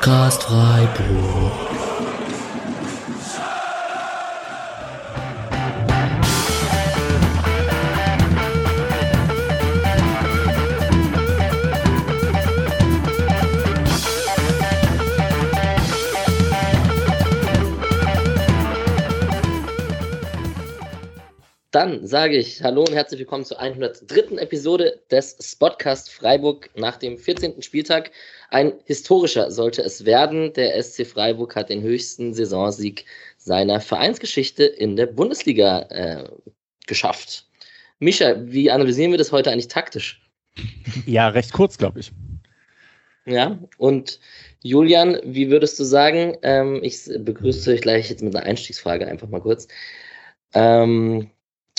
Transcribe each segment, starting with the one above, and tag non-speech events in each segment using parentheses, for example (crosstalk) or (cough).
Podcast Freiburg. Dann sage ich Hallo und herzlich willkommen zur 103. Episode des Spotcast Freiburg nach dem 14. Spieltag. Ein historischer sollte es werden. Der SC Freiburg hat den höchsten Saisonsieg seiner Vereinsgeschichte in der Bundesliga äh, geschafft. Mischa, wie analysieren wir das heute eigentlich taktisch? Ja, recht kurz, glaube ich. Ja, und Julian, wie würdest du sagen, ähm, ich begrüße euch gleich jetzt mit einer Einstiegsfrage einfach mal kurz. Ähm,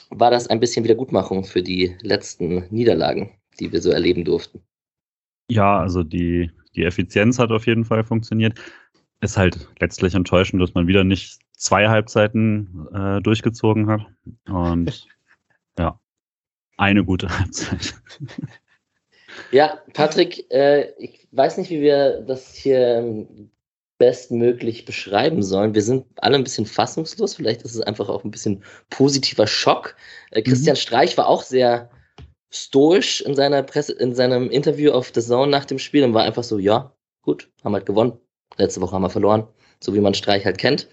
war das ein bisschen Wiedergutmachung für die letzten Niederlagen, die wir so erleben durften? Ja, also die, die Effizienz hat auf jeden Fall funktioniert. Ist halt letztlich enttäuschend, dass man wieder nicht zwei Halbzeiten äh, durchgezogen hat. Und ja, eine gute (laughs) Halbzeit. Ja, Patrick, äh, ich weiß nicht, wie wir das hier bestmöglich beschreiben sollen. Wir sind alle ein bisschen fassungslos. Vielleicht ist es einfach auch ein bisschen positiver Schock. Äh, Christian mhm. Streich war auch sehr stoisch in seiner Presse, in seinem Interview auf The Zone nach dem Spiel und war einfach so, ja, gut, haben halt gewonnen. Letzte Woche haben wir verloren, so wie man Streich halt kennt.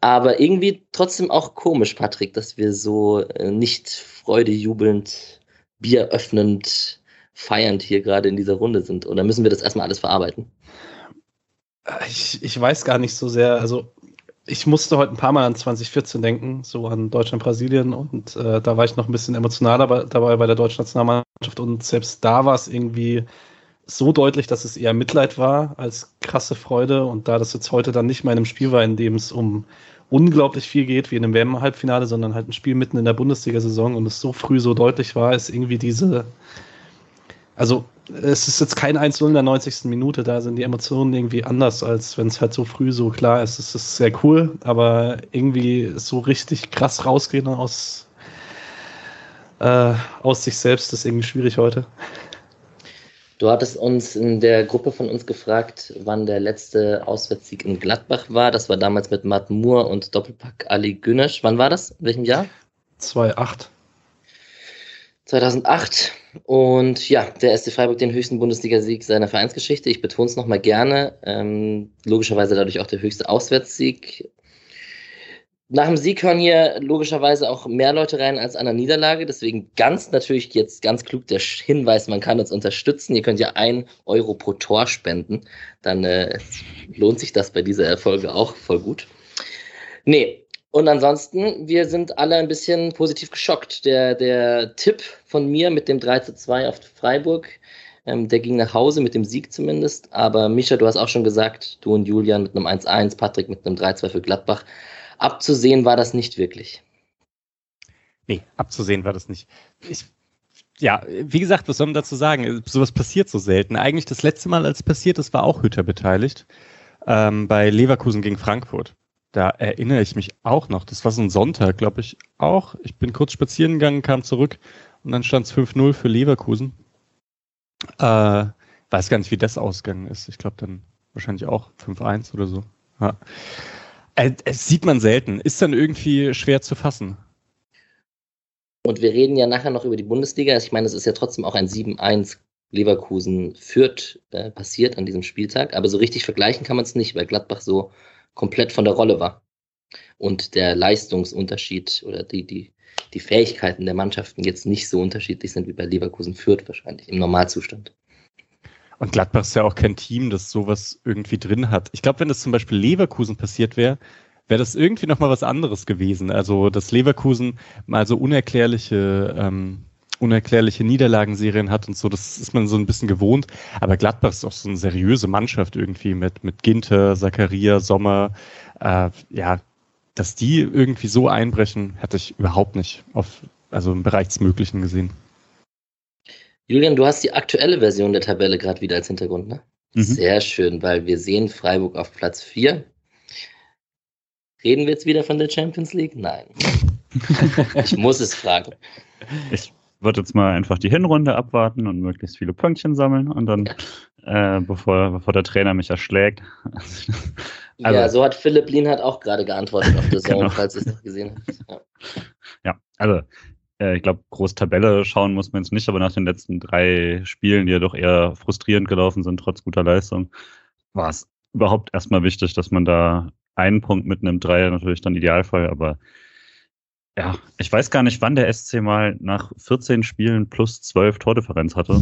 Aber irgendwie trotzdem auch komisch, Patrick, dass wir so äh, nicht freudejubelnd, Bier öffnend, feiernd hier gerade in dieser Runde sind. Oder müssen wir das erstmal alles verarbeiten? Ich, ich weiß gar nicht so sehr. Also, ich musste heute ein paar Mal an 2014 denken, so an Deutschland, Brasilien. Und äh, da war ich noch ein bisschen emotionaler dabei bei der deutschen Nationalmannschaft. Und selbst da war es irgendwie so deutlich, dass es eher Mitleid war als krasse Freude. Und da das jetzt heute dann nicht mehr in einem Spiel war, in dem es um unglaublich viel geht, wie in einem WM-Halbfinale, sondern halt ein Spiel mitten in der Bundesliga-Saison und es so früh so deutlich war, ist irgendwie diese, also es ist jetzt kein 1-0 in der 90. Minute, da sind die Emotionen irgendwie anders, als wenn es halt so früh so klar ist. Es ist sehr cool, aber irgendwie so richtig krass rausgehen aus, äh, aus sich selbst ist irgendwie schwierig heute. Du hattest uns in der Gruppe von uns gefragt, wann der letzte Auswärtssieg in Gladbach war. Das war damals mit Matt Moore und Doppelpack Ali Günesch. Wann war das? In welchem Jahr? 2008. 2008 und ja, der SC Freiburg den höchsten Bundesligasieg seiner Vereinsgeschichte. Ich betone es nochmal gerne. Ähm, logischerweise dadurch auch der höchste Auswärtssieg. Nach dem Sieg hören hier logischerweise auch mehr Leute rein als an der Niederlage. Deswegen ganz natürlich jetzt ganz klug der Hinweis, man kann uns unterstützen. Ihr könnt ja ein Euro pro Tor spenden. Dann äh, lohnt sich das bei dieser Erfolge auch voll gut. Nee, und ansonsten, wir sind alle ein bisschen positiv geschockt. Der, der Tipp von mir mit dem 3 zu 2 auf Freiburg, ähm, der ging nach Hause mit dem Sieg zumindest. Aber Micha, du hast auch schon gesagt, du und Julian mit einem 1-1, Patrick mit einem 3-2 für Gladbach. Abzusehen war das nicht wirklich. Nee, abzusehen war das nicht. Ich, ja, wie gesagt, was soll man dazu sagen? Sowas passiert so selten. Eigentlich das letzte Mal, als es passiert ist, war auch Hütter beteiligt. Ähm, bei Leverkusen gegen Frankfurt. Da erinnere ich mich auch noch. Das war so ein Sonntag, glaube ich, auch. Ich bin kurz spazieren gegangen, kam zurück und dann stand es 5-0 für Leverkusen. Äh, weiß gar nicht, wie das ausgegangen ist. Ich glaube dann wahrscheinlich auch 5-1 oder so. Ja. Äh, es sieht man selten. Ist dann irgendwie schwer zu fassen. Und wir reden ja nachher noch über die Bundesliga. Ich meine, es ist ja trotzdem auch ein 7-1 Leverkusen führt äh, passiert an diesem Spieltag. Aber so richtig vergleichen kann man es nicht, weil Gladbach so komplett von der Rolle war. Und der Leistungsunterschied oder die, die, die Fähigkeiten der Mannschaften jetzt nicht so unterschiedlich sind wie bei Leverkusen führt wahrscheinlich im Normalzustand. Und Gladbach ist ja auch kein Team, das sowas irgendwie drin hat. Ich glaube, wenn das zum Beispiel Leverkusen passiert wäre, wäre das irgendwie nochmal was anderes gewesen. Also, dass Leverkusen mal so unerklärliche ähm, unerklärliche Niederlagenserien hat und so, das ist man so ein bisschen gewohnt. Aber Gladbach ist auch so eine seriöse Mannschaft irgendwie mit, mit Ginter, Zakaria, Sommer. Äh, ja, dass die irgendwie so einbrechen, hätte ich überhaupt nicht auf, also im Bereich des Möglichen gesehen. Julian, du hast die aktuelle Version der Tabelle gerade wieder als Hintergrund, ne? Mhm. Sehr schön, weil wir sehen Freiburg auf Platz 4. Reden wir jetzt wieder von der Champions League? Nein. (laughs) ich muss es fragen. Ich würde jetzt mal einfach die Hinrunde abwarten und möglichst viele Pünktchen sammeln und dann äh, bevor, bevor der Trainer mich erschlägt. (laughs) Also, ja, so hat Philipp Lienhardt auch gerade geantwortet auf der Zone, (laughs) genau. falls ihr es noch gesehen habt. Ja, ja also äh, ich glaube, groß Tabelle schauen muss man jetzt nicht, aber nach den letzten drei Spielen, die ja doch eher frustrierend gelaufen sind, trotz guter Leistung, war es überhaupt erstmal wichtig, dass man da einen Punkt mitnimmt, drei natürlich dann Idealfall, aber ja, ich weiß gar nicht, wann der SC mal nach 14 Spielen plus 12 Tordifferenz hatte.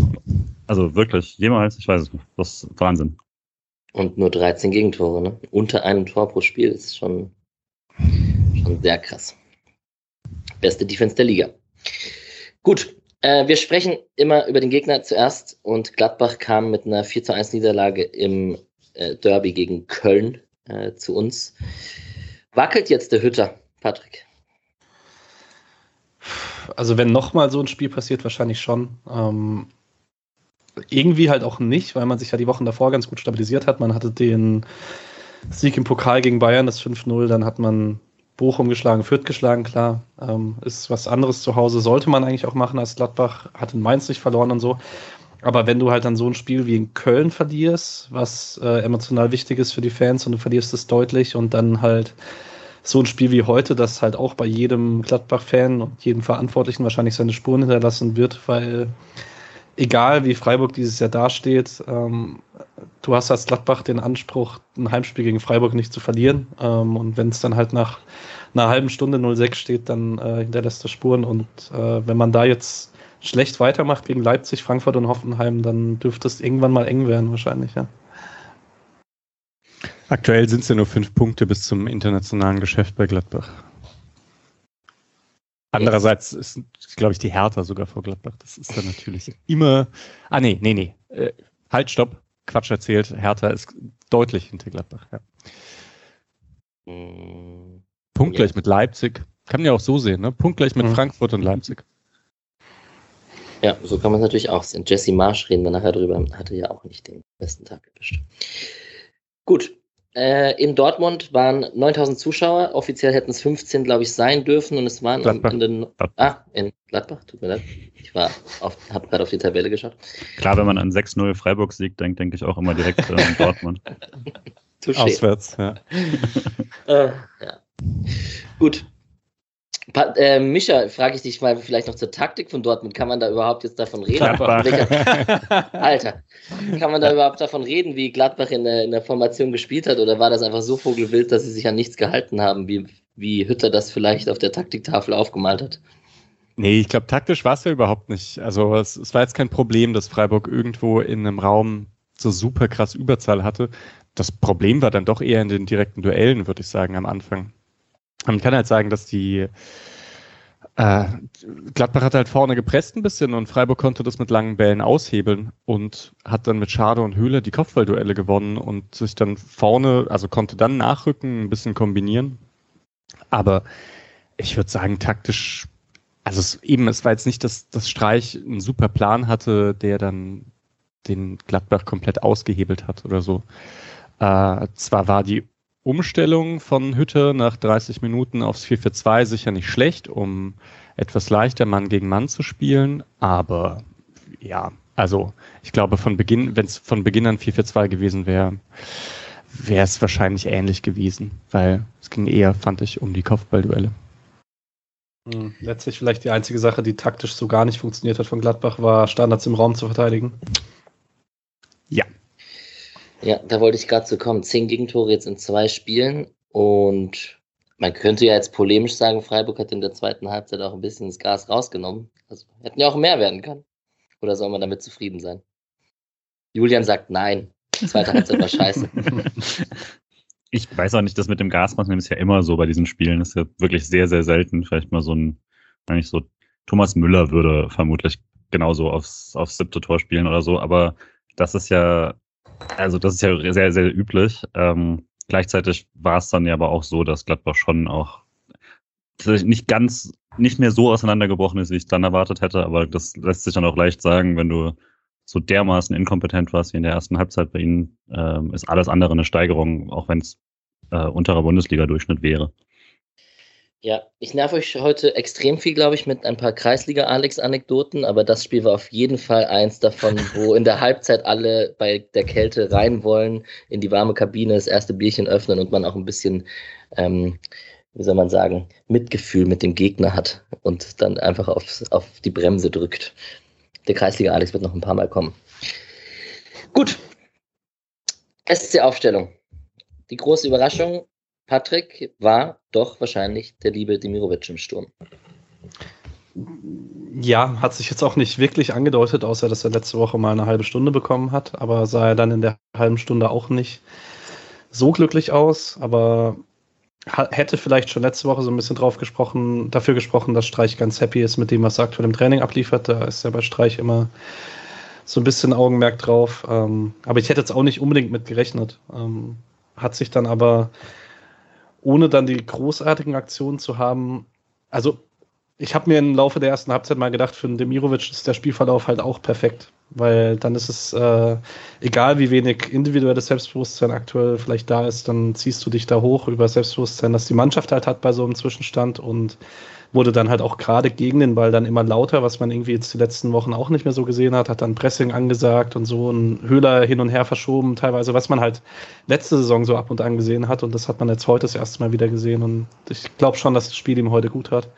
Also wirklich, jemals, ich weiß es nicht. Das ist Wahnsinn. Und nur 13 Gegentore, ne? Unter einem Tor pro Spiel ist schon, schon sehr krass. Beste Defense der Liga. Gut, äh, wir sprechen immer über den Gegner zuerst und Gladbach kam mit einer 4 zu 1 Niederlage im äh, Derby gegen Köln äh, zu uns. Wackelt jetzt der Hütter, Patrick? Also wenn nochmal so ein Spiel passiert, wahrscheinlich schon. Ähm, irgendwie halt auch nicht, weil man sich ja die Wochen davor ganz gut stabilisiert hat. Man hatte den Sieg im Pokal gegen Bayern, das 5-0, dann hat man Bochum geschlagen, Fürth geschlagen, klar. Ähm, ist was anderes zu Hause, sollte man eigentlich auch machen als Gladbach, hat in Mainz nicht verloren und so. Aber wenn du halt dann so ein Spiel wie in Köln verlierst, was äh, emotional wichtig ist für die Fans und du verlierst es deutlich und dann halt so ein Spiel wie heute, das halt auch bei jedem Gladbach-Fan und jedem Verantwortlichen wahrscheinlich seine Spuren hinterlassen wird, weil egal wie Freiburg dieses Jahr dasteht, ähm, du hast als Gladbach den Anspruch, ein Heimspiel gegen Freiburg nicht zu verlieren. Ähm, und wenn es dann halt nach einer halben Stunde 0-6 steht, dann äh, hinterlässt das Spuren. Und äh, wenn man da jetzt schlecht weitermacht gegen Leipzig, Frankfurt und Hoffenheim, dann dürfte es irgendwann mal eng werden, wahrscheinlich, ja. Aktuell sind es ja nur fünf Punkte bis zum internationalen Geschäft bei Gladbach. Andererseits ist, glaube ich, die Hertha sogar vor Gladbach. Das ist dann natürlich immer. Ah, nee, nee, nee. Äh, halt, stopp. Quatsch erzählt. Hertha ist deutlich hinter Gladbach. Ja. Mhm. Punktgleich ja. mit Leipzig. Kann man ja auch so sehen, ne? Punktgleich mit mhm. Frankfurt und Leipzig. Ja, so kann man es natürlich auch sehen. Jesse Marsch reden wir nachher drüber. Hatte ja auch nicht den besten Tag erwischt. Gut, äh, in Dortmund waren 9000 Zuschauer, offiziell hätten es 15, glaube ich, sein dürfen und es waren Gladbach. am Ende. Ah, in Gladbach, tut mir leid. Ich war habe gerade auf die Tabelle geschaut. Klar, wenn man an 6-0 Freiburg siegt, denkt, denke ich auch immer direkt äh, an Dortmund. (laughs) Auswärts, ja. äh, ja. Gut, Pa äh, Micha, frage ich dich mal vielleicht noch zur Taktik von Dortmund. Kann man da überhaupt jetzt davon reden? (laughs) Alter, kann man da überhaupt davon reden, wie Gladbach in der, in der Formation gespielt hat? Oder war das einfach so vogelwild, dass sie sich an nichts gehalten haben, wie, wie Hütter das vielleicht auf der Taktiktafel aufgemalt hat? Nee, ich glaube, taktisch war es ja überhaupt nicht. Also es, es war jetzt kein Problem, dass Freiburg irgendwo in einem Raum so super krass Überzahl hatte. Das Problem war dann doch eher in den direkten Duellen, würde ich sagen, am Anfang. Man kann halt sagen, dass die äh, Gladbach hat halt vorne gepresst ein bisschen und Freiburg konnte das mit langen Bällen aushebeln und hat dann mit Schade und Höhle die Kopfballduelle gewonnen und sich dann vorne, also konnte dann nachrücken, ein bisschen kombinieren. Aber ich würde sagen, taktisch, also es, eben, es war jetzt nicht, dass das Streich einen super Plan hatte, der dann den Gladbach komplett ausgehebelt hat oder so. Äh, zwar war die Umstellung von Hütte nach 30 Minuten aufs 4-4-2 sicher nicht schlecht, um etwas leichter Mann gegen Mann zu spielen, aber ja, also ich glaube von Beginn, wenn es von Beginn an 4-4-2 gewesen wäre, wäre es wahrscheinlich ähnlich gewesen, weil es ging eher, fand ich, um die Kopfballduelle. Hm, letztlich vielleicht die einzige Sache, die taktisch so gar nicht funktioniert hat von Gladbach, war Standards im Raum zu verteidigen. Ja, ja, da wollte ich gerade zu kommen. Zehn Gegentore jetzt in zwei Spielen und man könnte ja jetzt polemisch sagen, Freiburg hat in der zweiten Halbzeit auch ein bisschen das Gas rausgenommen. Also hätten ja auch mehr werden können. Oder soll man damit zufrieden sein? Julian sagt nein. Zweite Halbzeit war scheiße. (laughs) Ich weiß auch nicht, das mit dem Gas rausnehmen ist ja immer so bei diesen Spielen. Das ist ja wirklich sehr, sehr selten. Vielleicht mal so ein, eigentlich so, Thomas Müller würde vermutlich genauso aufs, aufs siebte Tor spielen oder so. Aber das ist ja also das ist ja sehr, sehr üblich. Ähm, gleichzeitig war es dann ja aber auch so, dass Gladbach schon auch nicht ganz, nicht mehr so auseinandergebrochen ist, wie ich es dann erwartet hätte, aber das lässt sich dann auch leicht sagen, wenn du so dermaßen inkompetent warst wie in der ersten Halbzeit bei ihnen, ähm, ist alles andere eine Steigerung, auch wenn es äh, unterer Bundesliga-Durchschnitt wäre. Ja, ich nerv euch heute extrem viel, glaube ich, mit ein paar Kreisliga-Alex-Anekdoten, aber das Spiel war auf jeden Fall eins davon, wo in der Halbzeit alle bei der Kälte rein wollen, in die warme Kabine das erste Bierchen öffnen und man auch ein bisschen, ähm, wie soll man sagen, Mitgefühl mit dem Gegner hat und dann einfach auf, auf die Bremse drückt. Der Kreisliga-Alex wird noch ein paar Mal kommen. Gut. SC-Aufstellung. Die große Überraschung, Patrick war doch wahrscheinlich der liebe Demirovic im Sturm. Ja, hat sich jetzt auch nicht wirklich angedeutet, außer dass er letzte Woche mal eine halbe Stunde bekommen hat, aber sah er dann in der halben Stunde auch nicht so glücklich aus, aber hätte vielleicht schon letzte Woche so ein bisschen drauf gesprochen, dafür gesprochen, dass Streich ganz happy ist mit dem, was er aktuell im Training abliefert. Da ist ja bei Streich immer so ein bisschen Augenmerk drauf. Ähm, aber ich hätte jetzt auch nicht unbedingt mit gerechnet. Ähm, hat sich dann aber ohne dann die großartigen Aktionen zu haben. Also, ich habe mir im Laufe der ersten Halbzeit mal gedacht, für den Demirovic ist der Spielverlauf halt auch perfekt. Weil dann ist es, äh, egal wie wenig individuelles Selbstbewusstsein aktuell vielleicht da ist, dann ziehst du dich da hoch über Selbstbewusstsein, das die Mannschaft halt hat bei so einem Zwischenstand und wurde dann halt auch gerade gegen den Ball dann immer lauter, was man irgendwie jetzt die letzten Wochen auch nicht mehr so gesehen hat, hat dann Pressing angesagt und so ein Höhler hin und her verschoben, teilweise, was man halt letzte Saison so ab und an gesehen hat und das hat man jetzt heute das erste Mal wieder gesehen und ich glaube schon, dass das Spiel ihm heute gut hat.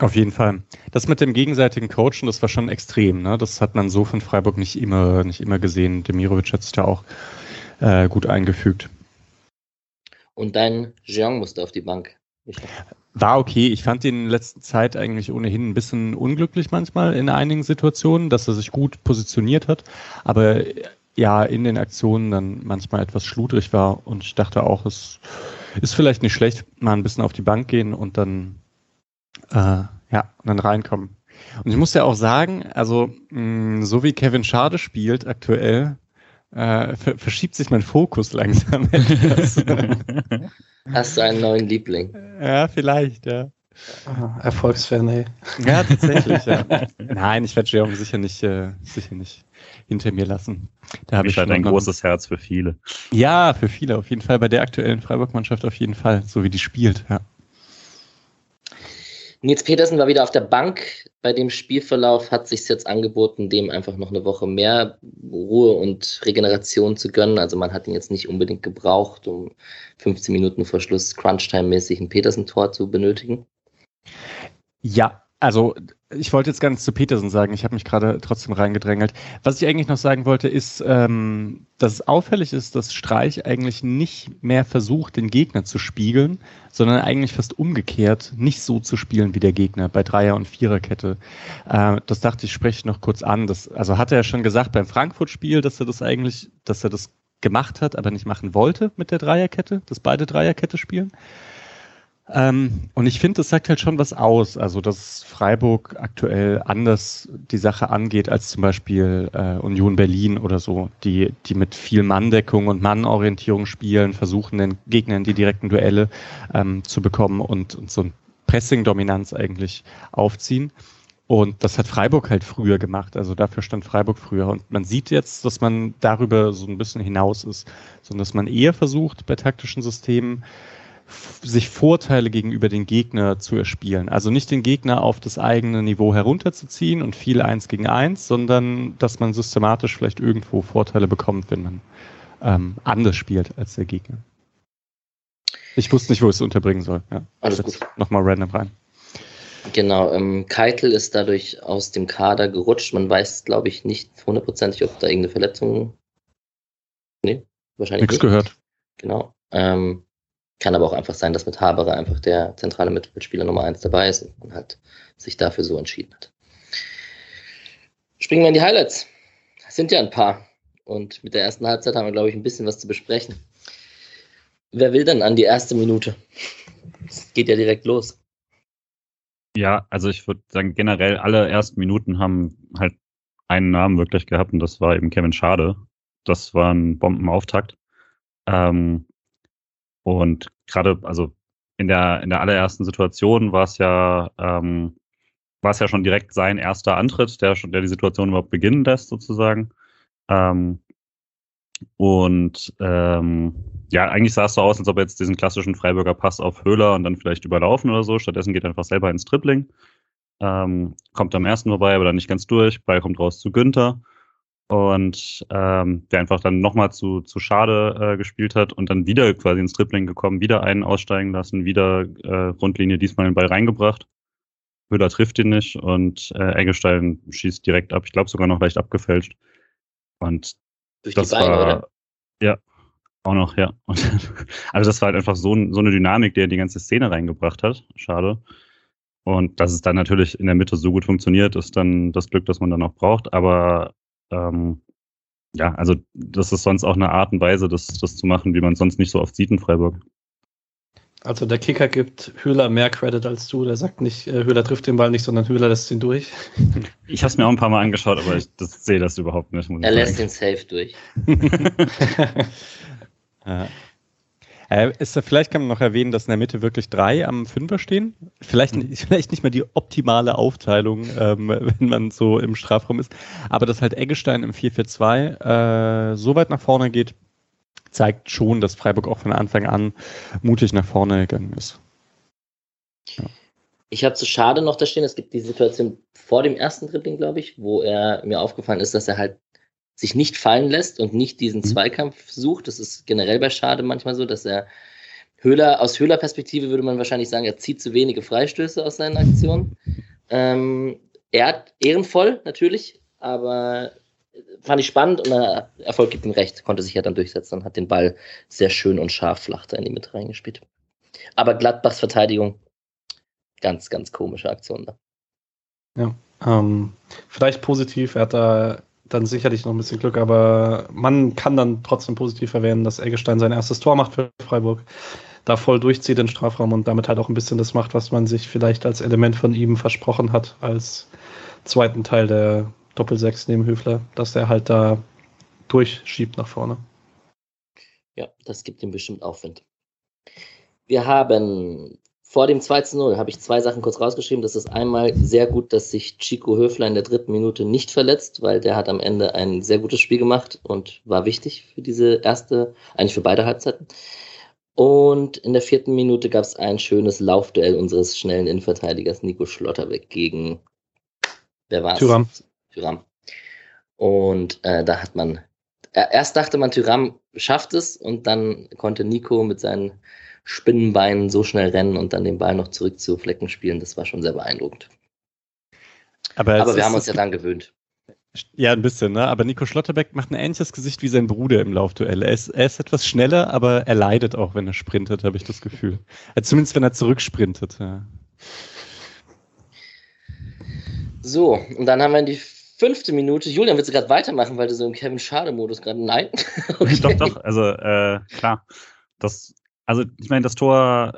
Auf jeden Fall. Das mit dem gegenseitigen Coachen, das war schon extrem. Ne? Das hat man so von Freiburg nicht immer, nicht immer gesehen. Demirovic hat sich da auch äh, gut eingefügt. Und dein Jean musste auf die Bank. War okay. Ich fand ihn in letzter Zeit eigentlich ohnehin ein bisschen unglücklich manchmal in einigen Situationen, dass er sich gut positioniert hat, aber ja, in den Aktionen dann manchmal etwas schludrig war und ich dachte auch, es ist vielleicht nicht schlecht, mal ein bisschen auf die Bank gehen und dann, äh, ja, und dann reinkommen. Und ich muss ja auch sagen, also mh, so wie Kevin Schade spielt aktuell, äh, verschiebt sich mein Fokus langsam (laughs) etwas. Hast du einen neuen Liebling? Ja, vielleicht, ja. Ah, Erfolgsfan, ey. Ja, tatsächlich, ja. (laughs) Nein, ich werde Jerome sicher nicht, äh, sicher nicht hinter mir lassen. Da habe ich halt ein großes Herz für viele. Ja, für viele, auf jeden Fall. Bei der aktuellen Freiburg-Mannschaft auf jeden Fall, so wie die spielt, ja. Nils Petersen war wieder auf der Bank. Bei dem Spielverlauf hat sich jetzt angeboten, dem einfach noch eine Woche mehr Ruhe und Regeneration zu gönnen. Also man hat ihn jetzt nicht unbedingt gebraucht, um 15 Minuten vor Schluss Crunchtime-mäßig ein Petersen-Tor zu benötigen. Ja, also ich wollte jetzt gar nichts zu Petersen sagen, ich habe mich gerade trotzdem reingedrängelt. Was ich eigentlich noch sagen wollte, ist, ähm, dass es auffällig ist, dass Streich eigentlich nicht mehr versucht, den Gegner zu spiegeln, sondern eigentlich fast umgekehrt nicht so zu spielen wie der Gegner bei Dreier- und Viererkette. Äh, das dachte ich, spreche ich noch kurz an. Das, also hat er ja schon gesagt beim Frankfurt-Spiel, dass er das eigentlich, dass er das gemacht hat, aber nicht machen wollte mit der Dreierkette, dass beide Dreierkette spielen. Ähm, und ich finde, das sagt halt schon was aus. Also, dass Freiburg aktuell anders die Sache angeht als zum Beispiel äh, Union Berlin oder so, die, die mit viel Manndeckung und Mannorientierung spielen, versuchen den Gegnern die direkten Duelle ähm, zu bekommen und, und so ein Pressing-Dominanz eigentlich aufziehen. Und das hat Freiburg halt früher gemacht. Also dafür stand Freiburg früher. Und man sieht jetzt, dass man darüber so ein bisschen hinaus ist, sondern dass man eher versucht, bei taktischen Systemen sich Vorteile gegenüber den Gegner zu erspielen. Also nicht den Gegner auf das eigene Niveau herunterzuziehen und viel eins gegen eins, sondern dass man systematisch vielleicht irgendwo Vorteile bekommt, wenn man ähm, anders spielt als der Gegner. Ich wusste nicht, wo ich es unterbringen soll. Ja. Alles gut. Nochmal random rein. Genau, ähm, Keitel ist dadurch aus dem Kader gerutscht. Man weiß, glaube ich, nicht hundertprozentig, ob da irgendeine Verletzung. Nee, wahrscheinlich Nichts nicht. gehört. Genau. Ähm, kann aber auch einfach sein, dass mit Haberer einfach der zentrale Mitspieler Nummer eins dabei ist und halt sich dafür so entschieden hat. Springen wir in die Highlights. Es sind ja ein paar. Und mit der ersten Halbzeit haben wir, glaube ich, ein bisschen was zu besprechen. Wer will denn an die erste Minute? Es geht ja direkt los. Ja, also ich würde sagen, generell alle ersten Minuten haben halt einen Namen wirklich gehabt und das war eben Kevin Schade. Das war ein Bombenauftakt. Ähm, und gerade, also in der, in der allerersten Situation war es ja, ähm, war es ja schon direkt sein erster Antritt, der schon, der die Situation überhaupt beginnen lässt, sozusagen. Ähm, und ähm, ja, eigentlich sah es so aus, als ob er jetzt diesen klassischen Freiburger Pass auf Höhler und dann vielleicht überlaufen oder so. Stattdessen geht er einfach selber ins Dribbling. Ähm, kommt am ersten vorbei, aber dann nicht ganz durch. Ball kommt raus zu Günther. Und ähm, der einfach dann nochmal zu, zu Schade äh, gespielt hat und dann wieder quasi ins Dribbling gekommen, wieder einen aussteigen lassen, wieder äh, Rundlinie diesmal den Ball reingebracht. Höhler trifft ihn nicht und äh, Eggestein schießt direkt ab. Ich glaube sogar noch leicht abgefälscht. Und Durch das Beine, war, oder? Ja, auch noch, ja. (laughs) Und, also das war halt einfach so, so eine Dynamik, die er in die ganze Szene reingebracht hat. Schade. Und dass es dann natürlich in der Mitte so gut funktioniert, ist dann das Glück, das man dann auch braucht. Aber ähm, ja, also das ist sonst auch eine Art und Weise, das, das zu machen, wie man es sonst nicht so oft sieht in Freiburg. Also der Kicker gibt Höhler mehr Credit als du. Der sagt nicht, äh, Höhler trifft den Ball nicht, sondern Höhler lässt ihn durch. (laughs) Ich habe es mir auch ein paar Mal angeschaut, aber ich das, sehe das überhaupt nicht. Er lässt den Safe durch. (laughs) (laughs) Ja. Äh, ist, vielleicht kann man noch erwähnen, dass in der Mitte wirklich drei am Fünfer stehen. Vielleicht, nicht- (laughs) vielleicht nicht mehr die optimale Aufteilung, ähm, (laughs) wenn man so im Strafraum ist. Aber dass halt Eggestein im 4-4-2 äh, so weit nach vorne geht, zeigt schon, dass Freiburg auch von Anfang an mutig nach vorne gegangen ist. Ich habe zu schade noch da stehen. Es gibt die Situation vor dem ersten Dribbling, glaube ich, wo er mir aufgefallen ist, dass er halt sich nicht fallen lässt und nicht diesen Mhm. Zweikampf sucht. Das ist generell bei Schade manchmal so, dass er Höhler, aus Höhler-Perspektive würde man wahrscheinlich sagen, er zieht zu wenige Freistöße aus seinen Aktionen. Ähm, er hat ehrenvoll natürlich, aber fand ich spannend und der Erfolg gibt ihm recht, konnte sich ja dann durchsetzen und hat den Ball sehr schön und scharf flach da in die Mitte reingespielt. Aber Gladbachs Verteidigung, ganz, ganz komische Aktion da. Ähm, vielleicht positiv, er hat da dann sicherlich noch ein bisschen Glück, aber man kann dann trotzdem positiv erwähnen, dass Eggestein sein erstes Tor macht für Freiburg, da voll durchzieht den Strafraum und damit halt auch ein bisschen das macht, was man sich vielleicht als Element von ihm versprochen hat, als zweiten Teil der Doppel-6 neben Höfler, dass er halt da durchschiebt nach vorne. Ja, das gibt ihm bestimmt Aufwind. Wir haben vor dem 2 zu 0 habe ich zwei Sachen kurz rausgeschrieben. Das ist einmal sehr gut, dass sich Chico Höfler in der dritten Minute nicht verletzt, weil der hat am Ende ein sehr gutes Spiel gemacht und war wichtig für diese erste, eigentlich für beide Halbzeiten. Und in der vierten Minute gab es ein schönes Laufduell unseres schnellen Innenverteidigers Nico Schlotterbeck gegen, wer war es? Thuram. Tyram. Und äh, da hat man, er- erst dachte man, Tyram schafft es und dann konnte Nico mit seinen Spinnenbeinen so schnell rennen und dann den Ball noch zurück zu Flecken spielen. Das war schon sehr beeindruckend. Aber, Aber wir haben uns ja dran gewöhnt. Ja, ein bisschen, ne? Aber Nico Schlotterbeck macht ein ähnliches Gesicht wie sein Bruder im Laufduell. Er ist, er ist etwas schneller, aber er leidet auch, wenn er sprintet, habe ich das Gefühl. Äh, Zumindest wenn er zurücksprintet. Ja. So, und dann haben wir in die fünfte Minute. Julian, willst du gerade weitermachen, weil du so im Kevin Schade-Modus gerade. Nein? (laughs) Doch, doch, also äh, klar. Das, also ich meine, das Tor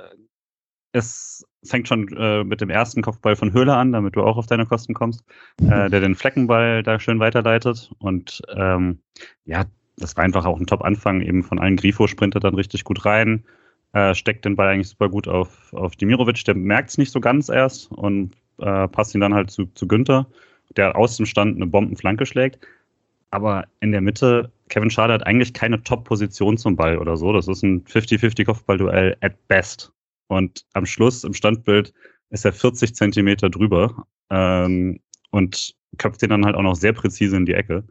es fängt schon äh, mit dem ersten Kopfball von Höhler an, damit du auch auf deine Kosten kommst, äh, der den Fleckenball da schön weiterleitet. Und ähm, ja, das war einfach auch ein Top-Anfang eben von allen. Grifo sprintet dann richtig gut rein, äh, steckt den Ball eigentlich super gut auf, auf Dimirovic, der merkt es nicht so ganz erst und äh, passt ihn dann halt zu, zu Günther, der aus dem Stand eine Bombenflanke schlägt. Aber in der Mitte, Kevin Schade hat eigentlich keine Top-Position zum Ball oder so. Das ist ein 50-50 Kopfballduell at best. Und am Schluss im Standbild ist er 40 Zentimeter drüber ähm, und köpft den dann halt auch noch sehr präzise in die Ecke.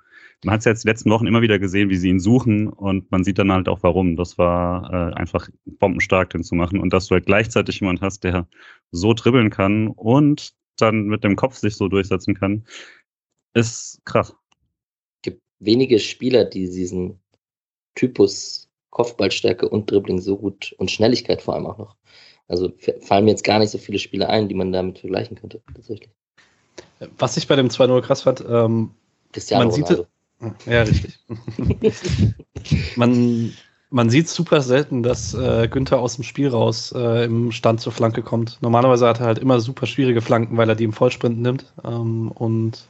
Man hat es ja jetzt die letzten Wochen immer wieder gesehen, wie sie ihn suchen und man sieht dann halt auch warum. Das war äh, einfach bombenstark, den zu machen. Und dass du halt gleichzeitig jemand hast, der so dribbeln kann und dann mit dem Kopf sich so durchsetzen kann, ist krass. Wenige Spieler, die diesen Typus Kopfballstärke und Dribbling so gut und Schnelligkeit vor allem auch noch. Also fallen mir jetzt gar nicht so viele Spieler ein, die man damit vergleichen könnte, tatsächlich. Was ich bei dem 2-0 krass fand, ähm, Cristiano Man sieht- Ronaldo. ja, richtig. (laughs) man, man sieht super selten, dass äh, Günther aus dem Spiel raus äh, im Stand zur Flanke kommt. Normalerweise hat er halt immer super schwierige Flanken, weil er die im Vollsprint nimmt. Ähm, und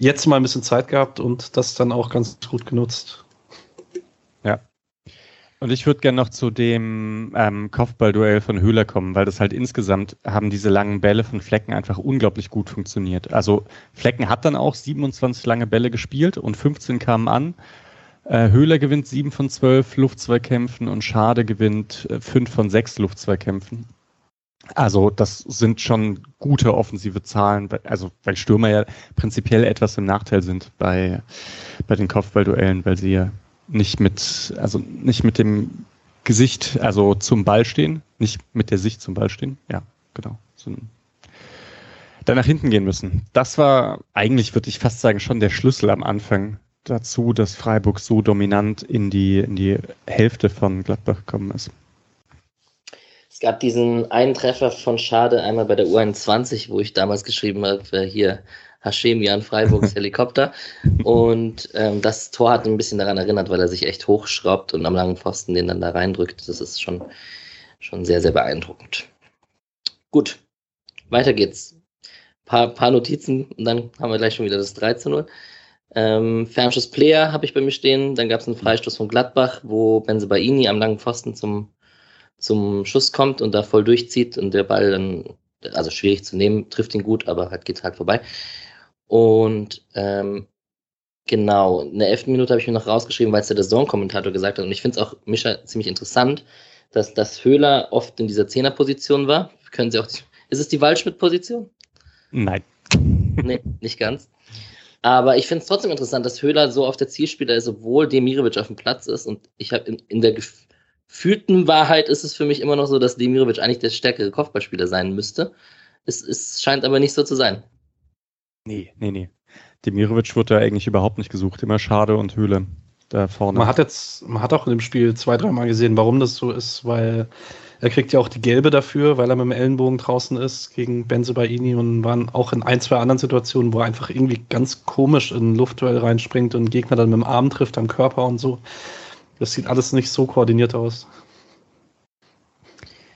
jetzt mal ein bisschen Zeit gehabt und das dann auch ganz gut genutzt. Und ich würde gerne noch zu dem ähm, Kopfballduell von Höhler kommen, weil das halt insgesamt haben diese langen Bälle von Flecken einfach unglaublich gut funktioniert. Also Flecken hat dann auch 27 lange Bälle gespielt und 15 kamen an. Äh, Höhler gewinnt 7 von 12 Luftzweikämpfen und Schade gewinnt äh, 5 von 6 Luftzweikämpfen. Also das sind schon gute offensive Zahlen, also weil Stürmer ja prinzipiell etwas im Nachteil sind bei, bei den Kopfballduellen, weil sie ja nicht mit, also nicht mit dem Gesicht, also zum Ball stehen, nicht mit der Sicht zum Ball stehen. Ja, genau. Dann nach hinten gehen müssen. Das war eigentlich, würde ich fast sagen, schon der Schlüssel am Anfang dazu, dass Freiburg so dominant in die, in die Hälfte von Gladbach gekommen ist. Es gab diesen einen Treffer von Schade einmal bei der U21, wo ich damals geschrieben habe, hier Hashemian Freiburgs (laughs) Helikopter. Und ähm, das Tor hat ein bisschen daran erinnert, weil er sich echt hochschraubt und am langen Pfosten den dann da reindrückt. Das ist schon, schon sehr, sehr beeindruckend. Gut, weiter geht's. Paar, paar Notizen und dann haben wir gleich schon wieder das 3 zu 0. Ähm, Fernschuss Player habe ich bei mir stehen. Dann gab es einen Freistoß von Gladbach, wo Benzebaini am langen Pfosten zum zum Schuss kommt und da voll durchzieht und der Ball dann, also schwierig zu nehmen, trifft ihn gut, aber halt geht halt vorbei. Und ähm, genau, in der elften Minute habe ich mir noch rausgeschrieben, weil es der Zone-Kommentator gesagt hat. Und ich finde es auch, Mischa, ziemlich interessant, dass das Höhler oft in dieser Zehner-Position war. Können Sie auch, ist es die Waldschmidt-Position? Nein. (laughs) Nee, nicht ganz. Aber ich finde es trotzdem interessant, dass Höhler so auf der Zielspieler ist, obwohl Demirovic auf dem Platz ist. Und ich habe in, in der gefühlten Wahrheit ist es für mich immer noch so, dass Demirovic eigentlich der stärkere Kopfballspieler sein müsste. Es, es scheint aber nicht so zu sein. Nee, nee, nee. Demirovic wurde da eigentlich überhaupt nicht gesucht. Immer Schade und Höhle da vorne. Man hat jetzt, man hat auch in dem Spiel zwei, dreimal gesehen, warum das so ist, weil er kriegt ja auch die gelbe dafür, weil er mit dem Ellenbogen draußen ist gegen Benze Baini und waren auch in ein, zwei anderen Situationen, wo er einfach irgendwie ganz komisch in ein Luftduell reinspringt und einen Gegner dann mit dem Arm trifft am Körper und so. Das sieht alles nicht so koordiniert aus.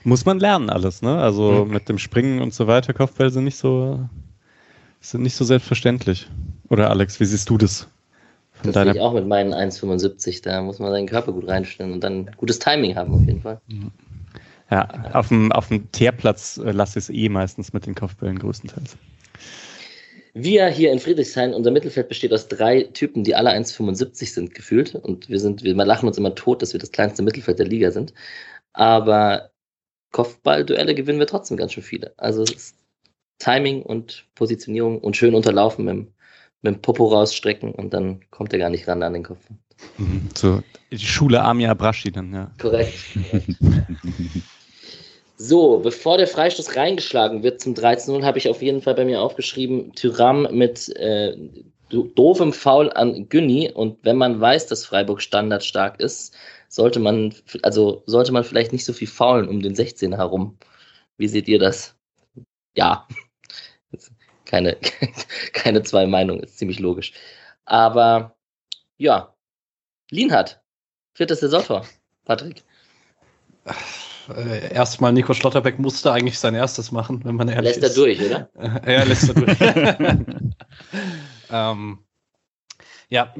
Muss man lernen alles, ne? Also mhm. mit dem Springen und so weiter, Kopfball sind nicht so, sind nicht so selbstverständlich. Oder Alex, wie siehst du das? Von das sehe ich auch mit meinen 1,75. Da muss man seinen Körper gut reinstellen und dann gutes Timing haben auf jeden Fall. Ja, auf dem, auf dem Teerplatz äh, lasse ich es eh meistens mit den Kopfbällen größtenteils. Wir hier in Friedrichshain, unser Mittelfeld besteht aus drei Typen, die alle 1,75 sind gefühlt. Und wir sind, wir lachen uns immer tot, dass wir das kleinste Mittelfeld der Liga sind. Aber Kopfballduelle gewinnen wir trotzdem ganz schön viele. Also Timing und Positionierung und schön unterlaufen mit, dem, mit dem Popo rausstrecken und dann kommt er gar nicht ran an den Kopf. Mhm, so, die Schule Amia Abrashi dann, ja. Korrekt. (laughs) So, bevor der Freistoß reingeschlagen wird zum 13-0, habe ich auf jeden Fall bei mir aufgeschrieben, Tyram mit äh, doofem Foul an Günni. Und wenn man weiß, dass Freiburg standardstark ist, sollte man, also sollte man vielleicht nicht so viel faulen um den 16 herum. Wie seht ihr das? Ja. (laughs) Keine, (laughs) keine zwei Meinungen, ist ziemlich logisch. Aber ja, Lienhardt, viertes Saisontor, Patrick äh, erstmal Nico Schlotterbeck musste eigentlich sein erstes machen, wenn man ehrlich lässt ist. Lässt er durch, oder? (laughs) ja, lässt er durch. (laughs) (laughs) ähm, ja,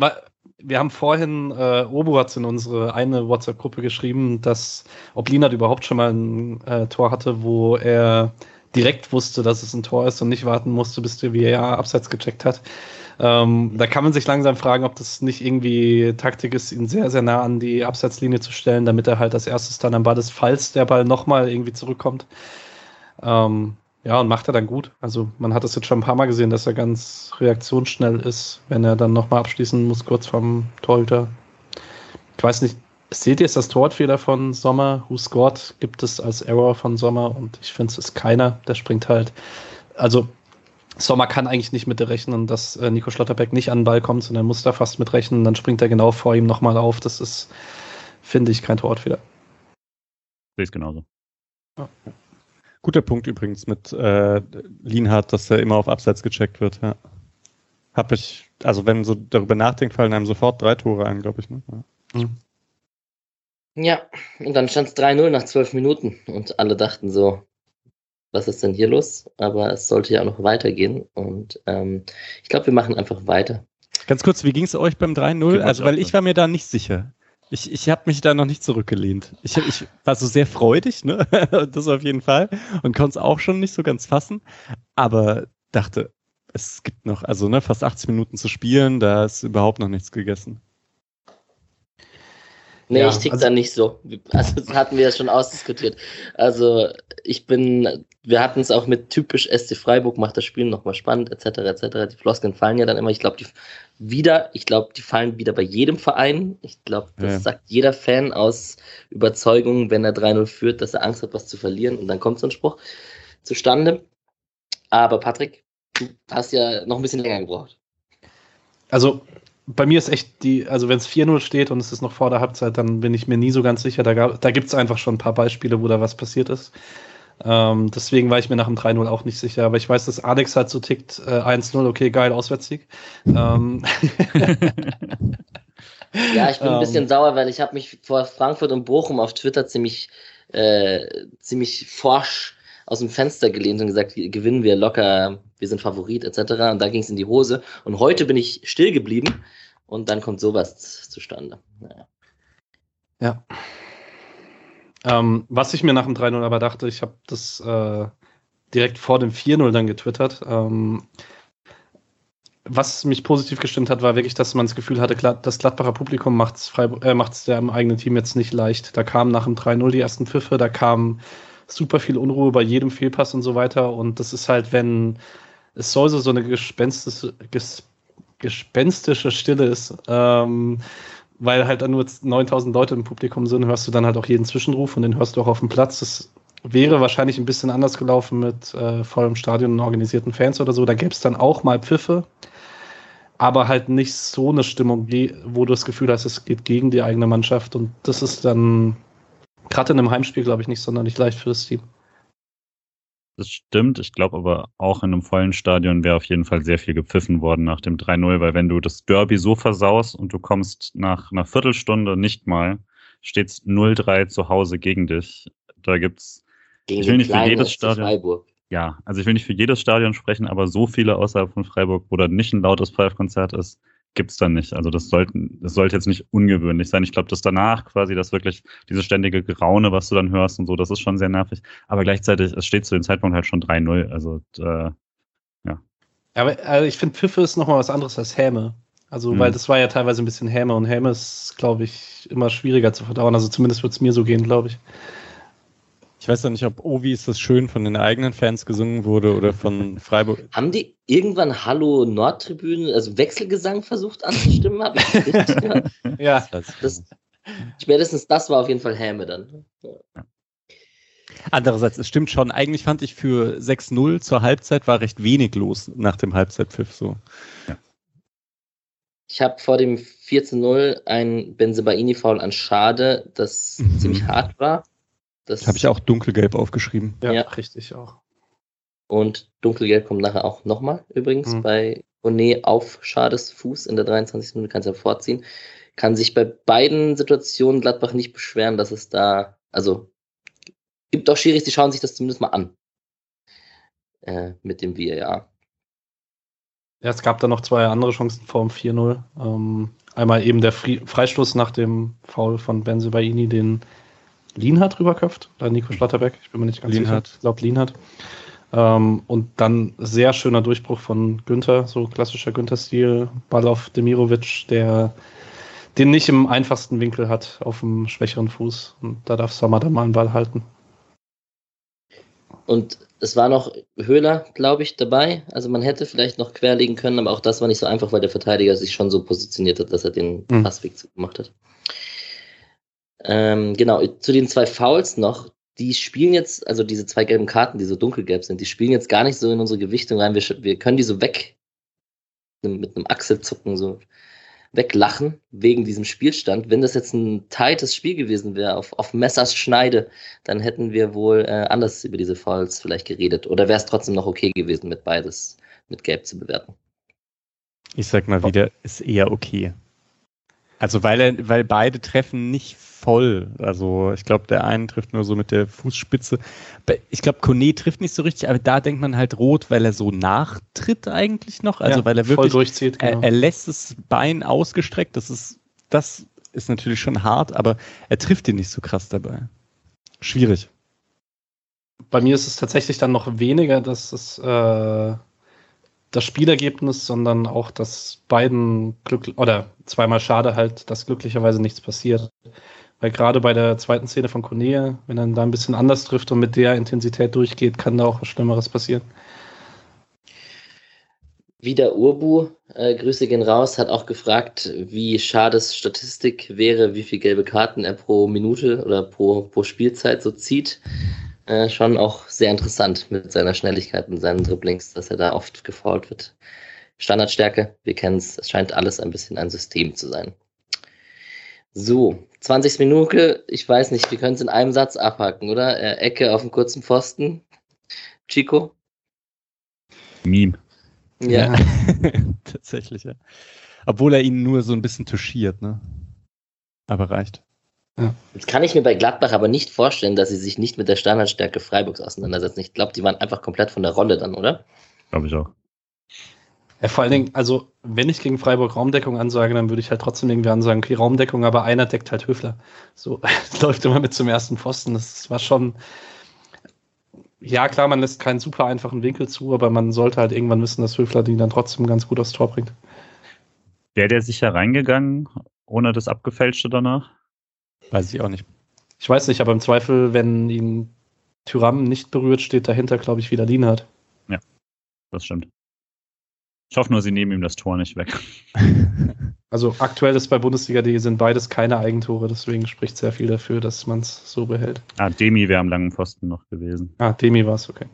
wir haben vorhin, äh, Obo hat in unsere eine WhatsApp-Gruppe geschrieben, dass ob Linat überhaupt schon mal ein äh, Tor hatte, wo er direkt wusste, dass es ein Tor ist und nicht warten musste, bis der VAR abseits gecheckt hat. Ähm, da kann man sich langsam fragen, ob das nicht irgendwie Taktik ist, ihn sehr, sehr nah an die Abseitslinie zu stellen, damit er halt als erstes dann am Ball ist, falls der Ball nochmal irgendwie zurückkommt. Ähm, ja, und macht er dann gut. Also man hat es jetzt schon ein paar Mal gesehen, dass er ganz reaktionsschnell ist, wenn er dann nochmal abschließen muss, kurz vom Torhüter. Ich weiß nicht, seht ihr, ist das Torwartfehler von Sommer? Who scored? Gibt es als Error von Sommer und ich finde, es ist keiner. Der springt halt. Also Sommer kann eigentlich nicht mit rechnen, dass äh, Nico Schlotterbeck nicht an den Ball kommt, sondern muss da fast mit rechnen. Dann springt er genau vor ihm nochmal auf. Das ist, finde ich, kein Torwartfehler. Sehe ich genauso. Ja. Guter Punkt übrigens mit äh, Lienhardt, dass er immer auf Abseits gecheckt wird. Ja. Hab ich, also wenn man so darüber nachdenkt, fallen einem sofort drei Tore ein, glaube ich. Ne? Ja. Mhm. ja, und dann stand es 3-0 nach zwölf Minuten und alle dachten so, was ist denn hier los? Aber es sollte ja auch noch weitergehen. Und ähm, ich glaube, wir machen einfach weiter. Ganz kurz, wie ging es euch beim 3-0? Also, weil ich war mir da nicht sicher. Ich, ich habe mich da noch nicht zurückgelehnt. Ich, ich war so sehr freudig, ne? (laughs) das auf jeden Fall. Und konnte es auch schon nicht so ganz fassen. Aber dachte, es gibt noch, also ne, fast 80 Minuten zu spielen, da ist überhaupt noch nichts gegessen. Nee, Ja, ich tick also- da nicht so. Also das hatten wir ja schon ausdiskutiert. Also ich bin, wir hatten es auch mit typisch SC Freiburg, macht das Spiel nochmal spannend, etc. etc. Die Floskeln fallen ja dann immer. Ich glaube, die wieder, ich glaube, die fallen wieder bei jedem Verein. Ich glaube, das Ja. sagt jeder Fan aus Überzeugung, wenn er 3-0 führt, dass er Angst hat, was zu verlieren. Und dann kommt so ein Spruch zustande. Aber Patrick, du hast ja noch ein bisschen länger gebraucht. Also bei mir ist echt die, also wenn es 4-0 steht und es ist noch vor der Halbzeit, dann bin ich mir nie so ganz sicher. Da, gab- da gibt es einfach schon ein paar Beispiele, wo da was passiert ist. Ähm, deswegen war ich mir nach dem 3-0 auch nicht sicher. Aber ich weiß, dass Alex halt so tickt, äh, 1-0, okay, geil, Auswärtssieg. Ähm, (laughs) Ja, ich bin ein Ähm. bisschen sauer, weil ich habe mich vor Frankfurt und Bochum auf Twitter ziemlich, äh, ziemlich forsch aus dem Fenster gelehnt und gesagt, gewinnen wir locker, wir sind Favorit etc. Und da ging es in die Hose. Und heute bin ich still geblieben und dann kommt sowas zustande. Naja. Ja. Ähm, was ich mir nach dem 3-0 aber dachte, ich habe das äh, direkt vor dem 4-0 dann getwittert. Ähm, was mich positiv gestimmt hat, war wirklich, dass man das Gefühl hatte, das Gladbacher Publikum macht es äh, macht's dem eigenen Team jetzt nicht leicht. Da kamen nach dem 3-0 die ersten Pfiffe, da kam super viel Unruhe bei jedem Fehlpass und so weiter. Und das ist halt, wenn es soll so, eine gespenstische, ges, gespenstische Stille ist, ähm, weil halt dann nur 9000 Leute im Publikum sind, hörst du dann halt auch jeden Zwischenruf und den hörst du auch auf dem Platz. Das wäre wahrscheinlich ein bisschen anders gelaufen mit äh, vollem Stadion und organisierten Fans oder so. Da gäbe es dann auch mal Pfiffe, aber halt nicht so eine Stimmung, wo du das Gefühl hast, es geht gegen die eigene Mannschaft. Und das ist dann gerade in einem Heimspiel, glaube ich, nicht sonderlich leicht für das Team. Das stimmt. Ich glaube aber auch in einem vollen Stadion wäre auf jeden Fall sehr viel gepfiffen worden nach dem 3-0, weil wenn du das Derby so versaust und du kommst nach einer Viertelstunde nicht mal, steht's 0-3 zu Hause gegen dich. Da gibt's, Gegen Ich will nicht für jedes Stadion- Freiburg. ja, also ich will nicht für jedes Stadion sprechen, aber so viele außerhalb von Freiburg, wo da nicht ein lautes Pfeifkonzert ist, gibt's dann nicht. Also das sollten, das sollte jetzt nicht ungewöhnlich sein. Ich glaube, dass danach quasi das wirklich, diese ständige Geraune, was du dann hörst und so, das ist schon sehr nervig. Aber gleichzeitig, es steht zu dem Zeitpunkt halt schon 3-0. Also äh, Ja, aber also ich finde, Pfiffe ist nochmal was anderes als Häme. Also, Mhm. weil das war ja teilweise ein bisschen Häme und Häme ist, glaube ich, immer schwieriger zu verdauen. Also zumindest wird es mir so gehen, glaube ich. Ich weiß ja nicht, ob Ovi ist das schön von den eigenen Fans gesungen wurde oder von Freiburg. Haben die irgendwann Hallo Nordtribüne, also Wechselgesang versucht anzustimmen? Hab ich das richtig gehört? (laughs) Ja, Das, spätestens das war auf jeden Fall Häme dann. Andererseits, es stimmt schon. Eigentlich fand ich für 6-0 zur Halbzeit war recht wenig los nach dem Halbzeitpfiff so. Ich habe vor dem 4-0 ein Benzebaini-Foul an Schade, das Mhm. ziemlich hart war. Das Habe ich auch dunkelgelb aufgeschrieben. ja, Ja. richtig auch. Und dunkelgelb kommt nachher auch nochmal übrigens Mhm. bei Bonet auf Schades Fuß in der 23. Minute, kannst ja vorziehen. Kann sich bei beiden Situationen Gladbach nicht beschweren, dass es da, also gibt auch Schiris, die schauen sich das zumindest mal an. Äh, mit dem VAR. Ja, es gab da noch zwei andere Chancen vor dem 4-0. Ähm, einmal eben der Freistoß nach dem Foul von Benzebaini, den Lienhardt rüberköpft. Oder Nico Schlotterbeck, ich bin mir nicht ganz Lienhardt. sicher. Ich glaube Lienhardt. Ähm, und dann sehr schöner Durchbruch von Günther, so klassischer Günther-Stil. Ball auf Demirovic, der den nicht im einfachsten Winkel hat, auf dem schwächeren Fuß. Und da darf Sommer dann mal einen Ball halten. Und es war noch Höhler, glaube ich, dabei. Also man hätte vielleicht noch querlegen können, aber auch das war nicht so einfach, weil der Verteidiger sich schon so positioniert hat, dass er den Mhm. Passweg zugemacht hat. Ähm, genau, zu den zwei Fouls noch. Die spielen jetzt, also diese zwei gelben Karten, die so dunkelgelb sind, die spielen jetzt gar nicht so in unsere Gewichtung rein. Wir, wir können die so weg mit einem Achselzucken so weglachen wegen diesem Spielstand. Wenn das jetzt ein tightes Spiel gewesen wäre, auf, auf Messers Schneide, dann hätten wir wohl äh, anders über diese Fouls vielleicht geredet. Oder wäre es trotzdem noch okay gewesen, mit beides mit Gelb zu bewerten? Ich sag mal wieder, ist eher okay. Also weil er, weil beide treffen nicht voll. Also ich glaube, der eine trifft nur so mit der Fußspitze. Ich glaube, Kone trifft nicht so richtig, aber da denkt man halt rot, weil er so nachtritt eigentlich noch. Also Ja, weil er voll wirklich, durchzieht. Genau. er, er lässt das Bein ausgestreckt. Das ist, das ist natürlich schon hart, aber er trifft ihn nicht so krass dabei. Schwierig. bei mir ist es tatsächlich dann noch weniger, dass es, äh, das Spielergebnis, sondern auch, dass beiden Glück oder zweimal schade halt, dass glücklicherweise nichts passiert. Weil gerade bei der zweiten Szene von Cornelia, wenn er da ein bisschen anders trifft und mit der Intensität durchgeht, kann da auch was Schlimmeres passieren. Wieder Urbu, äh, Grüße gehen raus, hat auch gefragt, wie Schades Statistik wäre, wie viele gelbe Karten er pro Minute oder pro, pro Spielzeit so zieht. Äh, schon auch sehr interessant mit seiner Schnelligkeit und seinen Dribblings, dass er da oft gefault wird. Standardstärke, wir kennen es, es scheint alles ein bisschen ein System zu sein. So, 20 Minuten, ich weiß nicht, wir können es in einem Satz abhaken, oder? Äh, Ecke auf dem kurzen Pfosten. Chico? Meme. Ja. ja. (laughs) Tatsächlich, ja. Obwohl er ihn nur so ein bisschen touchiert, ne? Aber reicht. Ja. Jetzt kann ich mir bei Gladbach aber nicht vorstellen, dass sie sich nicht mit der Standardstärke Freiburgs auseinandersetzen. Ich glaube, die waren einfach komplett von der Rolle dann, oder? Glaube ich auch. Ja, vor allen Dingen, also wenn ich gegen Freiburg Raumdeckung ansage, dann würde ich halt trotzdem irgendwie ansagen, okay, Raumdeckung, aber einer deckt halt Höfler. So (laughs) läuft immer mit zum ersten Pfosten. Das war schon. Ja, klar, man lässt keinen super einfachen Winkel zu, aber man sollte halt irgendwann wissen, dass Höfler die dann trotzdem ganz gut aufs Tor bringt. Wäre der sicher reingegangen, ohne das Abgefälschte danach? Weiß ich auch nicht. Ich weiß nicht, aber im Zweifel, wenn ihn Tyram nicht berührt, steht dahinter, glaube ich, wieder Lienhardt. Ja, das stimmt. Ich hoffe nur, sie nehmen ihm das Tor nicht weg. (laughs) Also aktuell ist bei Bundesliga.de sind beides keine Eigentore, deswegen spricht sehr viel dafür, dass man es so behält. Ah, Demi wäre am langen Pfosten noch gewesen. Ah, Demi war es, okay.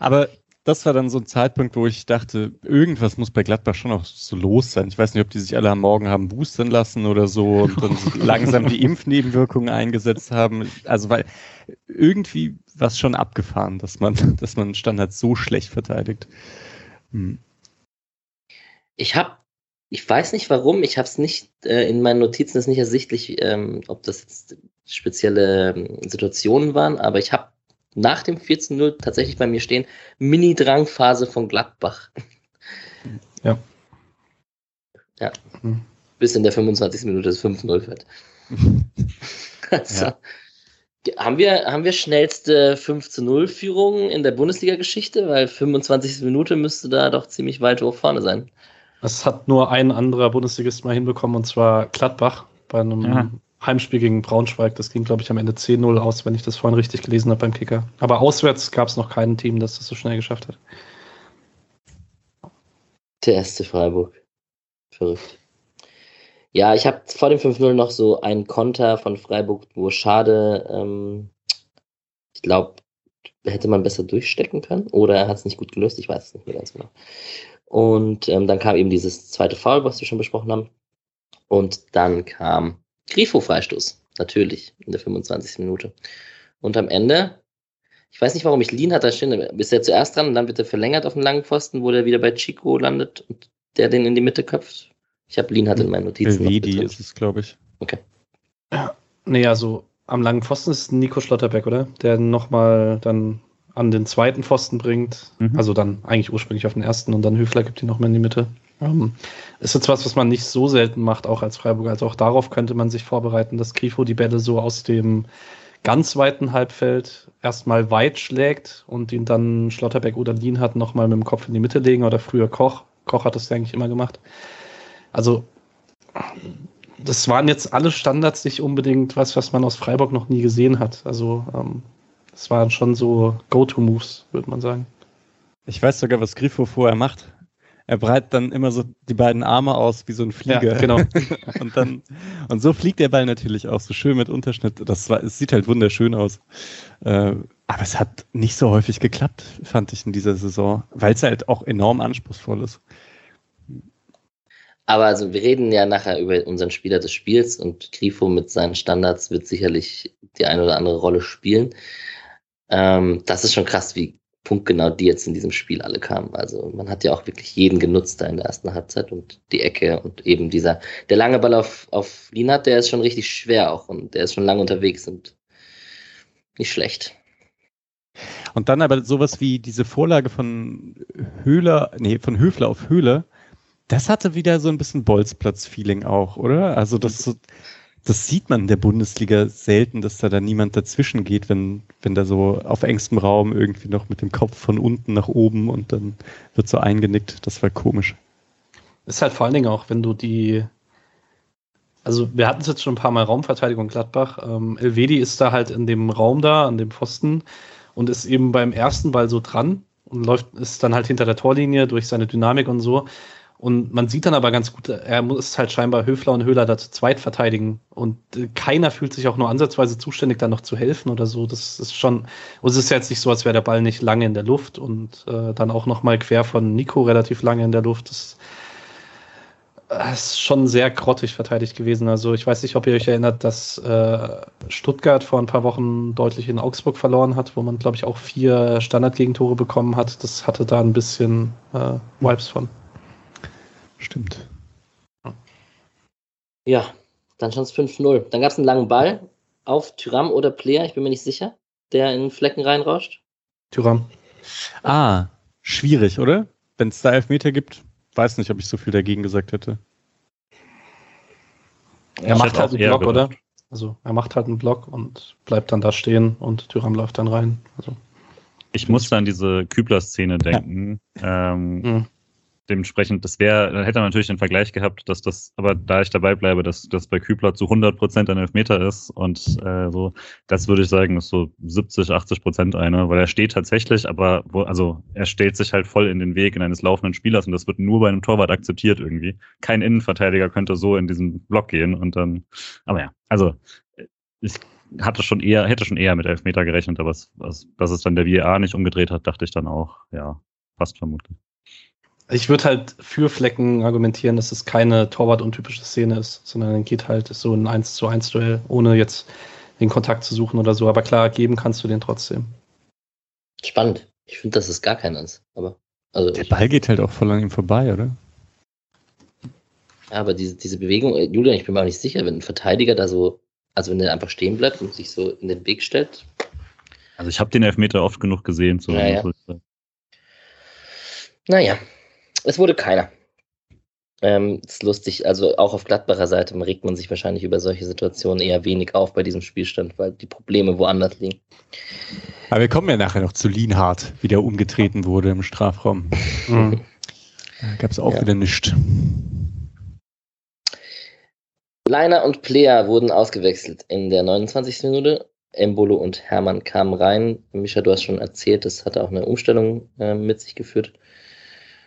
Aber das war dann so ein Zeitpunkt, wo ich dachte, irgendwas muss bei Gladbach schon auch so los sein. Ich weiß nicht, ob die sich alle am Morgen haben boostern lassen oder so und dann (laughs) langsam die Impfnebenwirkungen eingesetzt haben. Also weil irgendwie war es schon abgefahren, dass man, (laughs) dass man Standard so schlecht verteidigt. Hm. Ich habe, ich weiß nicht warum, ich habe es nicht, äh, in meinen Notizen ist nicht ersichtlich, ähm, ob das jetzt spezielle ähm, Situationen waren, aber ich habe nach dem 14-0 tatsächlich bei mir stehen, Mini-Drangphase von Gladbach. Ja. Ja. Mhm. Bis in der 25. Minute das 5-0 wird. also, ja. Haben wir, haben wir schnellste 5 0 Führung in der Bundesliga-Geschichte? Weil 25. Minute müsste da doch ziemlich weit hoch vorne sein. Das hat nur ein anderer Bundesligist mal hinbekommen, und zwar Gladbach bei einem ja. Heimspiel gegen Braunschweig. Das ging, glaube ich, am Ende 10-0 aus, wenn ich das vorhin richtig gelesen habe beim Kicker. Aber auswärts gab es noch kein Team, das das so schnell geschafft hat. Der erste Freiburg. Verrückt. Ja, ich habe vor dem 5-0 noch so einen Konter von Freiburg, wo schade, ähm, ich glaube, hätte man besser durchstecken können oder er hat es nicht gut gelöst, ich weiß es nicht mehr ganz genau. Und ähm, dann kam eben dieses zweite Foul, was wir schon besprochen haben. Und dann kam Grifo-Freistoß, natürlich, in der 25. Minute. Und am Ende, ich weiß nicht, warum ich Lin hatte, stehen, bist er zuerst dran und dann wird er verlängert auf den langen Pfosten, wo der wieder bei Chico landet und der den in die Mitte köpft. Ich habe Lin hat in meinen Notizen. Vedi ist es, glaube ich. Okay. Ja, nee, also am langen Pfosten ist Nico Schlotterbeck, oder? Der nochmal dann an den zweiten Pfosten bringt. Mhm. Also dann eigentlich ursprünglich auf den ersten und dann Höfler gibt ihn nochmal in die Mitte. Ähm, ist jetzt was, was man nicht so selten macht, auch als Freiburger. Also auch darauf könnte man sich vorbereiten, dass Grifo die Bälle so aus dem ganz weiten Halbfeld erstmal weit schlägt und ihn dann Schlotterbeck oder Lien hat nochmal mit dem Kopf in die Mitte legen oder früher Koch. Koch hat das eigentlich immer gemacht. Also das waren jetzt alle Standards nicht unbedingt was, was man aus Freiburg noch nie gesehen hat. Also ähm, das waren schon so Go-To-Moves, würde man sagen. Ich weiß sogar, was Grifo vorher macht er breitet dann immer so die beiden Arme aus wie so ein Flieger. Ja, genau. (laughs) und dann, und so fliegt der Ball natürlich auch so schön mit Unterschnitt. Das war, es sieht halt wunderschön aus. Äh, aber es hat nicht so häufig geklappt, fand ich in dieser Saison, weil es halt auch enorm anspruchsvoll ist. Aber also wir reden ja nachher über unseren Spieler des Spiels und Grifo mit seinen Standards wird sicherlich die eine oder andere Rolle spielen. Ähm, das ist schon krass, wie punktgenau die jetzt in diesem Spiel alle kamen. Also man hat ja auch wirklich jeden genutzt da in der ersten Halbzeit und die Ecke und eben dieser, der lange Ball auf, auf Linat, der ist schon richtig schwer auch und der ist schon lange unterwegs und nicht schlecht. Und dann aber sowas wie diese Vorlage von Höhler, nee, von Höfler auf Höhle, das hatte wieder so ein bisschen Bolzplatz-Feeling auch, oder? Also das so, das sieht man in der Bundesliga selten, dass da dann niemand dazwischen geht, wenn, wenn da so auf engstem Raum irgendwie noch mit dem Kopf von unten nach oben und dann wird so eingenickt. Das war komisch. Ist halt vor allen Dingen auch, wenn du die, also wir hatten es jetzt schon ein paar Mal Raumverteidigung Gladbach. Ähm, Elvedi ist da halt in dem Raum da, an dem Pfosten und ist eben beim ersten Ball so dran und läuft, ist dann halt hinter der Torlinie durch seine Dynamik und so. Und man sieht dann aber ganz gut, er muss halt scheinbar Höfler und Höhler da zu zweit verteidigen. Und äh, keiner fühlt sich auch nur ansatzweise zuständig, da noch zu helfen oder so. Das ist schon, und es ist jetzt nicht so, als wäre der Ball nicht lange in der Luft und äh, dann auch nochmal quer von Nico relativ lange in der Luft. Das, das ist schon sehr grottig verteidigt gewesen. Also ich weiß nicht, ob ihr euch erinnert, dass äh, Stuttgart vor ein paar Wochen deutlich in Augsburg verloren hat, wo man, glaube ich, auch vier Standardgegentore bekommen hat. Das hatte da ein bisschen äh, Vibes von. Stimmt. Ja, dann stand es 5-0. Dann gab es einen langen Ball auf Tyram oder Player, ich bin mir nicht sicher, der in Flecken reinrauscht. Tyram. Ah, schwierig, oder? Wenn es da Elfmeter gibt, weiß nicht, ob ich so viel dagegen gesagt hätte. Er Ich macht halt einen Block, oder? Also er macht halt einen Block und bleibt dann da stehen und Tyram läuft dann rein. Also, Ich musste an diese Kübler-Szene denken. Ähm, Mhm. Dementsprechend, das wäre, dann hätte man natürlich den Vergleich gehabt, dass das, aber da ich dabei bleibe, dass das bei Kübler zu 100 Prozent ein Elfmeter ist und äh, so, das würde ich sagen, ist so 70, 80 Prozent eine, weil er steht tatsächlich, aber wo, also er stellt sich halt voll in den Weg in eines laufenden Spielers und das wird nur bei einem Torwart akzeptiert irgendwie. Kein Innenverteidiger könnte so in diesen Block gehen und dann, aber ja, also ich hatte schon eher, hätte schon eher mit Elfmeter gerechnet, aber es, was, dass es dann der VAR nicht umgedreht hat, dachte ich dann auch, ja, passt vermutlich. Ich würde halt für Flecken argumentieren, dass es keine Torwart-untypische Szene ist, sondern dann geht halt so ein 1 zu 1 Duell, ohne jetzt den Kontakt zu suchen oder so. Aber klar, geben kannst du den trotzdem. Spannend. Ich finde, dass es gar keiner ist. Aber, also Der Ball geht halt auch voll an ihm vorbei, oder? ja, aber diese, diese Bewegung, Julian, ich bin mir auch nicht sicher, wenn ein Verteidiger da so, also wenn der einfach stehen bleibt und sich so in den Weg stellt. Also ich habe den Elfmeter oft genug gesehen. So Ja, ja. so- Naja, es wurde keiner. Ähm, ist lustig, also auch auf Gladbacher Seite regt man sich wahrscheinlich über solche Situationen eher wenig auf bei diesem Spielstand, weil die Probleme woanders liegen. Aber wir kommen ja nachher noch zu Lienhardt, wie der umgetreten wurde im Strafraum. (laughs) Mhm. Da gab es auch Ja. wieder nichts. Leiner und Plea wurden ausgewechselt in der 29. Minute. Embolo und Hermann kamen rein. Mischa, du hast schon erzählt, das hatte auch eine Umstellung äh, mit sich geführt.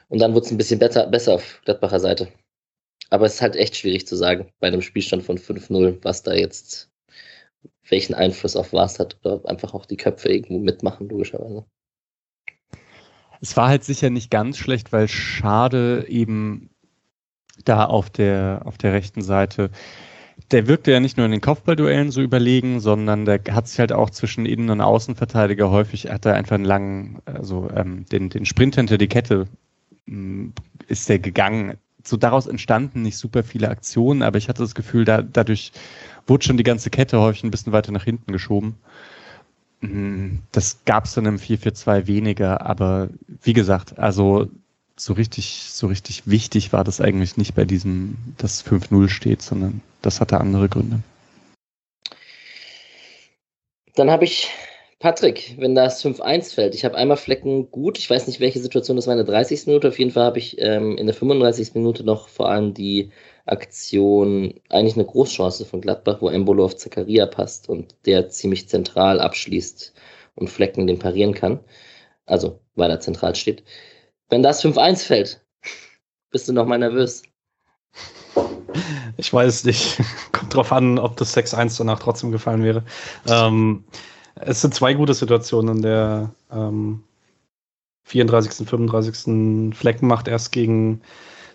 Und dann wurde es ein bisschen besser, besser auf Gladbacher Seite. Aber es ist halt echt schwierig zu sagen, bei einem Spielstand von 5-0, was da jetzt, welchen Einfluss auf was hat oder ob einfach auch die Köpfe irgendwo mitmachen, logischerweise. Es war halt sicher nicht ganz schlecht, weil Schade eben da auf der, auf der rechten Seite, der wirkte ja nicht nur in den Kopfballduellen so überlegen, sondern der hat sich halt auch zwischen Innen- und Außenverteidiger häufig, hat er einfach einen langen, also ähm, den, den Sprint hinter die Kette ist der gegangen. So daraus entstanden nicht super viele Aktionen, aber ich hatte das Gefühl, da, dadurch wurde schon die ganze Kette häufig ein bisschen weiter nach hinten geschoben. Das gab es dann im 4-4-2 weniger, aber wie gesagt, also so richtig, so richtig wichtig war das eigentlich nicht bei diesem, dass 5-0 steht, sondern das hatte andere Gründe. Dann habe ich Patrick, wenn das 5-1 fällt. Ich habe einmal Flecken gut. Ich weiß nicht, welche Situation das war in der 30. Minute. Auf jeden Fall habe ich ähm, in der 35. Minute noch vor allem die Aktion, eigentlich eine Großchance von Gladbach, wo Embolo auf Zakaria passt und der ziemlich zentral abschließt und Flecken den parieren kann. Also, weil er zentral steht. Wenn das 5-1 fällt, bist du noch mal nervös. Ich weiß nicht. (laughs) Kommt drauf an, ob das 6-1 danach trotzdem gefallen wäre. Ähm, es sind zwei gute Situationen in der ähm, 34., 35. Flecken macht erst gegen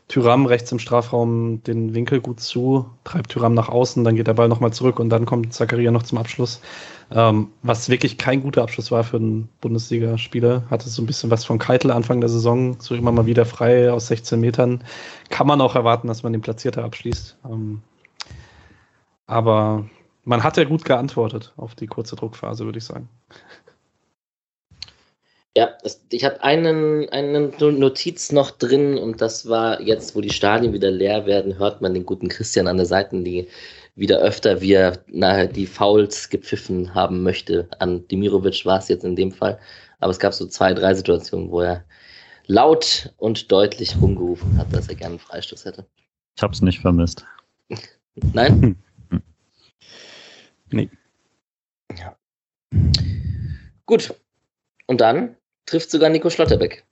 Tyram rechts im Strafraum den Winkel gut zu, treibt Tyram nach außen, dann geht der Ball nochmal zurück und dann kommt Zakaria noch zum Abschluss. Ähm, was wirklich kein guter Abschluss war für einen Bundesligaspieler. Hatte so ein bisschen was von Keitel Anfang der Saison, so immer mal wieder frei aus 16 Metern. Kann man auch erwarten, dass man den Platzierter abschließt. Ähm, aber man hat ja gut geantwortet auf die kurze Druckphase, würde ich sagen. Ja, es, ich habe einen, eine Notiz noch drin und das war jetzt, wo die Stadien wieder leer werden, hört man den guten Christian an der Seitenlinie wieder öfter, wie er nachher die Fouls gepfiffen haben möchte. An Dimirovic war es jetzt in dem Fall. Aber es gab so zwei, drei Situationen, wo er laut und deutlich rumgerufen hat, dass er gerne einen Freistoß hätte. Ich habe es nicht vermisst. Nein? (laughs) Nee. Ja. Gut. Und dann trifft sogar Nico Schlotterbeck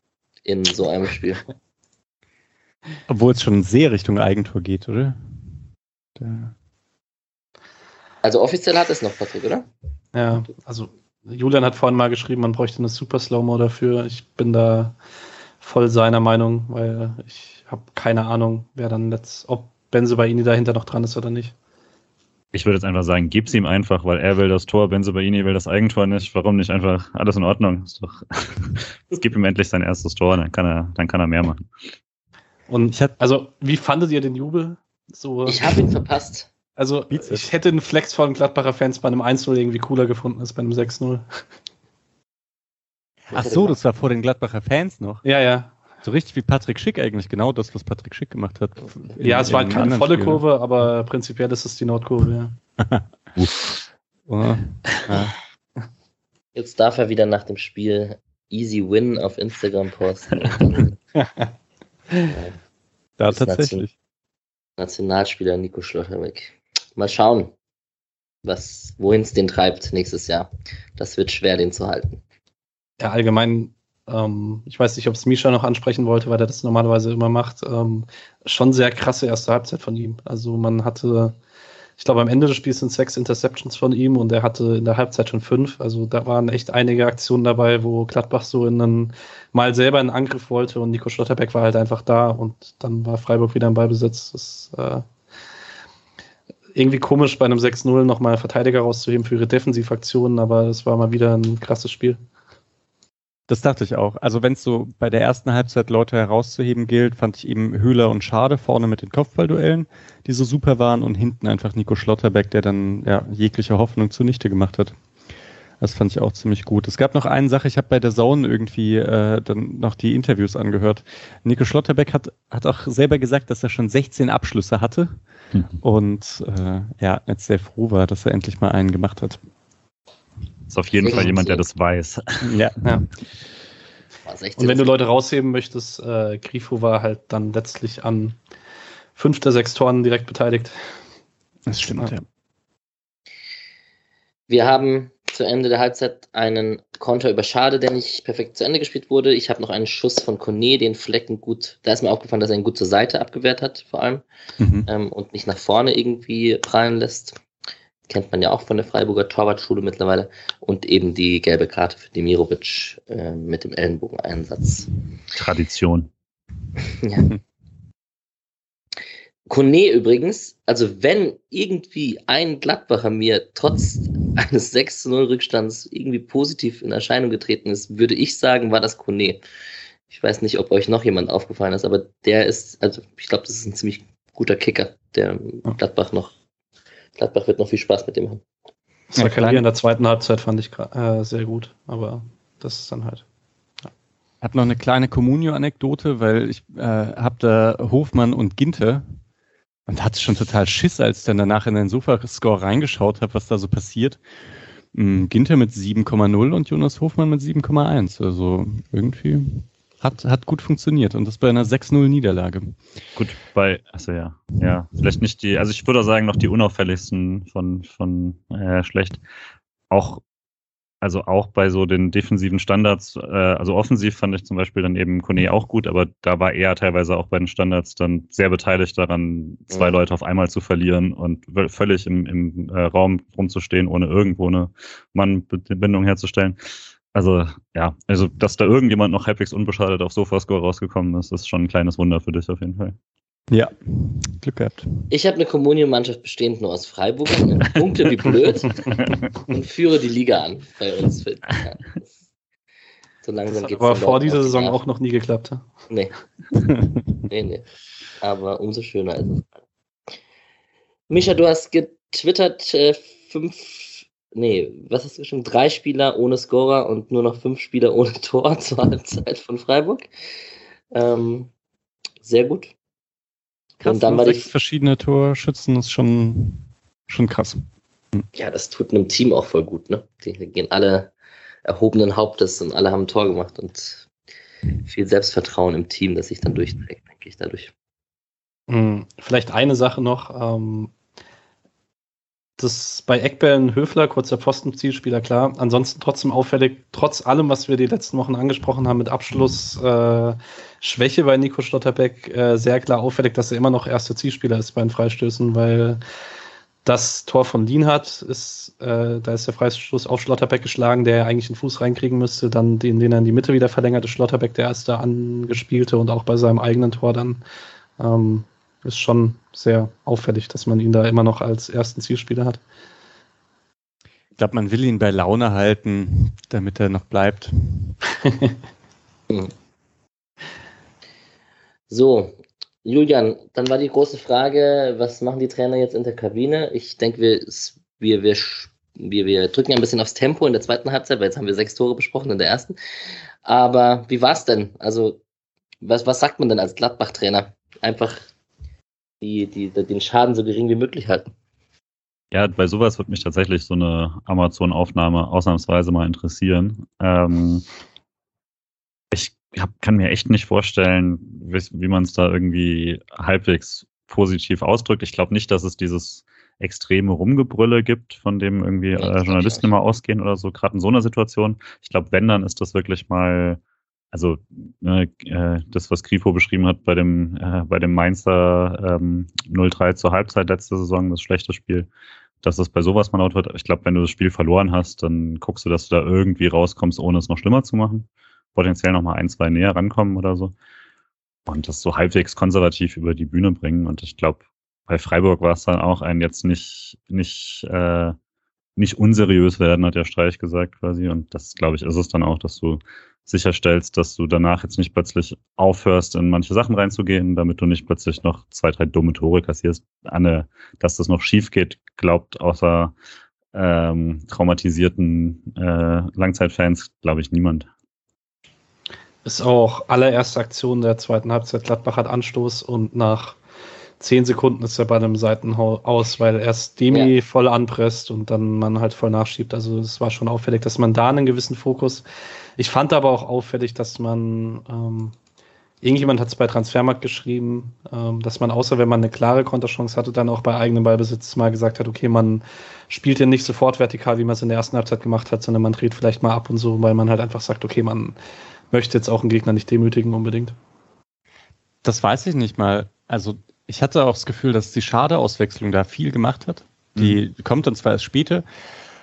in so einem Spiel. (laughs) Obwohl es schon sehr Richtung Eigentor geht, oder? Da. Also offiziell hat es noch Patrick, oder? Ja, also Julian hat vorhin mal geschrieben, man bräuchte eine Super Slow-Mo dafür. Ich bin da voll seiner Meinung, weil ich habe keine Ahnung, wer dann letzt, ob Benzebaini dahinter noch dran ist oder nicht. Ich würde jetzt einfach sagen, gib's ihm einfach, weil er will das Tor, Benzobaini will das Eigentor nicht. Warum nicht einfach alles in Ordnung? Ist doch, (laughs) es gibt ihm endlich sein erstes Tor, dann kann er, dann kann er mehr machen. Und ich hatte, also, wie fandet ihr den Jubel? So, Ich habe ihn verpasst. also, ich hätte einen Flex von Gladbacher Fans bei einem 1-0 irgendwie cooler gefunden als bei einem 6-0. Ach so, das war vor den Gladbacher Fans noch. Ja, ja. So richtig wie Patrick Schick eigentlich, genau das, was Patrick Schick gemacht hat. In- Ja, es war halt keine volle Spielen. Kurve, aber prinzipiell ist es die Nordkurve, ja. (laughs) Oh, ja. Jetzt darf er wieder nach dem Spiel Easy Win auf Instagram posten. Äh, (laughs) Da tatsächlich. Nationalspieler Nico Schlotterbeck. Mal schauen, was, wohin es den treibt nächstes Jahr. Das wird schwer, den zu halten. Ja, allgemein, ähm, ich weiß nicht, ob es Misha noch ansprechen wollte, weil er das normalerweise immer macht. Ähm, schon sehr krasse erste Halbzeit von ihm. Also man hatte, ich glaube, am Ende des Spiels sind sechs Interceptions von ihm und er hatte in der Halbzeit schon fünf. Also da waren echt einige Aktionen dabei, wo Gladbach so in einen, mal selber in Angriff wollte und Nico Schlotterbeck war halt einfach da und dann war Freiburg wieder im Ballbesitz. Das äh, irgendwie komisch, bei einem 6-0 nochmal Verteidiger rauszuheben für ihre Defensivaktionen, aber es war mal wieder ein krasses Spiel. Das dachte ich auch. Also wenn es so bei der ersten Halbzeit Leute herauszuheben gilt, fand ich eben Höhler und Schade vorne mit den Kopfballduellen, die so super waren und hinten einfach Nico Schlotterbeck, der dann ja, jegliche Hoffnung zunichte gemacht hat. Das fand ich auch ziemlich gut. Es gab noch eine Sache, ich habe bei der Zone irgendwie äh, dann noch die Interviews angehört. Nico Schlotterbeck hat, hat auch selber gesagt, dass er schon 16 Abschlüsse hatte und äh, ja, jetzt sehr froh war, dass er endlich mal einen gemacht hat. Ist auf jeden Fall jemand, der das weiß. (laughs) Ja, Ja. War 16. Und wenn du Leute rausheben möchtest, äh, Grifo war halt dann letztlich an fünf der sechs Toren direkt beteiligt. das stimmt, ja. Wir haben zu Ende der Halbzeit einen Konter über Schade, der nicht perfekt zu Ende gespielt wurde. Ich habe noch einen Schuss von Kone, den Flecken gut, da ist mir aufgefallen, dass er ihn gut zur Seite abgewehrt hat, vor allem, Mhm. ähm, und nicht nach vorne irgendwie prallen lässt. Kennt man ja auch von der Freiburger Torwartschule mittlerweile. Und eben die gelbe Karte für Demirovic äh, mit dem Ellenbogeneinsatz. Tradition. (laughs) Ja. Kone übrigens, also wenn irgendwie ein Gladbacher mir trotz eines 6-0 Rückstands irgendwie positiv in Erscheinung getreten ist, würde ich sagen, war das Kone. Ich weiß nicht, ob euch noch jemand aufgefallen ist, aber der ist, also ich glaube, das ist ein ziemlich guter Kicker, der Gladbach noch, Gladbach wird noch viel Spaß mit dem haben. Zakaria klein- in der zweiten Halbzeit fand ich äh, sehr gut, aber das ist dann halt. Ich habe noch eine kleine Communio-Anekdote, weil ich äh, habe da Hofmann und Ginter und hatte schon total Schiss, als ich dann danach in den Sofa-Score reingeschaut habe, was da so passiert. Mm, Ginter mit 7,0 und Jonas Hofmann mit 7,1. Also irgendwie hat, hat gut funktioniert und das bei einer 6-0-Niederlage. Gut, bei, also ja, ja, vielleicht nicht die, also ich würde sagen, noch die unauffälligsten von, von äh, schlecht. Auch, also auch bei so den defensiven Standards, äh, also offensiv fand ich zum Beispiel dann eben Kone auch gut, aber da war er teilweise auch bei den Standards dann sehr beteiligt daran, zwei Mhm. Leute auf einmal zu verlieren und völlig im, im äh, Raum rumzustehen, ohne irgendwo eine Mannbindung herzustellen. Also ja, also dass da irgendjemand noch halbwegs unbeschadet auf Sofascore rausgekommen ist, ist schon ein kleines Wunder für dich auf jeden Fall. Ja, Glück gehabt. Ich habe eine Communio-Mannschaft bestehend nur aus Freiburgern, punkte wie blöd (laughs) und führe die Liga an bei uns. Ja, so langsam hat geht's aber vor dieser Saison auch noch nie geklappt. Nee, (laughs) nee, nee. Aber umso schöner ist es. Micha, du hast getwittert, äh, fünf, nee, was hast du geschrieben? Drei Spieler ohne Scorer und nur noch fünf Spieler ohne (laughs) Tor zur Halbzeit von Freiburg. Ähm, sehr gut. Krass, und dann ne? war die sechs verschiedene Torschützen ist schon schon krass. Ja, das tut einem Team auch voll gut, ne? Die gehen alle erhobenen Hauptes und alle haben ein Tor gemacht und viel Selbstvertrauen im Team, das sich dann durchträgt, denke ich, dadurch. Hm, vielleicht eine Sache noch. Ähm, das bei Eckbällen Höfler, kurzer Pfostenzielspieler, klar. Ansonsten trotzdem auffällig, trotz allem, was wir die letzten Wochen angesprochen haben mit Abschluss, äh, Schwäche bei Nico Schlotterbeck, äh, sehr klar auffällig, dass er immer noch erster Zielspieler ist bei den Freistößen, weil das Tor von Lienhardt ist, äh, da ist der Freistoß auf Schlotterbeck geschlagen, der eigentlich einen Fuß reinkriegen müsste, dann den, den er in die Mitte wieder verlängert, ist Schlotterbeck der erste angespielte und auch bei seinem eigenen Tor dann. Ähm, ist schon sehr auffällig, dass man ihn da immer noch als ersten Zielspieler hat. Ich glaube, man will ihn bei Laune halten, damit er noch bleibt. (laughs) so, Julian, dann war die große Frage, was machen die Trainer jetzt in der Kabine? Ich denke, wir, wir, wir, wir, wir drücken ja ein bisschen aufs Tempo in der zweiten Halbzeit, weil jetzt haben wir sechs Tore besprochen in der ersten. Aber wie war es denn? Also, was, was sagt man denn als Gladbach-Trainer? Einfach die, die, den Schaden so gering wie möglich halten. Ja, bei sowas würde mich tatsächlich so eine Amazon-Aufnahme ausnahmsweise mal interessieren. Ähm, ich hab, kann mir echt nicht vorstellen, wie, wie man es da irgendwie halbwegs positiv ausdrückt. Ich glaube nicht, dass es dieses extreme Rumgebrülle gibt, von dem irgendwie äh, Journalisten immer ausgehen oder so, gerade in so einer Situation. Ich glaube, wenn, dann ist das wirklich mal, also ne, äh, das, was Grifo beschrieben hat bei dem, äh, bei dem Mainzer ähm, 0-3 zur Halbzeit letzte Saison, das schlechte Spiel, dass das bei sowas mal laut wird. Ich glaube, wenn du das Spiel verloren hast, dann guckst du, dass du da irgendwie rauskommst, ohne es noch schlimmer zu machen potenziell noch mal ein, zwei näher rankommen oder so. Und das so halbwegs konservativ über die Bühne bringen. Und ich glaube, bei Freiburg war es dann auch ein jetzt nicht, nicht, äh, nicht unseriös werden, hat der Streich gesagt quasi. Und das, glaube ich, ist es dann auch, dass du sicherstellst, dass du danach jetzt nicht plötzlich aufhörst, in manche Sachen reinzugehen, damit du nicht plötzlich noch zwei, drei dumme Tore kassierst. Anne, dass das noch schief geht, glaubt außer ähm, traumatisierten äh, Langzeitfans, glaube ich, niemand. Ist auch allererste Aktion der zweiten Halbzeit. Gladbach hat Anstoß und nach zehn Sekunden ist er bei einem Seitenhau aus, weil erst Demi ja. voll anpresst und dann man halt voll nachschiebt. Also es war schon auffällig, dass man da einen gewissen Fokus. Ich fand aber auch auffällig, dass man ähm, irgendjemand hat es bei Transfermarkt geschrieben, ähm, dass man außer wenn man eine klare Konterchance hatte, dann auch bei eigenem Ballbesitz mal gesagt hat, okay, man spielt ja nicht sofort vertikal, wie man es in der ersten Halbzeit gemacht hat, sondern man dreht vielleicht mal ab und so, weil man halt einfach sagt, okay, man möchte jetzt auch einen Gegner nicht demütigen unbedingt. Das weiß ich nicht mal. Also ich hatte auch das Gefühl, dass die Schade-Auswechslung da viel gemacht hat. Die mhm. kommt dann zwar erst später,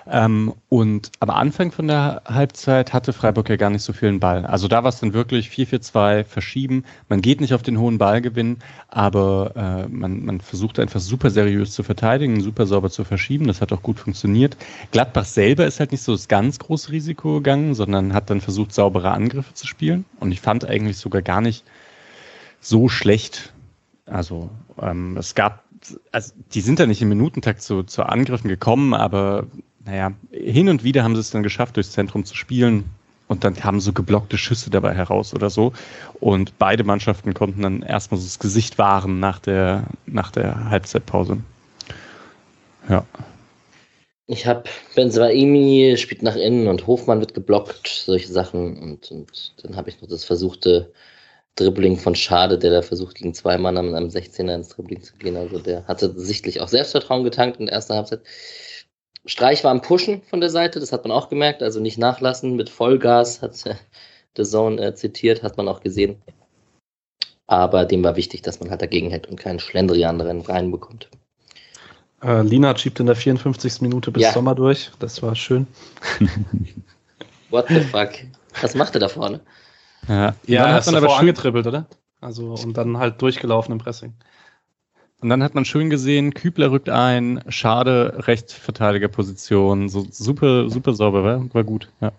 ähm, und am Anfang von der Halbzeit hatte Freiburg ja gar nicht so viel Ball. Also da war es dann wirklich 4-4-2 verschieben. Man geht nicht auf den hohen Ballgewinn, aber äh, man, man versucht einfach super seriös zu verteidigen, super sauber zu verschieben. Das hat auch gut funktioniert. Gladbach selber ist halt nicht so das ganz große Risiko gegangen, sondern hat dann versucht, saubere Angriffe zu spielen. Und ich fand eigentlich sogar gar nicht so schlecht. Also ähm, es gab also die sind da nicht im Minutentakt zu, zu Angriffen gekommen, aber naja, hin und wieder haben sie es dann geschafft, durchs Zentrum zu spielen. Und dann kamen so geblockte Schüsse dabei heraus oder so. Und beide Mannschaften konnten dann erstmal so das Gesicht wahren nach der, nach der Halbzeitpause. Ja. Ich habe Benzemaimi spielt nach innen und Hofmann wird geblockt, solche Sachen. Und, und dann habe ich noch das versuchte Dribbling von Schade, der da versucht, gegen zwei Mann am, am 16er ins Dribbling zu gehen. Also der hatte sichtlich auch Selbstvertrauen getankt in der ersten Halbzeit. Streich war am Pushen von der Seite, das hat man auch gemerkt, also nicht nachlassen mit Vollgas, hat (laughs) The Zone äh, zitiert, hat man auch gesehen. Aber dem war wichtig, dass man halt dagegen hält und keinen Schlendrian reinbekommt. Äh, Lina schiebt in der 54. Minute bis ja. Sommer durch, das war schön. (laughs) What the fuck? Was macht er da vorne? Ja, ja dann hat man aber schön angetribbelt, oder? Also und dann halt durchgelaufen im Pressing. Und dann hat man schön gesehen, Kübler rückt ein, schade Rechtsverteidigerposition, so super, super sauber, war, war gut, ja.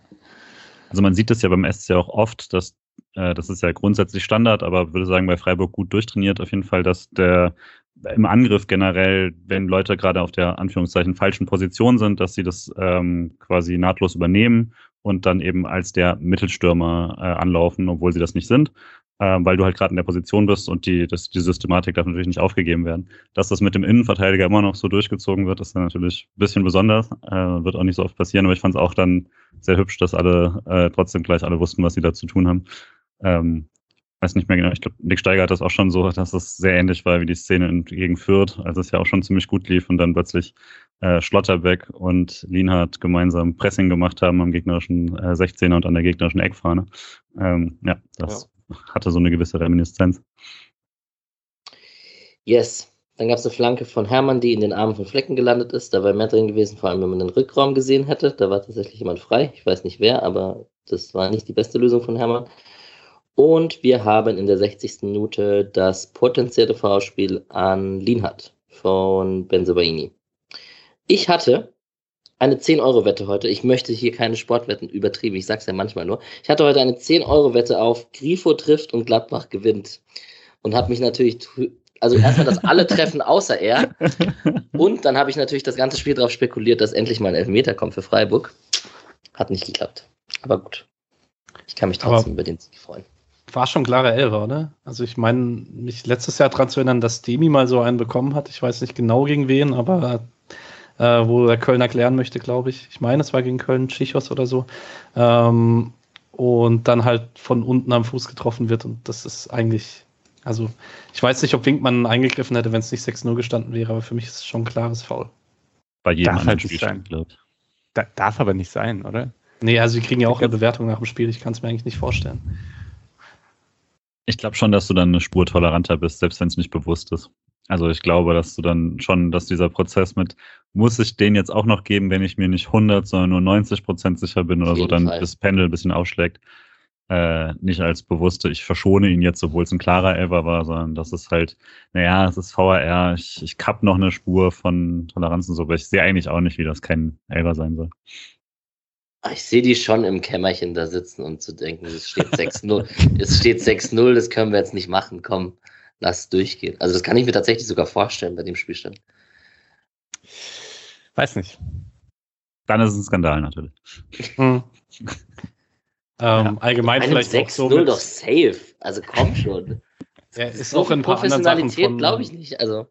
Also man sieht das ja beim SC auch oft, dass äh, das ist ja grundsätzlich Standard, aber würde sagen bei Freiburg gut durchtrainiert auf jeden Fall, dass der im Angriff generell, wenn Leute gerade auf der Anführungszeichen falschen Position sind, dass sie das ähm, quasi nahtlos übernehmen und dann eben als der Mittelstürmer äh, anlaufen, obwohl sie das nicht sind. äh, weil du halt gerade in der Position bist und die, das, die Systematik darf natürlich nicht aufgegeben werden. Dass das mit dem Innenverteidiger immer noch so durchgezogen wird, ist dann natürlich ein bisschen besonders, äh, wird auch nicht so oft passieren, aber ich fand es auch dann sehr hübsch, dass alle äh, trotzdem gleich alle wussten, was sie da zu tun haben. Ähm, weiß nicht mehr genau, ich glaube, Nick Steiger hat das auch schon so, dass es sehr ähnlich war wie die Szene gegen Fürth, als es ja auch schon ziemlich gut lief und dann plötzlich äh, Schlotterbeck und Lienhardt gemeinsam Pressing gemacht haben am gegnerischen äh, 16er und an der gegnerischen Eckfahne. Ähm, ja, das ja. hatte so eine gewisse Reminiszenz. Yes. Dann gab es eine Flanke von Hermann, die in den Armen von Flecken gelandet ist. Da wäre mehr drin gewesen, vor allem wenn man den Rückraum gesehen hätte. Da war tatsächlich jemand frei. Ich weiß nicht wer, aber das war nicht die beste Lösung von Hermann. Und wir haben in der 60. Minute das potenzielle Foulspiel an Lienhardt von Benzobaini. Ich hatte eine 10-Euro-Wette heute. Ich möchte hier keine Sportwetten übertrieben. Ich sag's ja manchmal nur. Ich hatte heute eine 10-Euro-Wette auf Grifo trifft und Gladbach gewinnt. Und habe mich natürlich, also erstmal, dass alle treffen außer er. Und dann habe ich natürlich das ganze Spiel darauf spekuliert, dass endlich mal ein Elfmeter kommt für Freiburg. Hat nicht geklappt. Aber gut. Ich kann mich trotzdem Aber über den Sieg freuen war schon klare Elfer, oder? Also ich meine, mich letztes Jahr daran zu erinnern, dass Demi mal so einen bekommen hat. Ich weiß nicht genau gegen wen, aber äh, wo der Köln erklären möchte, glaube ich. Ich meine, es war gegen Köln, Schichos oder so. Ähm, und dann halt von unten am Fuß getroffen wird. Und das ist eigentlich, also ich weiß nicht, ob Winkmann eingegriffen hätte, wenn es nicht 6-0 gestanden wäre, aber für mich ist es schon ein klares Foul. Bei jedem darf halt sein. Da, darf aber nicht sein, oder? Nee, also sie kriegen ja auch eine Bewertung nach dem Spiel. Ich kann es mir eigentlich nicht vorstellen. Ich glaube schon, dass du dann eine Spur toleranter bist, selbst wenn es nicht bewusst ist. Also ich glaube, dass du dann schon, dass dieser Prozess mit, muss ich den jetzt auch noch geben, wenn ich mir nicht 100, sondern nur 90 Prozent sicher bin oder so, dann Fall. das Pendel ein bisschen ausschlägt. Äh, nicht als bewusste, ich verschone ihn jetzt, obwohl es ein klarer Elber war, sondern das ist halt, naja, es ist VRR, ich, ich kapp noch eine Spur von Toleranzen so, aber ich sehe eigentlich auch nicht, wie das kein Elber sein soll. Ich sehe die schon im Kämmerchen da sitzen und zu denken, es steht 6-0, es steht 6-0, das können wir jetzt nicht machen, komm, lass es durchgehen. Also das kann ich mir tatsächlich sogar vorstellen bei dem Spielstand. Weiß nicht. Dann ist es ein Skandal natürlich. Hm. (laughs) ähm, ja. Allgemein vielleicht 6 auch so. doch safe. Also komm schon. (laughs) Ja, ist so auch in Professionalität, glaube ich nicht. Also.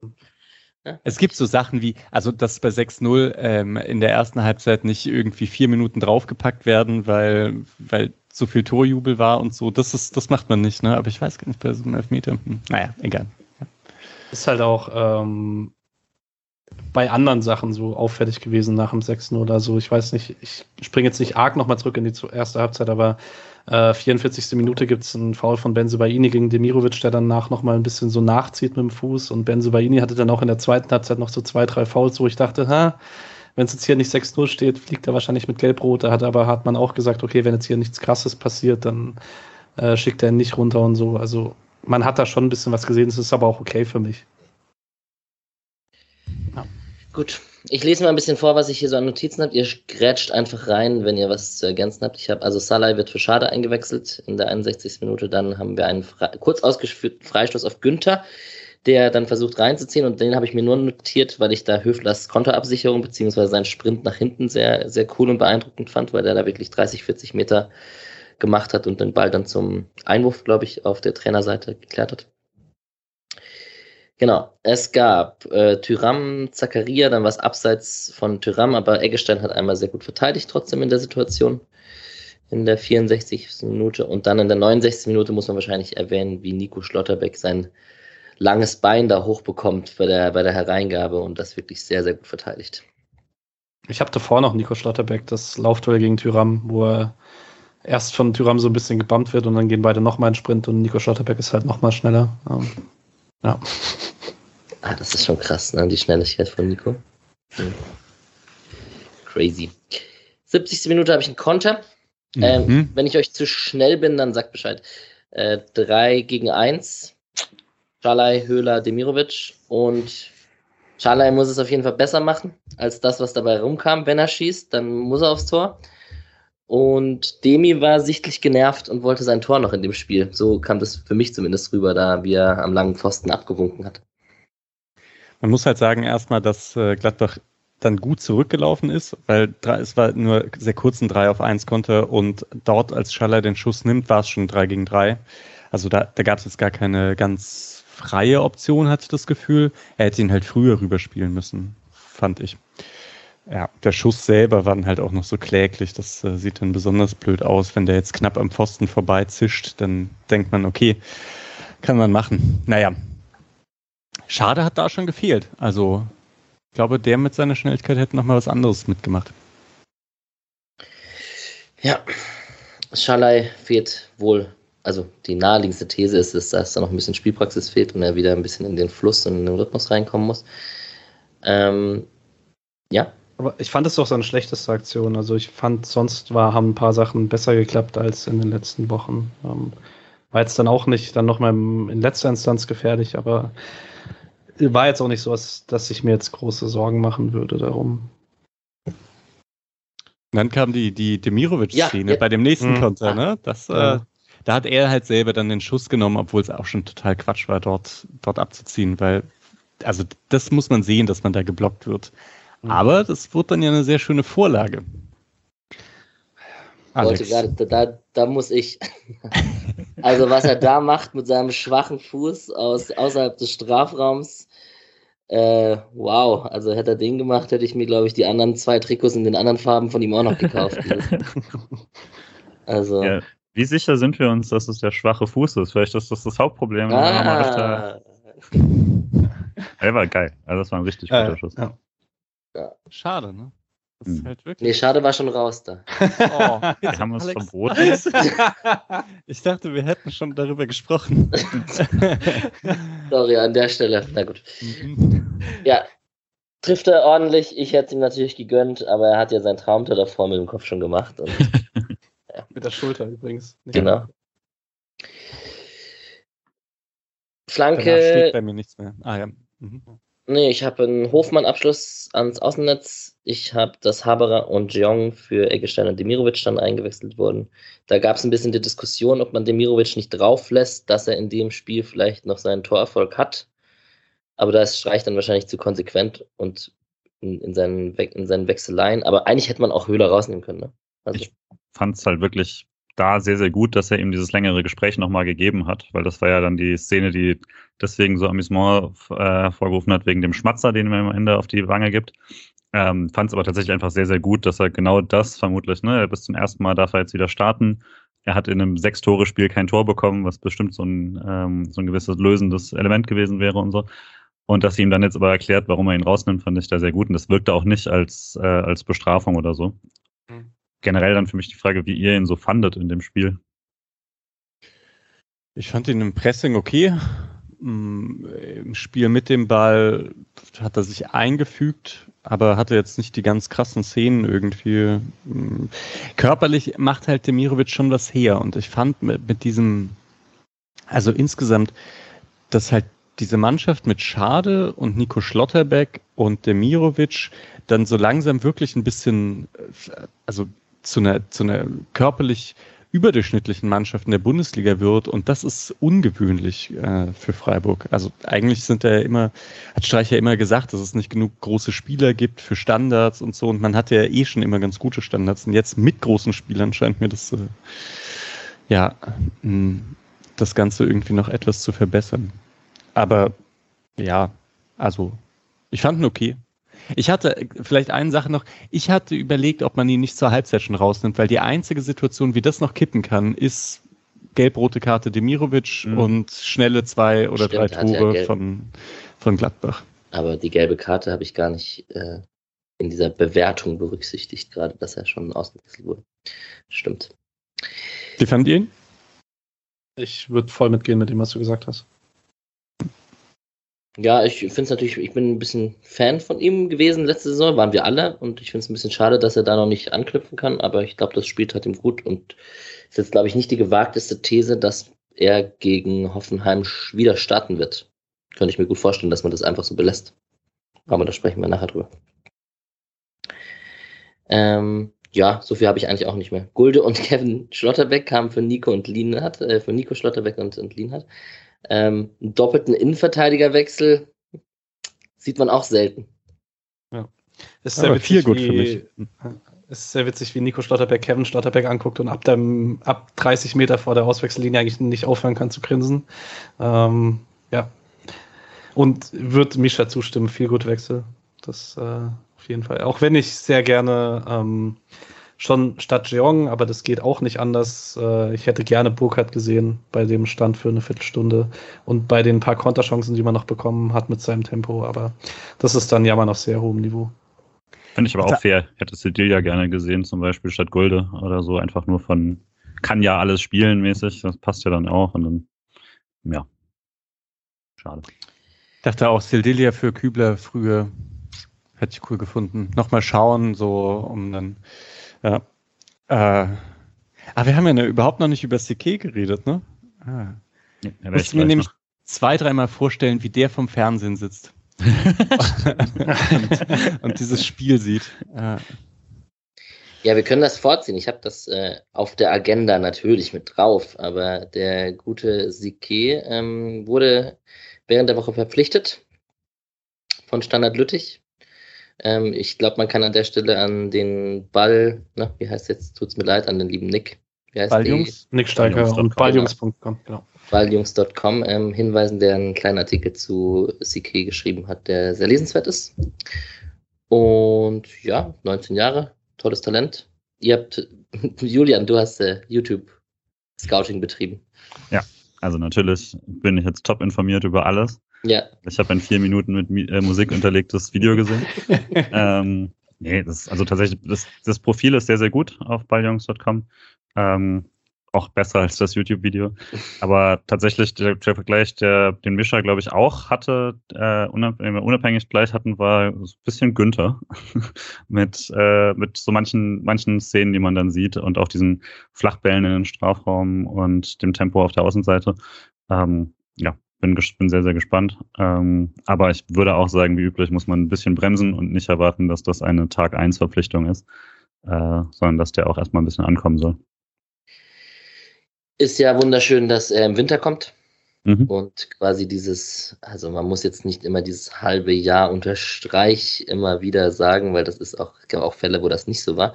Es gibt so Sachen wie, also dass bei 6-0 ähm, in der ersten Halbzeit nicht irgendwie vier Minuten draufgepackt werden, weil, weil so viel Torjubel war und so. Das ist, das macht man nicht, ne? Aber ich weiß gar nicht, bei so einem Elfmeter. Hm. Naja, egal. Ist halt auch ähm, bei anderen Sachen so auffällig gewesen nach dem 6 oder so. Ich weiß nicht, ich springe jetzt nicht arg nochmal zurück in die erste Halbzeit, aber äh, 44. Minute gibt es einen Foul von Benzebaini gegen Demirovic, der danach nochmal ein bisschen so nachzieht mit dem Fuß. Und Benzebaini hatte dann auch in der zweiten Halbzeit noch so zwei, drei Fouls, wo ich dachte, ha, wenn es jetzt hier nicht 6-0 steht, fliegt er wahrscheinlich mit Gelb-Rot. Da hat aber hat man auch gesagt, okay, wenn jetzt hier nichts krasses passiert, dann äh, schickt er ihn nicht runter und so. Also man hat da schon ein bisschen was gesehen, es ist aber auch okay für mich. Ja. Gut, ich lese mal ein bisschen vor, was ich hier so an Notizen habe. Ihr grätscht einfach rein, wenn ihr was zu ergänzen habt. Ich habe also Salai wird für Schade eingewechselt in der 61. Minute. Dann haben wir einen Fre kurz ausgeführten Freistoß auf Günther, der dann versucht reinzuziehen. Und den habe ich mir nur notiert, weil ich da Höflers Konterabsicherung bzw. seinen Sprint nach hinten sehr, sehr cool und beeindruckend fand, weil der da wirklich 30, 40 Meter gemacht hat und den Ball dann zum Einwurf, glaube ich, auf der Trainerseite geklärt hat. Genau, es gab äh, Tyram, Zakaria, dann was abseits von Tyram, aber Eggestein hat einmal sehr gut verteidigt trotzdem in der Situation. In der 64. Minute und dann in der 69. Minute muss man wahrscheinlich erwähnen, wie Nico Schlotterbeck sein langes Bein da hochbekommt bei der, bei der Hereingabe und das wirklich sehr, sehr gut verteidigt. Ich habe davor noch Nico Schlotterbeck, das Laufduell gegen Tyram, wo er erst von Tyram so ein bisschen gebammt wird und dann gehen beide nochmal in Sprint und Nico Schlotterbeck ist halt nochmal schneller. Ähm, ja. Ah, das ist schon krass, ne? Die Schnelligkeit von Nico. Hm. Crazy. 70. Minute habe ich einen Konter. Ähm, mhm. Ähm, wenn ich euch zu schnell bin, dann sagt Bescheid. Äh, 3 gegen 1. Schalai, Höhler, Demirovic. Und Schalai muss es auf jeden Fall besser machen als das, was dabei rumkam. Wenn er schießt, dann muss er aufs Tor. Und Demi war sichtlich genervt und wollte sein Tor noch in dem Spiel. So kam das für mich zumindest rüber, da wie er am langen Pfosten abgewunken hat. Man muss halt sagen erstmal, dass äh, Gladbach dann gut zurückgelaufen ist, weil es war nur sehr kurz ein 3 auf 1 konnte und dort, als Schaller den Schuss nimmt, war es schon 3 gegen 3. Also da, da gab es jetzt gar keine ganz freie Option, hatte ich das Gefühl. Er hätte ihn halt früher rüberspielen müssen, fand ich. Ja, der Schuss selber war dann halt auch noch so kläglich. Das äh, sieht dann besonders blöd aus. Wenn der jetzt knapp am Pfosten vorbei zischt, dann denkt man, okay, kann man machen. Naja. Schade hat da schon gefehlt. Also, ich glaube, der mit seiner Schnelligkeit hätte noch mal was anderes mitgemacht. Ja, Schalai fehlt wohl, also die naheliegendste These ist, ist, dass da noch ein bisschen Spielpraxis fehlt und er wieder ein bisschen in den Fluss und in den Rhythmus reinkommen muss. Ähm, ja. Aber ich fand es doch seine schlechteste Aktion. Also ich fand, sonst war, haben ein paar Sachen besser geklappt als in den letzten Wochen. Ähm, war jetzt dann auch nicht dann nochmal in letzter Instanz gefährlich, aber war jetzt auch nicht so, dass, dass ich mir jetzt große Sorgen machen würde darum. Dann kam die, die Demirovic-Szene Ja, ja. bei dem nächsten Mhm. Konter, ne? Das, Ja. äh, da hat er halt selber dann den Schuss genommen, obwohl es auch schon total Quatsch war, dort, dort abzuziehen, weil, also das muss man sehen, dass man da geblockt wird. Mhm. Aber das wird dann ja eine sehr schöne Vorlage. Leute, gerade, da, da, da muss ich. (laughs) also, was er da macht mit seinem schwachen Fuß aus, außerhalb des Strafraums, äh, wow. Also, hätte er den gemacht, hätte ich mir, glaube ich, die anderen zwei Trikots in den anderen Farben von ihm auch noch gekauft. (laughs) also, Ja, wie sicher sind wir uns, dass es der schwache Fuß ist? Vielleicht ist das das Hauptproblem. ah, Er war geil. Also das war ein richtig guter Äh, Schuss. ja. Schade, ne? Das ist Hm. halt nee, wirklich. schade, war schon raus da. (laughs) Oh, Haben wir es Alex. verboten? (laughs) ich dachte, wir hätten schon darüber gesprochen. (laughs) Sorry, an der Stelle. Na gut. Ja, trifft er ordentlich. Ich hätte es ihm natürlich gegönnt, aber er hat ja sein Traumtor davor mit dem Kopf schon gemacht. Und Mit der Schulter übrigens. Nicht genau. Danach steht Flanke. bei mir nichts mehr. Ah ja. Mhm. Nee, ich habe einen Hofmann-Abschluss ans Außennetz. Ich habe das Haberer und Jeong für Eggestein und Demirovic dann eingewechselt worden. Da gab es ein bisschen die Diskussion, ob man Demirovic nicht drauf lässt, dass er in dem Spiel vielleicht noch seinen Torerfolg hat. Aber da ist Streich dann wahrscheinlich zu konsequent und in, in, seinen, We in seinen Wechseleien. Aber eigentlich hätte man auch Höhler rausnehmen können. Ne? Also, Ich fand es halt wirklich da sehr, sehr gut, dass er ihm dieses längere Gespräch nochmal gegeben hat, weil das war ja dann die Szene, die deswegen so Amüsement äh, hat, wegen dem Schmatzer, den er am Ende auf die Wange gibt. Ähm, fand es aber tatsächlich einfach sehr, sehr gut, dass er genau das vermutlich, ne, bis zum ersten Mal darf er jetzt wieder starten. Er hat in einem Sechs-Tore-Spiel kein Tor bekommen, was bestimmt so ein, ähm, so ein gewisses lösendes Element gewesen wäre und so. Und dass sie ihm dann jetzt aber erklärt, warum er ihn rausnimmt, fand ich da sehr gut. Und das wirkte auch nicht als, äh, als Bestrafung oder so. Mhm. Generell dann für mich die Frage, wie ihr ihn so fandet in dem Spiel. Ich fand ihn im Pressing okay. Mm, Im Spiel mit dem Ball hat er sich eingefügt, aber hatte jetzt nicht die ganz krassen Szenen irgendwie. Mm, Körperlich macht halt Demirovic schon was her und ich fand mit, diesem, also insgesamt, dass halt diese Mannschaft mit Schade und Nico Schlotterbeck und Demirovic dann so langsam wirklich ein bisschen, äh, also zu einer, zu einer körperlich überdurchschnittlichen Mannschaft in der Bundesliga wird und das ist ungewöhnlich äh, für Freiburg. Also eigentlich sind da ja immer, hat Streich ja immer gesagt, dass es nicht genug große Spieler gibt für Standards und so und man hatte ja eh schon immer ganz gute Standards und jetzt mit großen Spielern scheint mir das äh, ja mh, das Ganze irgendwie noch etwas zu verbessern. Aber ja, also ich fand ihn okay. Ich hatte äh, vielleicht eine Sache noch. Ich hatte überlegt, ob man ihn nicht zur Halbzeit schon rausnimmt, weil die einzige Situation, wie das noch kippen kann, ist gelb-rote Karte Demirovic Mhm. und schnelle zwei oder Stimmt, drei Tore von, von Gladbach. aber die gelbe Karte habe ich gar nicht äh, in dieser Bewertung berücksichtigt, gerade dass er schon ausgewechselt wurde. Stimmt. Wie fand ihr ihn? Ich würde voll mitgehen mit dem, was du gesagt hast. Ja, ich finde es natürlich, ich bin ein bisschen Fan von ihm gewesen letzte Saison, waren wir alle und ich finde es ein bisschen schade, dass er da noch nicht anknüpfen kann, aber ich glaube, das Spiel tat ihm gut und ist jetzt, glaube ich, nicht die gewagteste These, dass er gegen Hoffenheim wieder starten wird. Könnte ich mir gut vorstellen, dass man das einfach so belässt. Aber da sprechen wir nachher drüber. Ähm, ja, so viel habe ich eigentlich auch nicht mehr. Gulde und (laughs) Kevin Schlotterbeck kamen für Nico und Lienhardt, äh, für Nico Schlotterbeck und, und Lienhardt. Ähm, einen doppelten Innenverteidigerwechsel sieht man auch selten. Ist Aber witzig, viel gut wie, für mich. Es ist sehr witzig, wie Nico Schlotterbeck Kevin Schlotterbeck anguckt und ab, dem, ab 30 Meter vor der Auswechsellinie eigentlich nicht aufhören kann zu grinsen. Ähm, ja. Und wird Mischa zustimmen, viel gut Wechsel. Das äh, auf jeden Fall. Auch wenn ich sehr gerne ähm, schon Stadt Jeong, aber das geht auch nicht anders. Äh, ich hätte gerne Burkhardt gesehen bei dem Stand für eine Viertelstunde und bei den paar Konterchancen, die man noch bekommen hat mit seinem Tempo. Aber das ist dann ja mal auf sehr hohem Niveau. Finde ich aber auch fair. Hätte Sedilia gerne gesehen, zum Beispiel statt Gulde oder so, einfach nur von kann ja alles spielen mäßig. Das passt ja dann auch und dann, ja. Schade. Ich dachte auch, Sildilia für Kübler früher hätte ich cool gefunden. Nochmal schauen, so um dann, ja. Äh, aber wir haben ja ne, überhaupt noch nicht über CK geredet, ne? Ah. Ja, Musst du mir nämlich noch. zwei, dreimal vorstellen, wie der vom Fernsehen sitzt. (laughs) und, und, dieses Spiel sieht. Ja. ja, wir können das vorziehen. Ich habe das äh, auf der Agenda natürlich mit drauf, aber der gute Sike ähm, wurde während der Woche verpflichtet von Standard Lüttich. Ähm, ich glaube, man kann an der Stelle an den Ball, na, wie heißt jetzt, tut's mir leid, an den lieben Nick. Wie heißt Balljungs? Nick Steiger und balljungs.com, genau balljungs.com ähm, hinweisen, der einen kleinen Artikel zu CK geschrieben hat, der sehr lesenswert ist. Und ja, 19 Jahre, tolles Talent. Ihr habt, (laughs) Julian, du hast äh, YouTube Scouting betrieben. Ja, also natürlich bin ich jetzt top informiert über alles. Ja. Ich habe in vier Minuten mit äh, Musik unterlegtes Video gesehen. (laughs) ähm, nee, das, also tatsächlich, das, das Profil ist sehr, sehr gut auf balljungs.com. Ähm, auch besser als das YouTube-Video. Aber tatsächlich der, der Vergleich, der den Mischer, glaube ich, auch hatte, äh, unabhängig, unabhängig gleich hatten, war so ein bisschen Günther (laughs) mit, äh, mit so manchen, manchen Szenen, die man dann sieht und auch diesen Flachbällen in den Strafraum und dem Tempo auf der Außenseite. Ähm, ja, bin, bin sehr, sehr gespannt. Ähm, aber ich würde auch sagen, wie üblich muss man ein bisschen bremsen und nicht erwarten, dass das eine Tag-1-Verpflichtung ist, äh, sondern dass der auch erstmal ein bisschen ankommen soll ist ja wunderschön, dass er im Winter kommt. Mhm. Und quasi dieses, also man muss jetzt nicht immer dieses halbe Jahr unter Streich immer wieder sagen, weil das ist auch, es gab auch Fälle, wo das nicht so war.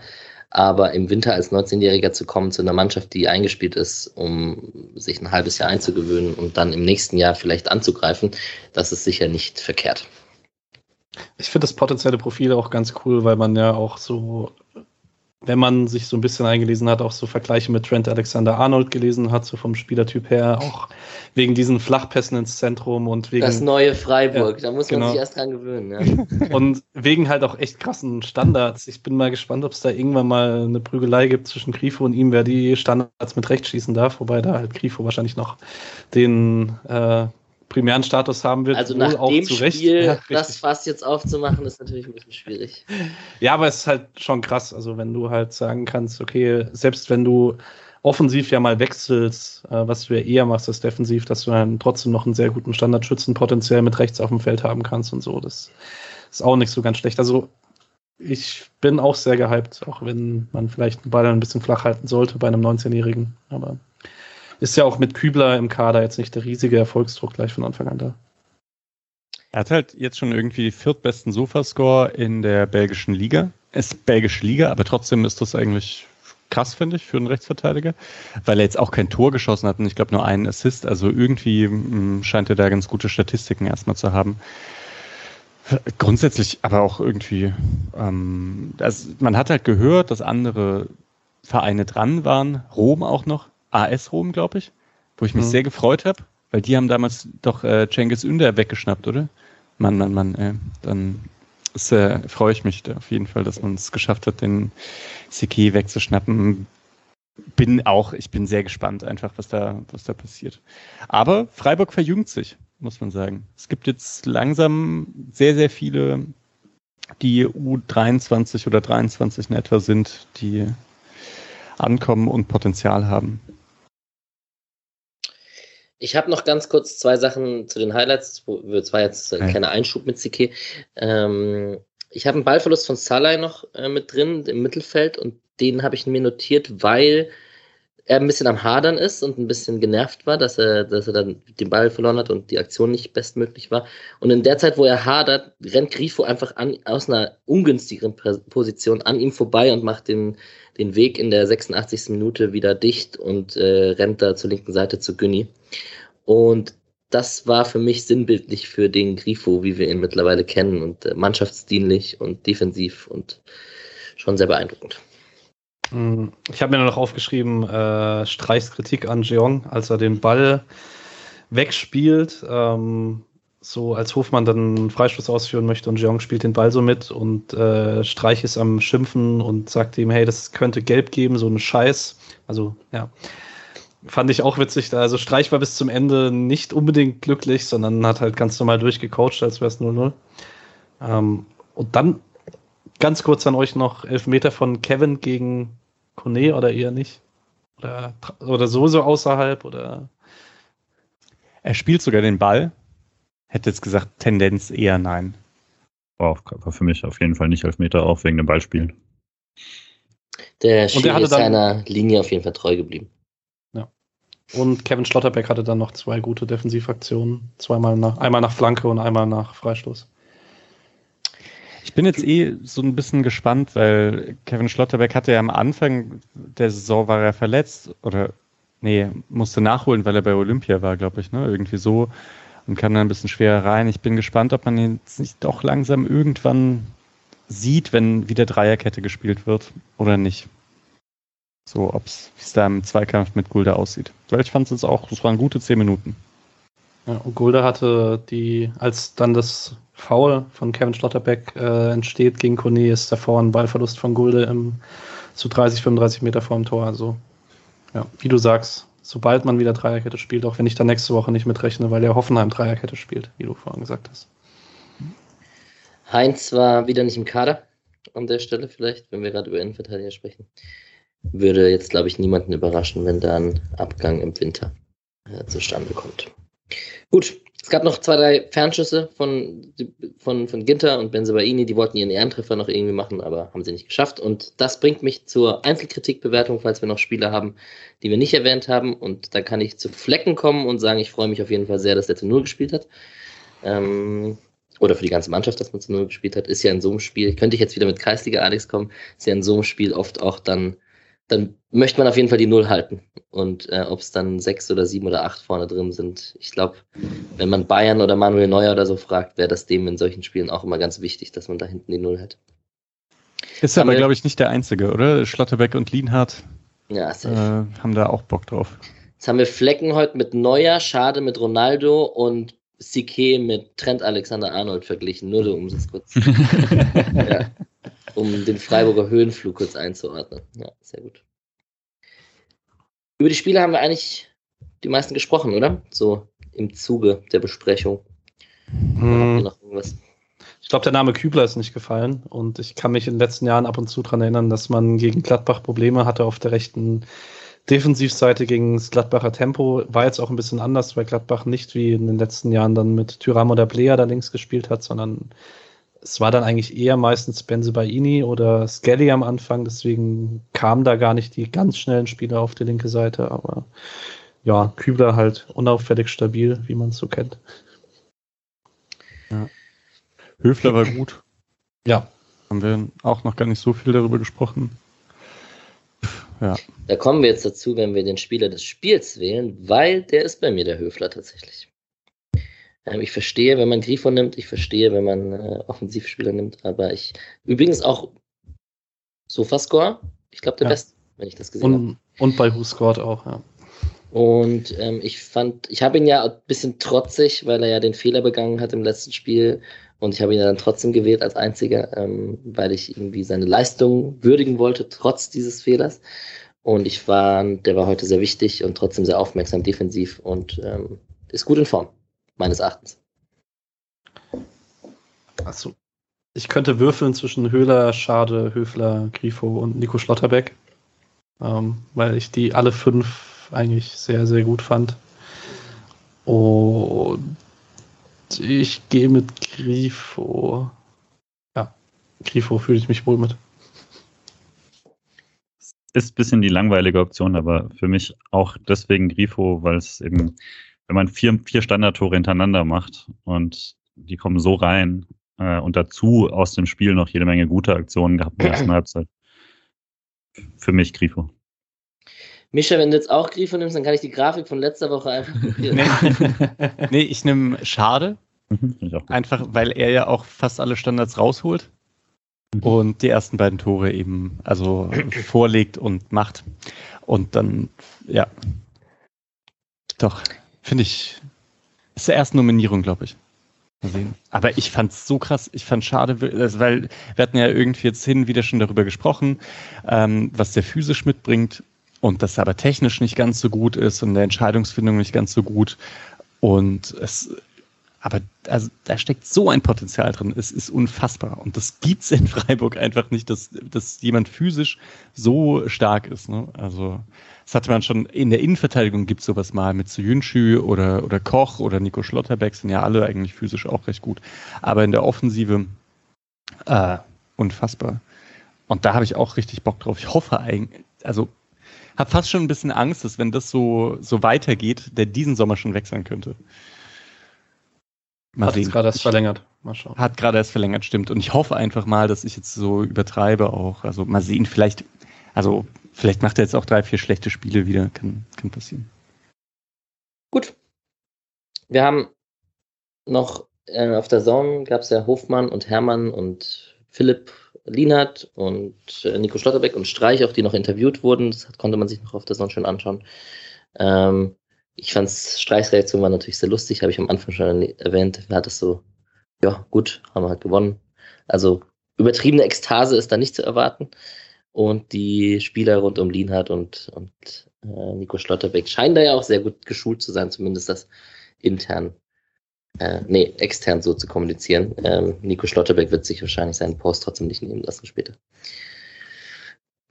Aber im Winter als 19-Jähriger zu kommen zu einer Mannschaft, die eingespielt ist, um sich ein halbes Jahr einzugewöhnen und dann im nächsten Jahr vielleicht anzugreifen, das ist sicher nicht verkehrt. Ich finde das potenzielle Profil auch ganz cool, weil man ja auch so wenn man sich so ein bisschen eingelesen hat, auch so Vergleiche mit Trent Alexander Arnold gelesen hat, so vom Spielertyp her, auch wegen diesen Flachpässen ins Zentrum und wegen. Das neue Freiburg, ja, da muss man genau. sich erst dran gewöhnen. Ja. (laughs) Und wegen halt auch echt krassen Standards. Ich bin mal gespannt, ob es da irgendwann mal eine Prügelei gibt zwischen Grifo und ihm, wer die Standards mit Recht schießen darf, wobei da halt Grifo wahrscheinlich noch den äh, primären Status haben wird. Also nach dem Spiel ja, das Fass jetzt aufzumachen, ist natürlich ein bisschen schwierig. Ja, aber es ist halt schon krass. Also wenn du halt sagen kannst, okay, selbst wenn du offensiv ja mal wechselst, äh, was du ja eher machst als defensiv, dass du dann trotzdem noch einen sehr guten Standardschützen potenziell mit rechts auf dem Feld haben kannst und so. Das ist auch nicht so ganz schlecht. Also ich bin auch sehr gehypt, auch wenn man vielleicht den Ball ein bisschen flach halten sollte bei einem 19-Jährigen. Aber ist ja auch mit Kübler im Kader jetzt nicht der riesige Erfolgsdruck gleich von Anfang an da. Er hat halt jetzt schon irgendwie viertbesten Sofascore in der belgischen Liga. Ist belgische Liga, aber trotzdem ist das eigentlich krass, finde ich, für einen Rechtsverteidiger, weil er jetzt auch kein Tor geschossen hat und ich glaube nur einen Assist. Also irgendwie hm, scheint er da ganz gute Statistiken erstmal zu haben. Grundsätzlich aber auch irgendwie, ähm, also man hat halt gehört, dass andere Vereine dran waren, Rom auch noch, AS Rom, glaube ich, wo ich mich mhm. sehr gefreut habe, weil die haben damals doch äh, Cengiz Ünder weggeschnappt, oder? Mann, Mann, Mann, äh, dann äh, freue ich mich auf jeden Fall, dass man es geschafft hat, den Siki wegzuschnappen. Bin auch, ich bin sehr gespannt einfach, was da, was da passiert. Aber Freiburg verjüngt sich, muss man sagen. Es gibt jetzt langsam sehr, sehr viele, die U23 oder 23 in etwa sind, die ankommen und Potenzial haben. Ich habe noch ganz kurz zwei Sachen zu den Highlights. Es war jetzt ein kleiner Einschub mit CK. Ähm, ich habe einen Ballverlust von Salah noch äh, mit drin im Mittelfeld und den habe ich mir notiert, weil er ein bisschen am Hadern ist und ein bisschen genervt war, dass er, dass er dann den Ball verloren hat und die Aktion nicht bestmöglich war. Und in der Zeit, wo er hadert, rennt Grifo einfach an, aus einer ungünstigeren Position an ihm vorbei und macht den, den Weg in der 86. Minute wieder dicht und äh, rennt da zur linken Seite zu Günni. Und das war für mich sinnbildlich für den Grifo, wie wir ihn mittlerweile kennen und äh, mannschaftsdienlich und defensiv und schon sehr beeindruckend. Mm, ich habe mir noch aufgeschrieben, äh, Streichs Kritik an Jeong, als er den Ball wegspielt, ähm, so als Hofmann dann einen Freistoß ausführen möchte und Jeong spielt den Ball so mit und äh, Streich ist am Schimpfen und sagt ihm, hey, das könnte gelb geben, so ein Scheiß. Also, ja. Fand ich auch witzig. Also Streich war bis zum Ende nicht unbedingt glücklich, sondern hat halt ganz normal durchgecoacht, als wäre es 0-0. Ähm, und dann ganz kurz an euch noch Elfmeter von Kevin gegen Kone oder eher nicht? Oder, oder sowieso außerhalb oder? Er spielt sogar den Ball. Hätte jetzt gesagt, Tendenz eher nein. War, war für mich auf jeden Fall nicht Elfmeter, auch wegen dem Ballspielen. Der Schiri ist seiner Linie auf jeden Fall treu geblieben. Ja. Und Kevin Schlotterbeck hatte dann noch zwei gute Defensivaktionen. Zweimal nach, einmal nach Flanke und einmal nach Freistoß. Ich bin jetzt eh so ein bisschen gespannt, weil Kevin Schlotterbeck hatte ja am Anfang der Saison war er verletzt oder nee, musste nachholen, weil er bei Olympia war, glaube ich, ne? Irgendwie so und kam dann ein bisschen schwer rein. Ich bin gespannt, ob man ihn jetzt nicht doch langsam irgendwann sieht, wenn wieder Dreierkette gespielt wird oder nicht. So, ob es da im Zweikampf mit Gulda aussieht. Weil ich fand es auch, es waren gute zehn Minuten. Ja, und Gulda hatte die, als dann das Foul von Kevin Schlotterbeck äh, entsteht gegen Kone, ist davor ein Ballverlust von Gulde im, zu 30, 35 Meter vorm Tor. Also, ja, wie du sagst, sobald man wieder Dreierkette spielt, auch wenn ich da nächste Woche nicht mitrechne, weil der Hoffenheim Dreierkette spielt, wie du vorhin gesagt hast. Heinz war wieder nicht im Kader an der Stelle vielleicht, wenn wir gerade über Innenverteidiger sprechen. Würde jetzt, glaube ich, niemanden überraschen, wenn da ein Abgang im Winter äh, zustande kommt. Gut, es gab noch zwei, drei Fernschüsse von, von, von Ginter und Benzebaini, die wollten ihren Ehrentreffer noch irgendwie machen, aber haben sie nicht geschafft. Und das bringt mich zur Einzelkritikbewertung, falls wir noch Spieler haben, die wir nicht erwähnt haben. Und da kann ich zu Flecken kommen und sagen, ich freue mich auf jeden Fall sehr, dass der zu Null gespielt hat. Ähm, oder für die ganze Mannschaft, dass man zu Null gespielt hat, ist ja in so einem Spiel, könnte ich jetzt wieder mit Kreisliga Alex kommen, ist ja in so einem Spiel oft auch dann dann möchte man auf jeden Fall die Null halten. Und äh, ob es dann sechs oder sieben oder acht vorne drin sind, ich glaube, wenn man Bayern oder Manuel Neuer oder so fragt, wäre das dem in solchen Spielen auch immer ganz wichtig, dass man da hinten die Null hat. Ist aber, glaube ich, nicht der Einzige, oder? Schlotterbeck und Lienhardt ja, äh, haben da auch Bock drauf. Jetzt haben wir Flecken heute mit Neuer, Schade mit Ronaldo und Sique mit Trent Alexander Arnold verglichen. Nur um es kurz. (laughs) ja um den Freiburger Höhenflug kurz einzuordnen. Ja, sehr gut. Über die Spiele haben wir eigentlich die meisten gesprochen, oder? So im Zuge der Besprechung. Hm. Noch irgendwas? Ich glaube, der Name Kübler ist nicht gefallen und ich kann mich in den letzten Jahren ab und zu daran erinnern, dass man gegen Gladbach Probleme hatte auf der rechten Defensivseite gegen das Gladbacher Tempo. War jetzt auch ein bisschen anders, weil Gladbach nicht wie in den letzten Jahren dann mit Tyram oder Blea da links gespielt hat, sondern es war dann eigentlich eher meistens Benzebaini oder Skelly am Anfang, deswegen kamen da gar nicht die ganz schnellen Spieler auf die linke Seite, aber ja, Kübler halt unauffällig stabil, wie man es so kennt. Ja. Höfler war gut. (clears throat) Ja. Haben wir auch noch gar nicht so viel darüber gesprochen. Ja. Da kommen wir jetzt dazu, wenn wir den Spieler des Spiels wählen, weil der ist bei mir der Höfler tatsächlich. Ähm, ich verstehe, wenn man Grifo nimmt, ich verstehe, wenn man äh, Offensivspieler nimmt, aber ich übrigens auch Sofascore, ich glaube der ja. Beste, wenn ich das gesehen habe. Und bei Who Scored auch, ja. Und ähm, ich fand, ich habe ihn ja ein bisschen trotzig, weil er ja den Fehler begangen hat im letzten Spiel. Und ich habe ihn ja dann trotzdem gewählt als einziger, ähm, weil ich irgendwie seine Leistung würdigen wollte, trotz dieses Fehlers. Und ich war, der war heute sehr wichtig und trotzdem sehr aufmerksam defensiv und ähm, ist gut in Form meines Erachtens. Achso. Ich könnte würfeln zwischen Höhler, Schade, Höfler, Grifo und Nico Schlotterbeck, ähm, weil ich die alle fünf eigentlich sehr, sehr gut fand. Und ich gehe mit Grifo. Ja, Grifo fühle ich mich wohl mit. ist ein bisschen die langweilige Option, aber für mich auch deswegen Grifo, weil es eben, wenn man vier, vier Standardtore hintereinander macht und die kommen so rein äh, und dazu aus dem Spiel noch jede Menge gute Aktionen gehabt in der ersten (clears throat) Halbzeit. Für mich Grifo. Mischa, wenn du jetzt auch Grifo nimmst, dann kann ich die Grafik von letzter Woche einfach kopieren. nee, (laughs) nee, ich nehme Schade. Mhm, ich auch. Einfach, weil er ja auch fast alle Standards rausholt Mhm. und die ersten beiden Tore eben also (clears throat) vorlegt und macht. Und dann, ja. Doch, finde ich. Ist der erste Nominierung, glaube ich. Mal sehen. Aber ich fand es so krass, ich fand schade, weil wir hatten ja irgendwie jetzt hin wieder schon darüber gesprochen, ähm, was der physisch mitbringt und das aber technisch nicht ganz so gut ist und der Entscheidungsfindung nicht ganz so gut. Und es, aber also, da steckt so ein Potenzial drin. Es ist unfassbar. Und das gibt's in (laughs) Freiburg einfach nicht, dass, dass jemand physisch so stark ist. Ne? Also, das hatte man schon in der Innenverteidigung gibt's sowas mal mit Suyunchu oder, oder Koch oder Nico Schlotterbeck sind ja alle eigentlich physisch auch recht gut. Aber in der Offensive äh, unfassbar. Und da habe ich auch richtig Bock drauf. Ich hoffe eigentlich, also habe fast schon ein bisschen Angst, dass wenn das so, so weitergeht, der diesen Sommer schon wechseln könnte. Mal Hat gerade erst verlängert. Mal schauen. Hat gerade erst verlängert, stimmt. Und ich hoffe einfach mal, dass ich jetzt so übertreibe auch. Also mal sehen, vielleicht, also vielleicht macht er jetzt auch drei, vier schlechte Spiele wieder. Kann, kann passieren. Gut. Wir haben noch äh, auf der Zone gab es ja Hofmann und Hermann und Philipp Lienert und äh, Nico Schlotterbeck und Streich, auch die noch interviewt wurden. Das konnte man sich noch auf der Zone schön anschauen. Ähm, ich fand Streichs Reaktion war natürlich sehr lustig, habe ich am Anfang schon erwähnt. Er hat es so, ja, gut, haben wir halt gewonnen. Also übertriebene Ekstase ist da nicht zu erwarten. Und die Spieler rund um Lienhardt und, und äh, Nico Schlotterbeck scheinen da ja auch sehr gut geschult zu sein, zumindest das intern, äh, nee, extern so zu kommunizieren. Ähm, Nico Schlotterbeck wird sich wahrscheinlich seinen Post trotzdem nicht nehmen lassen später.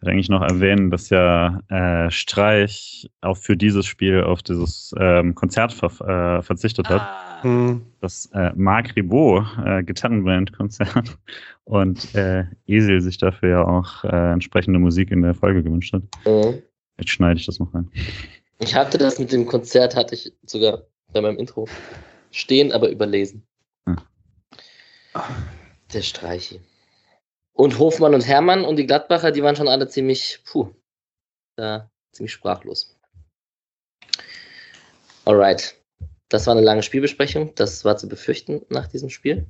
Eigentlich noch erwähnen, dass ja äh, Streich auch für dieses Spiel auf dieses ähm, Konzert ver äh, verzichtet hat. Hm. Das äh, Marc Ribot äh, Gitarrenband-Konzert und äh, Esel sich dafür ja auch äh, entsprechende Musik in der Folge gewünscht hat. Mhm. Jetzt schneide ich das noch rein. Ich hatte das mit dem Konzert, hatte ich sogar bei meinem Intro stehen, aber überlesen. Hm. Der Streichi. Und Hofmann und Hermann und die Gladbacher, die waren schon alle ziemlich, puh, da ziemlich sprachlos. Alright. Das war eine lange Spielbesprechung. Das war zu befürchten nach diesem Spiel.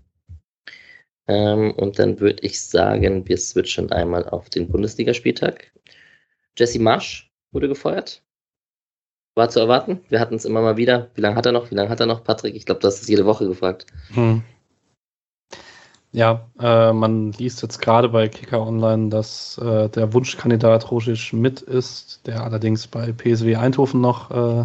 Ähm, und dann würde ich sagen, wir switchen einmal auf den Bundesligaspieltag. Jesse Marsch wurde gefeuert. War zu erwarten. Wir hatten es immer mal wieder. Wie lange hat er noch? Wie lange hat er noch, Patrick? Ich glaube, du hast es jede Woche gefragt. Hm. Ja, äh, man liest jetzt gerade bei Kicker Online, dass äh, der Wunschkandidat Roger Schmidt ist, der allerdings bei PSW Eindhoven noch äh,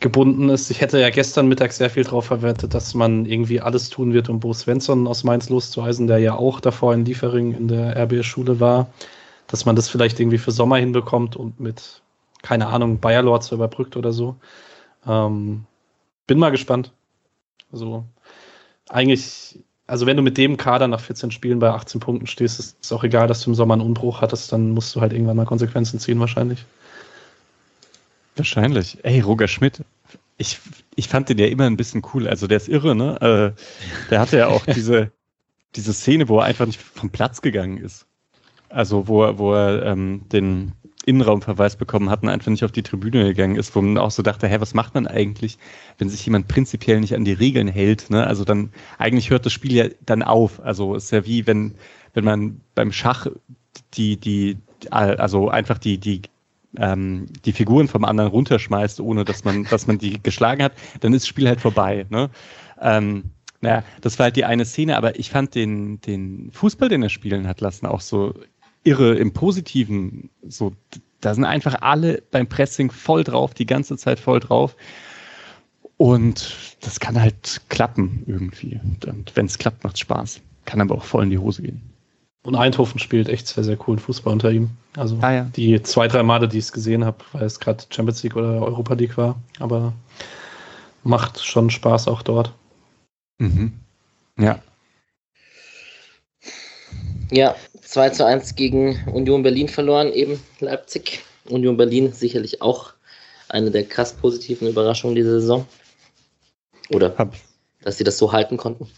gebunden ist. Ich hätte ja gestern Mittag sehr viel darauf verwettet, dass man irgendwie alles tun wird, um Bo Svensson aus Mainz loszuweisen, der ja auch davor in Liefering in der RB-Schule war, dass man das vielleicht irgendwie für Sommer hinbekommt und mit, keine Ahnung, Bayer Lords überbrückt oder so. Ähm, bin mal gespannt. Also eigentlich, also wenn du mit dem Kader nach 14 Spielen bei 18 Punkten stehst, ist es auch egal, dass du im Sommer einen Unbruch hattest, dann musst du halt irgendwann mal Konsequenzen ziehen wahrscheinlich. Wahrscheinlich. Ey, Roger Schmidt. Ich, ich fand den ja immer ein bisschen cool. Also der ist irre, ne? Äh, der hatte ja auch (laughs) diese, diese Szene, wo er einfach nicht vom Platz gegangen ist. Also wo er, wo er ähm, den Innenraumverweis bekommen hat und einfach nicht auf die Tribüne gegangen ist, wo man auch so dachte, hä, was macht man eigentlich, wenn sich jemand prinzipiell nicht an die Regeln hält? Ne? Also dann, eigentlich hört das Spiel ja dann auf. Also ist ja wie, wenn, wenn man beim Schach die, die, also einfach die, die ähm, die Figuren vom anderen runterschmeißt, ohne dass man, dass man die geschlagen hat, dann ist das Spiel halt vorbei. Ne? Ähm, naja, das war halt die eine Szene, aber ich fand den, den Fußball, den er spielen hat lassen, auch so irre im Positiven. So, da sind einfach alle beim Pressing voll drauf, die ganze Zeit voll drauf. Und das kann halt klappen irgendwie. Und wenn es klappt, macht Spaß. Kann aber auch voll in die Hose gehen. Und Eindhoven spielt echt sehr, sehr coolen Fußball unter ihm. Also Ah, ja. die zwei, drei Male, die ich es gesehen habe, weil es gerade Champions League oder Europa League war. Aber macht schon Spaß auch dort. Mhm. Ja. Ja, 2 zu 1 gegen Union Berlin verloren, eben Leipzig. Union Berlin sicherlich auch eine der krass positiven Überraschungen dieser Saison. Oder Hab, dass sie das so halten konnten.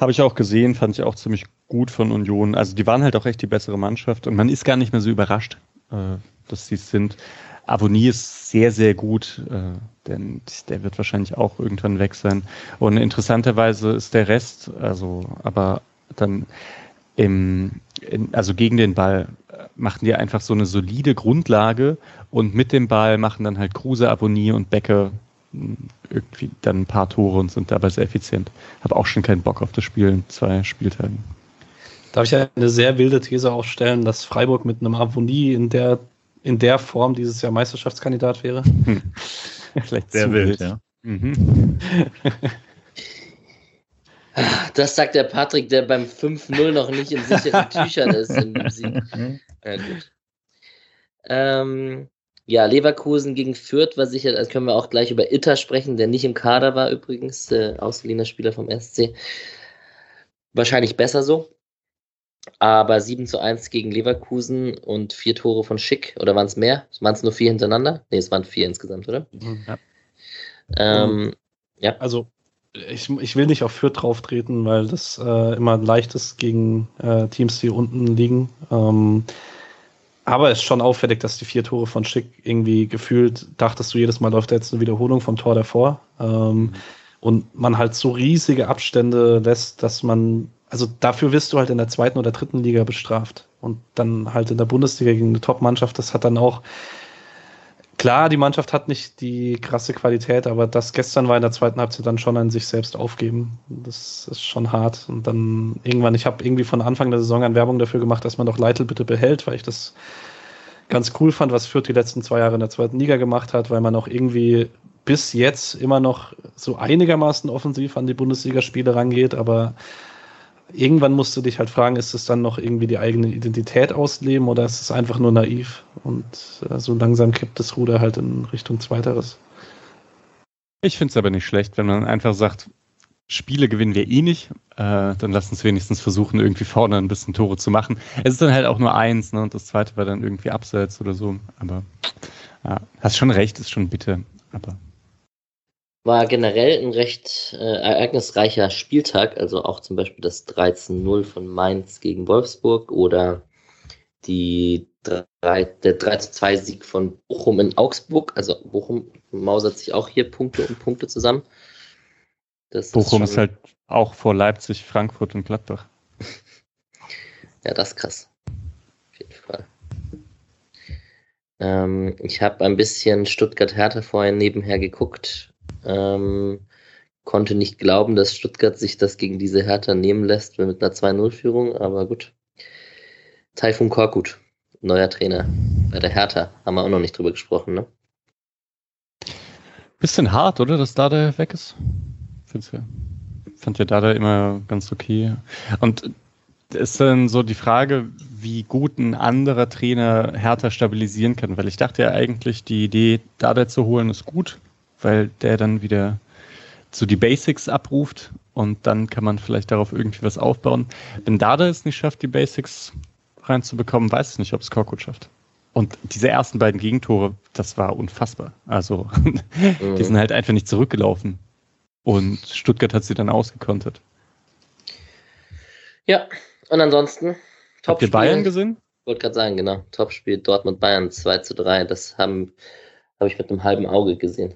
Habe ich auch gesehen, fand ich auch ziemlich gut von Union. Also die waren halt auch echt die bessere Mannschaft und man ist gar nicht mehr so überrascht, äh, dass sie es sind. Avonie ist sehr, sehr gut, äh, denn der wird wahrscheinlich auch irgendwann weg sein. Und interessanterweise ist der Rest, also aber dann im, in, also gegen den Ball äh, machen die einfach so eine solide Grundlage und mit dem Ball machen dann halt Kruse, Avonie und Becker irgendwie dann ein paar Tore und sind dabei sehr effizient. Habe auch schon keinen Bock auf das Spiel in zwei Spieltagen. Darf ich eine sehr wilde These aufstellen, dass Freiburg mit einem Avonie in der, in der Form dieses Jahr Meisterschaftskandidat wäre? Hm. (laughs) Vielleicht sehr wild, ja. Mhm. (laughs) Das sagt der Patrick, der beim 5-0 noch nicht in sicheren (laughs) Tüchern ist in Sieg. Ja, gut. Ähm, ja, Leverkusen gegen Fürth war sicher, da können wir auch gleich über Itter sprechen, der nicht im Kader war übrigens, äh, ausgeliehener Spieler vom SC. Wahrscheinlich besser so. Aber 7 zu 1 gegen Leverkusen und vier Tore von Schick. Oder waren es mehr? Waren es nur vier hintereinander? Ne, es waren vier insgesamt, oder? Ja. Ähm, ja. Also ich, ich will nicht auf Fürth drauf treten, weil das äh, immer leicht ist gegen äh, Teams, die unten liegen. Ähm, aber es ist schon auffällig, dass die vier Tore von Schick irgendwie gefühlt, dachtest du jedes Mal läuft jetzt eine Wiederholung vom Tor davor. Ähm, und man halt so riesige Abstände lässt, dass man, also dafür wirst du halt in der zweiten oder dritten Liga bestraft. Und dann halt in der Bundesliga gegen eine Top-Mannschaft, das hat dann auch, klar, die Mannschaft hat nicht die krasse Qualität, aber das gestern war in der zweiten Halbzeit dann schon an sich selbst aufgeben. Das ist schon hart. Und dann irgendwann, ich habe irgendwie von Anfang der Saison an Werbung dafür gemacht, dass man doch Leitl bitte behält, weil ich das ganz cool fand, was Fürth die letzten zwei Jahre in der zweiten Liga gemacht hat, weil man auch irgendwie bis jetzt immer noch so einigermaßen offensiv an die Bundesligaspiele rangeht, aber irgendwann musst du dich halt fragen, ist es dann noch irgendwie die eigene Identität ausleben oder ist es einfach nur naiv? Und äh, so langsam kippt das Ruder halt in Richtung Zweiteres. Ich finde es aber nicht schlecht, wenn man einfach sagt, Spiele gewinnen wir eh nicht, äh, dann lass uns wenigstens versuchen, irgendwie vorne ein bisschen Tore zu machen. Es ist dann halt auch nur eins, ne? Und das zweite war dann irgendwie abseits oder so. Aber ja, hast schon recht, ist schon bitter. Aber war generell ein recht äh, ereignisreicher Spieltag, also auch zum Beispiel das 13-0 von Mainz gegen Wolfsburg oder die 3, der 3-2-Sieg von Bochum in Augsburg. Also Bochum mausert sich auch hier Punkte um Punkte zusammen. Das Bochum ist, ist, halt auch vor Leipzig, Frankfurt und Gladbach. (laughs) ja, das ist krass. Auf jeden Fall. Ähm, ich habe ein bisschen Stuttgart-Hertha vorhin nebenher geguckt ähm, konnte nicht glauben, dass Stuttgart sich das gegen diese Hertha nehmen lässt mit einer 2-0-Führung, aber gut. Taifun Korkut, neuer Trainer bei der Hertha. Haben wir auch noch nicht drüber gesprochen, ne? Bisschen hart, oder, dass Dada weg ist? Find's ja. Fand ja Dada immer ganz okay. Und ist dann so die Frage, wie gut ein anderer Trainer Hertha stabilisieren kann, weil ich dachte ja eigentlich, die Idee, Dada zu holen, ist gut weil der dann wieder so die Basics abruft und dann kann man vielleicht darauf irgendwie was aufbauen. Wenn Dada es nicht schafft, die Basics reinzubekommen, weiß ich nicht, ob es Korkut schafft. Und diese ersten beiden Gegentore, das war unfassbar. Also, (laughs) mhm. die sind halt einfach nicht zurückgelaufen. Und Stuttgart hat sie dann ausgekontert. Ja, und ansonsten, top Habt ihr Bayern gesehen? Ich wollte gerade sagen, genau. Topspiel Dortmund-Bayern 2 zu 3. Das habe hab ich mit einem halben Auge gesehen.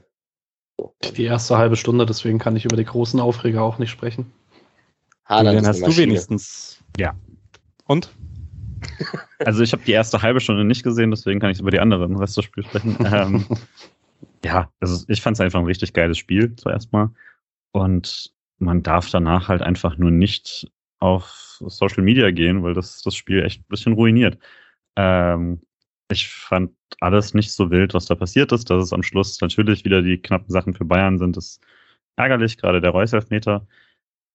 Die erste halbe Stunde, deswegen kann ich über die großen Aufreger auch nicht sprechen. Haaland hast du wenigstens. Ja. Und? (laughs) Also ich habe die erste halbe Stunde nicht gesehen, deswegen kann ich über die anderen Rest des Spiels sprechen. (laughs) ähm, ja, also ich fand es einfach ein richtig geiles Spiel zuerst mal. Und man darf danach halt einfach nur nicht auf Social Media gehen, weil das das Spiel echt ein bisschen ruiniert. Ähm, ich fand alles nicht so wild, was da passiert ist. Dass es am Schluss natürlich wieder die knappen Sachen für Bayern sind, ist ärgerlich, gerade der Reus-Elfmeter.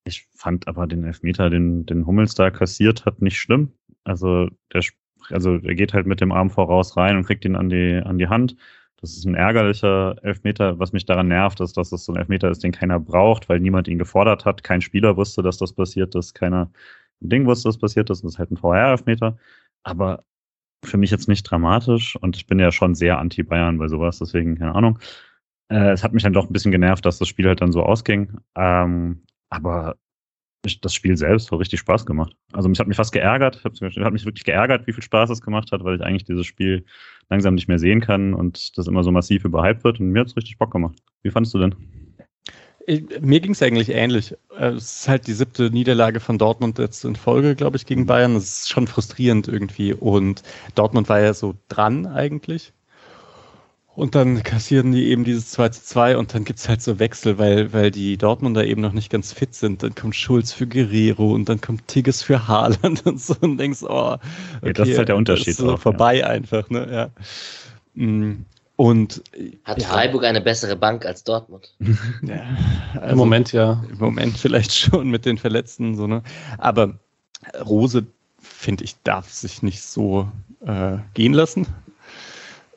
Ich fand aber den Elfmeter, den, den Hummels da kassiert hat, nicht schlimm. Also der, also er geht halt mit dem Arm voraus rein und kriegt ihn an die, an die Hand. Das ist ein ärgerlicher Elfmeter. Was mich daran nervt, ist, dass es so ein Elfmeter ist, den keiner braucht, weil niemand ihn gefordert hat. Kein Spieler wusste, dass das passiert ist. Keiner Ding wusste, was passiert ist. Das ist halt ein VR-Elfmeter. Aber für mich jetzt nicht dramatisch und ich bin ja schon sehr anti-Bayern bei sowas, deswegen keine Ahnung. Äh, es hat mich dann doch ein bisschen genervt, dass das Spiel halt dann so ausging. Ähm, aber ich, das Spiel selbst hat richtig Spaß gemacht. Also mich hat mich fast geärgert, hat mich wirklich geärgert, wie viel Spaß es gemacht hat, weil ich eigentlich dieses Spiel langsam nicht mehr sehen kann und das immer so massiv überhyped wird und mir hat es richtig Bock gemacht. Wie fandest du denn? Ich, mir ging es eigentlich ähnlich. Äh, es ist halt die siebte Niederlage von Dortmund jetzt in Folge, glaube ich, gegen Bayern. Das ist schon frustrierend irgendwie. Und Dortmund war ja so dran eigentlich. Und dann kassieren die eben dieses 2 zu 2 und dann gibt's halt so Wechsel, weil, weil die Dortmunder eben noch nicht ganz fit sind. Dann kommt Schulz für Guerrero und dann kommt Tigges für Haaland (laughs) und so und denkst, oh, okay, ja, das ist halt der Unterschied. Ist so auch, vorbei ja. einfach, ne? Ja. Mm, und hat ja. Freiburg eine bessere Bank als Dortmund? (laughs) ja, also Im Moment ja. Im Moment vielleicht schon mit den Verletzten, so, ne? Aber Rose, finde ich, darf sich nicht so äh, gehen lassen.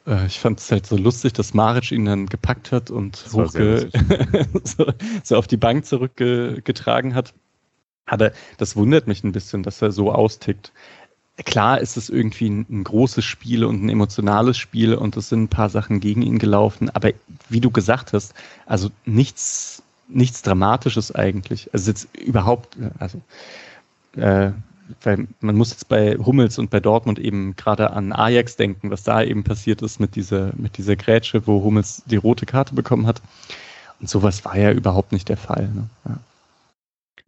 Äh, ich fand es halt so lustig, dass Maric ihn dann gepackt hat und hochge (laughs) so, so, auf die Bank zurückgetragen hat. Aber das wundert mich ein bisschen, dass er so austickt. Klar ist es irgendwie ein, ein, großes Spiel und ein emotionales Spiel und es sind ein paar Sachen gegen ihn gelaufen, aber wie du gesagt hast, also nichts, nichts Dramatisches eigentlich. Also jetzt überhaupt, also äh, weil man muss jetzt bei Hummels und bei Dortmund eben gerade an Ajax denken, was da eben passiert ist mit dieser, mit dieser Grätsche, wo Hummels die rote Karte bekommen hat. Und sowas war ja überhaupt nicht der Fall. Ne? Ja.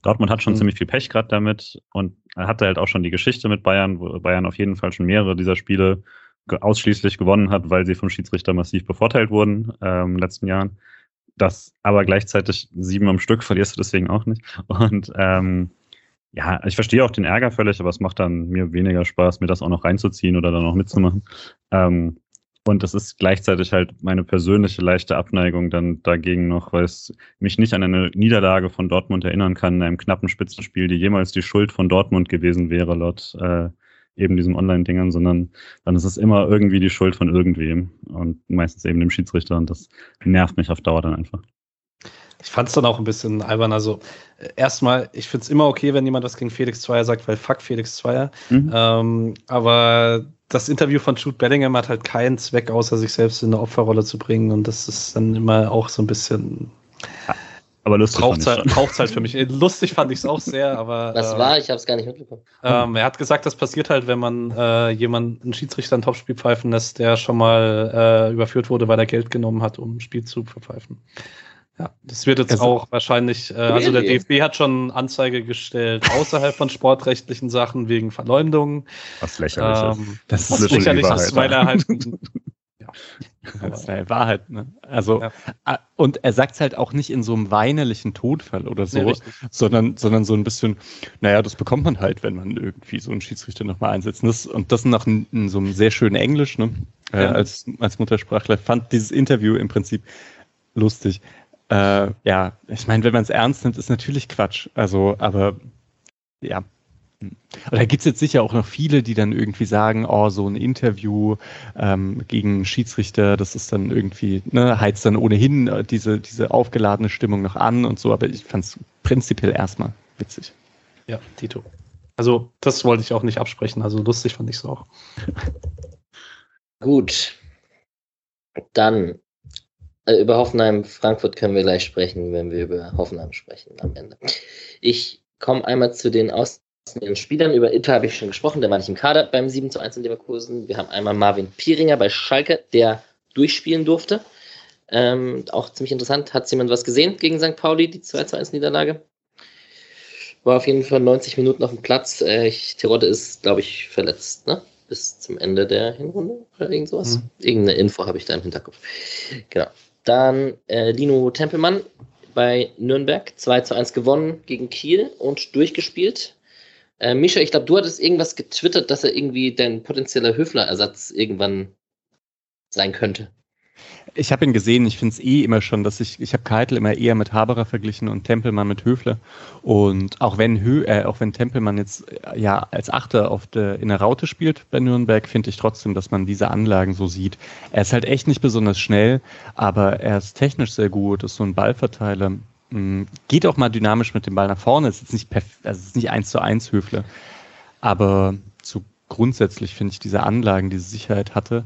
Dortmund hat schon mhm. ziemlich viel Pech gerade damit und er hatte halt auch schon die Geschichte mit Bayern, wo Bayern auf jeden Fall schon mehrere dieser Spiele ausschließlich gewonnen hat, weil sie vom Schiedsrichter massiv bevorteilt wurden ähm, in den letzten Jahren. Das aber gleichzeitig sieben am Stück verlierst du deswegen auch nicht. Und ähm, ja, ich verstehe auch den Ärger völlig, aber es macht dann mir weniger Spaß, mir das auch noch reinzuziehen oder dann auch mitzumachen. Ähm, und das ist gleichzeitig halt meine persönliche leichte Abneigung dann dagegen noch, weil es mich nicht an eine Niederlage von Dortmund erinnern kann, in einem knappen Spitzenspiel, die jemals die Schuld von Dortmund gewesen wäre, laut äh, eben diesem Online-Dingern, sondern dann ist es immer irgendwie die Schuld von irgendwem und meistens eben dem Schiedsrichter und das nervt mich auf Dauer dann einfach. Ich fand es dann auch ein bisschen albern. Also, erstmal, ich finde es immer okay, wenn jemand was gegen Felix Zweier sagt, weil fuck Felix Zweier. Mhm. Ähm, aber das Interview von Jude Bellingham hat halt keinen Zweck, außer sich selbst in eine Opferrolle zu bringen. Und das ist dann immer auch so ein bisschen. Aber lustig braucht's halt, braucht's halt für mich. Lustig fand ich es auch sehr, aber. Was äh, war? Ich habe es gar nicht mitbekommen. Ähm, er hat gesagt, das passiert halt, wenn man äh, jemanden, einen Schiedsrichter ein Topspiel pfeifen lässt, der schon mal äh, überführt wurde, weil er Geld genommen hat, um ein Spiel zu verpfeifen. Ja, das wird jetzt also, auch wahrscheinlich, äh, also der DFB hat schon Anzeige gestellt außerhalb von sportrechtlichen Sachen wegen Verleumdung. Was lächerlich ähm, ist. Das ist lächerlich, ist, weil er halt. (laughs) ja. Das ist ja Wahrheit, ne? Also, ja. Äh, und er sagt es halt auch nicht in so einem weinerlichen Todfall oder so, ja, sondern, sondern so ein bisschen, naja, das bekommt man halt, wenn man irgendwie so einen Schiedsrichter nochmal einsetzt. Und das, und das noch in, in, so einem sehr schönen Englisch, ne? Äh, als, als Muttersprachler. Fand dieses Interview im Prinzip lustig. Äh, ja, ich meine, wenn man es ernst nimmt, ist natürlich Quatsch. Also, aber ja. Da gibt es jetzt sicher auch noch viele, die dann irgendwie sagen, oh, so ein Interview ähm, gegen Schiedsrichter, das ist dann irgendwie, ne, heizt dann ohnehin äh, diese, diese aufgeladene Stimmung noch an und so, aber ich fand es prinzipiell erstmal witzig. Ja, Tito. Also, das wollte ich auch nicht absprechen, also lustig fand ich es auch. Gut. Dann über Hoffenheim, Frankfurt können wir gleich sprechen, wenn wir über Hoffenheim sprechen am Ende. Ich komme einmal zu den ausländischen Spielern. Über Itter habe ich schon gesprochen, der war nicht im Kader beim 7 zu 1 in Leverkusen. Wir haben einmal Marvin Pieringer bei Schalke, der durchspielen durfte. Ähm, auch ziemlich interessant. Hat jemand was gesehen gegen St. Pauli, die 2 zu 1 Niederlage? War auf jeden Fall 90 Minuten auf dem Platz. Äh, Terodde ist, glaube ich, verletzt, ne? Bis zum Ende der Hinrunde oder irgend sowas. Mhm. Irgendeine Info habe ich da im Hinterkopf. Genau. Dann äh, Lino Tempelmann bei Nürnberg 2 zu 1 gewonnen gegen Kiel und durchgespielt. Äh, Mischa, ich glaube, du hattest irgendwas getwittert, dass er irgendwie dein potenzieller Höfler-Ersatz irgendwann sein könnte. Ich habe ihn gesehen, ich finde es eh immer schon, dass ich, ich habe Keitel immer eher mit Haberer verglichen und Tempelmann mit Höfler. Und auch wenn Hö, äh, auch wenn Tempelmann jetzt äh, ja als Achter auf der, in der Raute spielt bei Nürnberg, finde ich trotzdem, dass man diese Anlagen so sieht. Er ist halt echt nicht besonders schnell, aber er ist technisch sehr gut, ist so ein Ballverteiler. mh, geht auch mal dynamisch mit dem Ball nach vorne. Ist nicht perf also ist nicht eins zu eins Höfle. Aber so grundsätzlich finde ich diese Anlagen, diese Sicherheit hatte.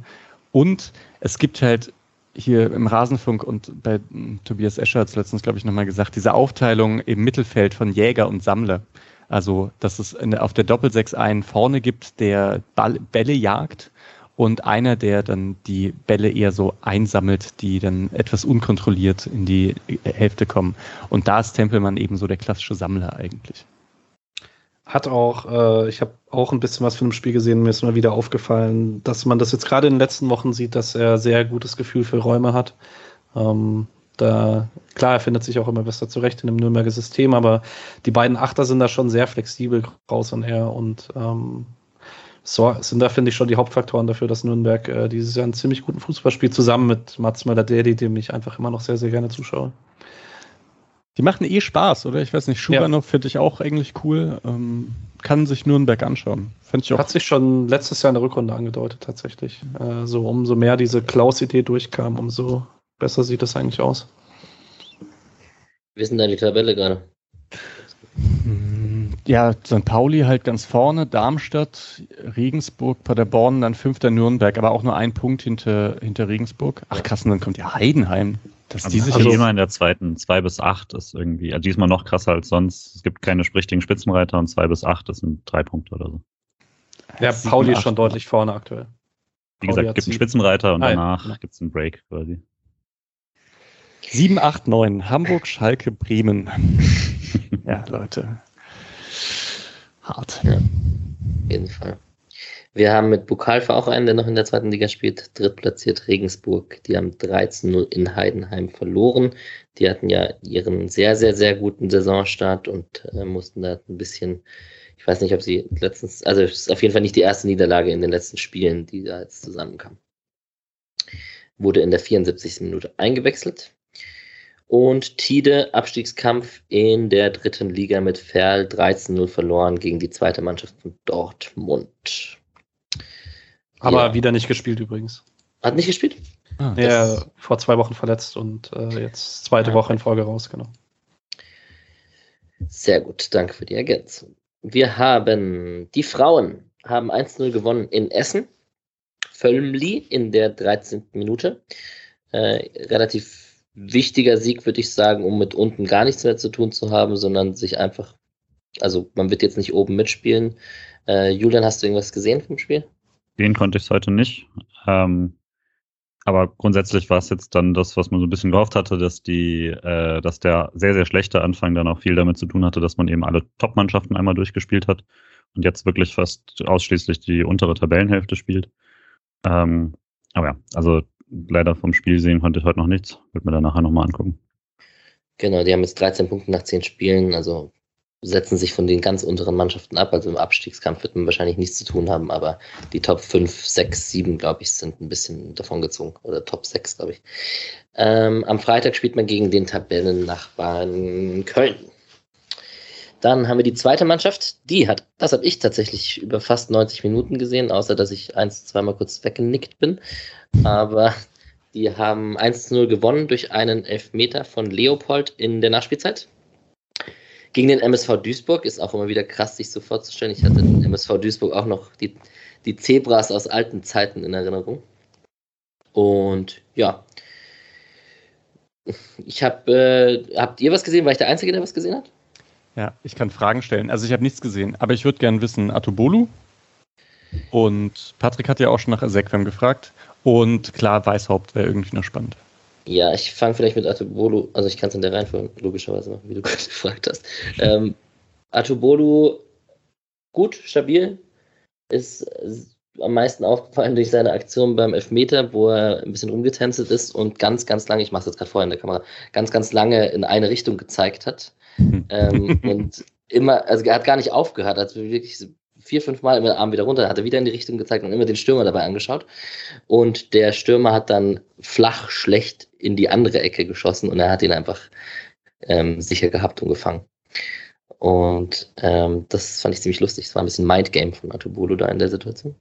Und es gibt halt hier im Rasenfunk und bei mh, Tobias Escher hat es letztens, glaube ich, nochmal gesagt, diese Aufteilung im Mittelfeld von Jäger und Sammler. Also, dass es in, auf der Doppelsechs einen vorne gibt, der Ball, Bälle jagt und einer, der dann die Bälle eher so einsammelt, die dann etwas unkontrolliert in die Hälfte kommen. Und da ist Tempelmann eben so der klassische Sammler eigentlich. Hat auch, äh, ich habe auch ein bisschen was von dem Spiel gesehen, mir ist mal wieder aufgefallen, dass man das jetzt gerade in den letzten Wochen sieht, dass er sehr gutes Gefühl für Räume hat. Ähm, da, klar, er findet sich auch immer besser zurecht in dem Nürnberger System, aber die beiden Achter sind da schon sehr flexibel, Kraus und er, und ähm, so sind da, finde ich, schon die Hauptfaktoren dafür, dass Nürnberg äh, dieses Jahr einen ziemlich guten Fußball spielt, zusammen mit Mats Möller-Deli, dem ich einfach immer noch sehr, sehr gerne zuschaue. Die machen eh Spaß, oder? Ich weiß nicht, Schubanov ja. finde ich auch eigentlich cool. Ähm, kann sich Nürnberg anschauen. ich auch. Hat sich schon letztes Jahr in der Rückrunde angedeutet, tatsächlich. Äh, so, umso mehr diese Klaus-Idee durchkam, umso besser sieht das eigentlich aus. Wie ist denn da die Tabelle gerade? Ja, St. Pauli halt ganz vorne, Darmstadt, Regensburg, Paderborn, dann fünfter Nürnberg, aber auch nur ein Punkt hinter, hinter Regensburg. Ach krass, und dann kommt ja Heidenheim. Dass also, die sich also immer in der zweiten, zwei bis acht ist irgendwie, also diesmal noch krasser als sonst. Es gibt keine richtigen Spitzenreiter und zwei bis acht, das sind drei Punkte oder so. Ja, Pauli ist schon deutlich vorne aktuell. Wie Pauli gesagt, gibt einen Spitzenreiter und danach ja. Gibt es einen Break quasi. 7, 8, 9. Hamburg, Schalke, Bremen. (laughs) ja, Leute. Hart. Ja, auf jeden Fall. Wir haben mit Pokalverein, der noch in der zweiten Liga spielt, drittplatziert Regensburg. Die haben 13-0 in Heidenheim verloren. Die hatten ja ihren sehr, sehr, sehr guten Saisonstart und äh, mussten da ein bisschen, ich weiß nicht, ob sie letztens, also es ist auf jeden Fall nicht die erste Niederlage in den letzten Spielen, die da jetzt zusammenkamen. Wurde in der 74. Minute eingewechselt. Und Tide Abstiegskampf in der dritten Liga mit Ferl 13-0 verloren gegen die zweite Mannschaft von Dortmund. Aber ja. wieder nicht gespielt übrigens. Hat nicht gespielt? Ah, ja, vor zwei Wochen verletzt und äh, jetzt zweite ah, Woche in Folge raus, genau. Sehr gut, danke für die Ergänzung. Wir haben die Frauen haben 1-0 gewonnen in Essen. Völmli in der 13. Minute. Äh, relativ wichtiger Sieg, würde ich sagen, um mit unten gar nichts mehr zu tun zu haben, sondern sich einfach, also man wird jetzt nicht oben mitspielen. Äh, Julian, hast du irgendwas gesehen vom Spiel? Den konnte ich heute nicht. Ähm, aber grundsätzlich war es jetzt dann das, was man so ein bisschen gehofft hatte, dass die, äh, dass der sehr, sehr schlechte Anfang dann auch viel damit zu tun hatte, dass man eben alle Top-Mannschaften einmal durchgespielt hat und jetzt wirklich fast ausschließlich die untere Tabellenhälfte spielt. Ähm, aber ja, also leider vom Spiel sehen konnte ich heute noch nichts. Würde mir dann nachher nochmal angucken. Genau, die haben jetzt 13 Punkte nach 10 Spielen, also setzen sich von den ganz unteren Mannschaften ab. Also im Abstiegskampf wird man wahrscheinlich nichts zu tun haben, aber die Top 5, 6, 7, glaube ich, sind ein bisschen davon gezogen. Oder Top 6, glaube ich. Ähm, am Freitag spielt man gegen den Tabellennachbarn Köln. Dann haben wir die zweite Mannschaft, die hat, das habe ich tatsächlich über fast 90 Minuten gesehen, außer dass ich eins, zweimal kurz weggenickt bin. Aber die haben 1 0 gewonnen durch einen Elfmeter von Leopold in der Nachspielzeit. Gegen den MSV Duisburg ist auch immer wieder krass, sich so vorzustellen. Ich hatte den MSV Duisburg auch noch die, die Zebras aus alten Zeiten in Erinnerung. Und ja, ich habe, äh, habt ihr was gesehen? War ich der Einzige, der was gesehen hat? Ja, ich kann Fragen stellen. Also ich habe nichts gesehen, aber ich würde gerne wissen, Atubolu und Patrick hat ja auch schon nach Ezequem gefragt und klar, Weißhaupt wäre irgendwie noch spannend. Ja, ich fange vielleicht mit Atubolu, also ich kann es in der Reihenfolge logischerweise machen, wie du (laughs) gerade gefragt hast. Ähm, Atubolu gut, stabil, ist am meisten aufgefallen durch seine Aktion beim Elfmeter, wo er ein bisschen rumgetänzelt ist und ganz, ganz lange, ich mache es jetzt gerade vorher in der Kamera, ganz, ganz lange in eine Richtung gezeigt hat (laughs) ähm, und immer, also er hat gar nicht aufgehört, hat wirklich vier, fünf Mal immer den Arm wieder runter, hat er wieder in die Richtung gezeigt und immer den Stürmer dabei angeschaut. Und der Stürmer hat dann flach schlecht in die andere Ecke geschossen und er hat ihn einfach ähm, sicher gehabt und gefangen. Und ähm, das fand ich ziemlich lustig. Es war ein bisschen Mindgame von Atubulu da in der Situation.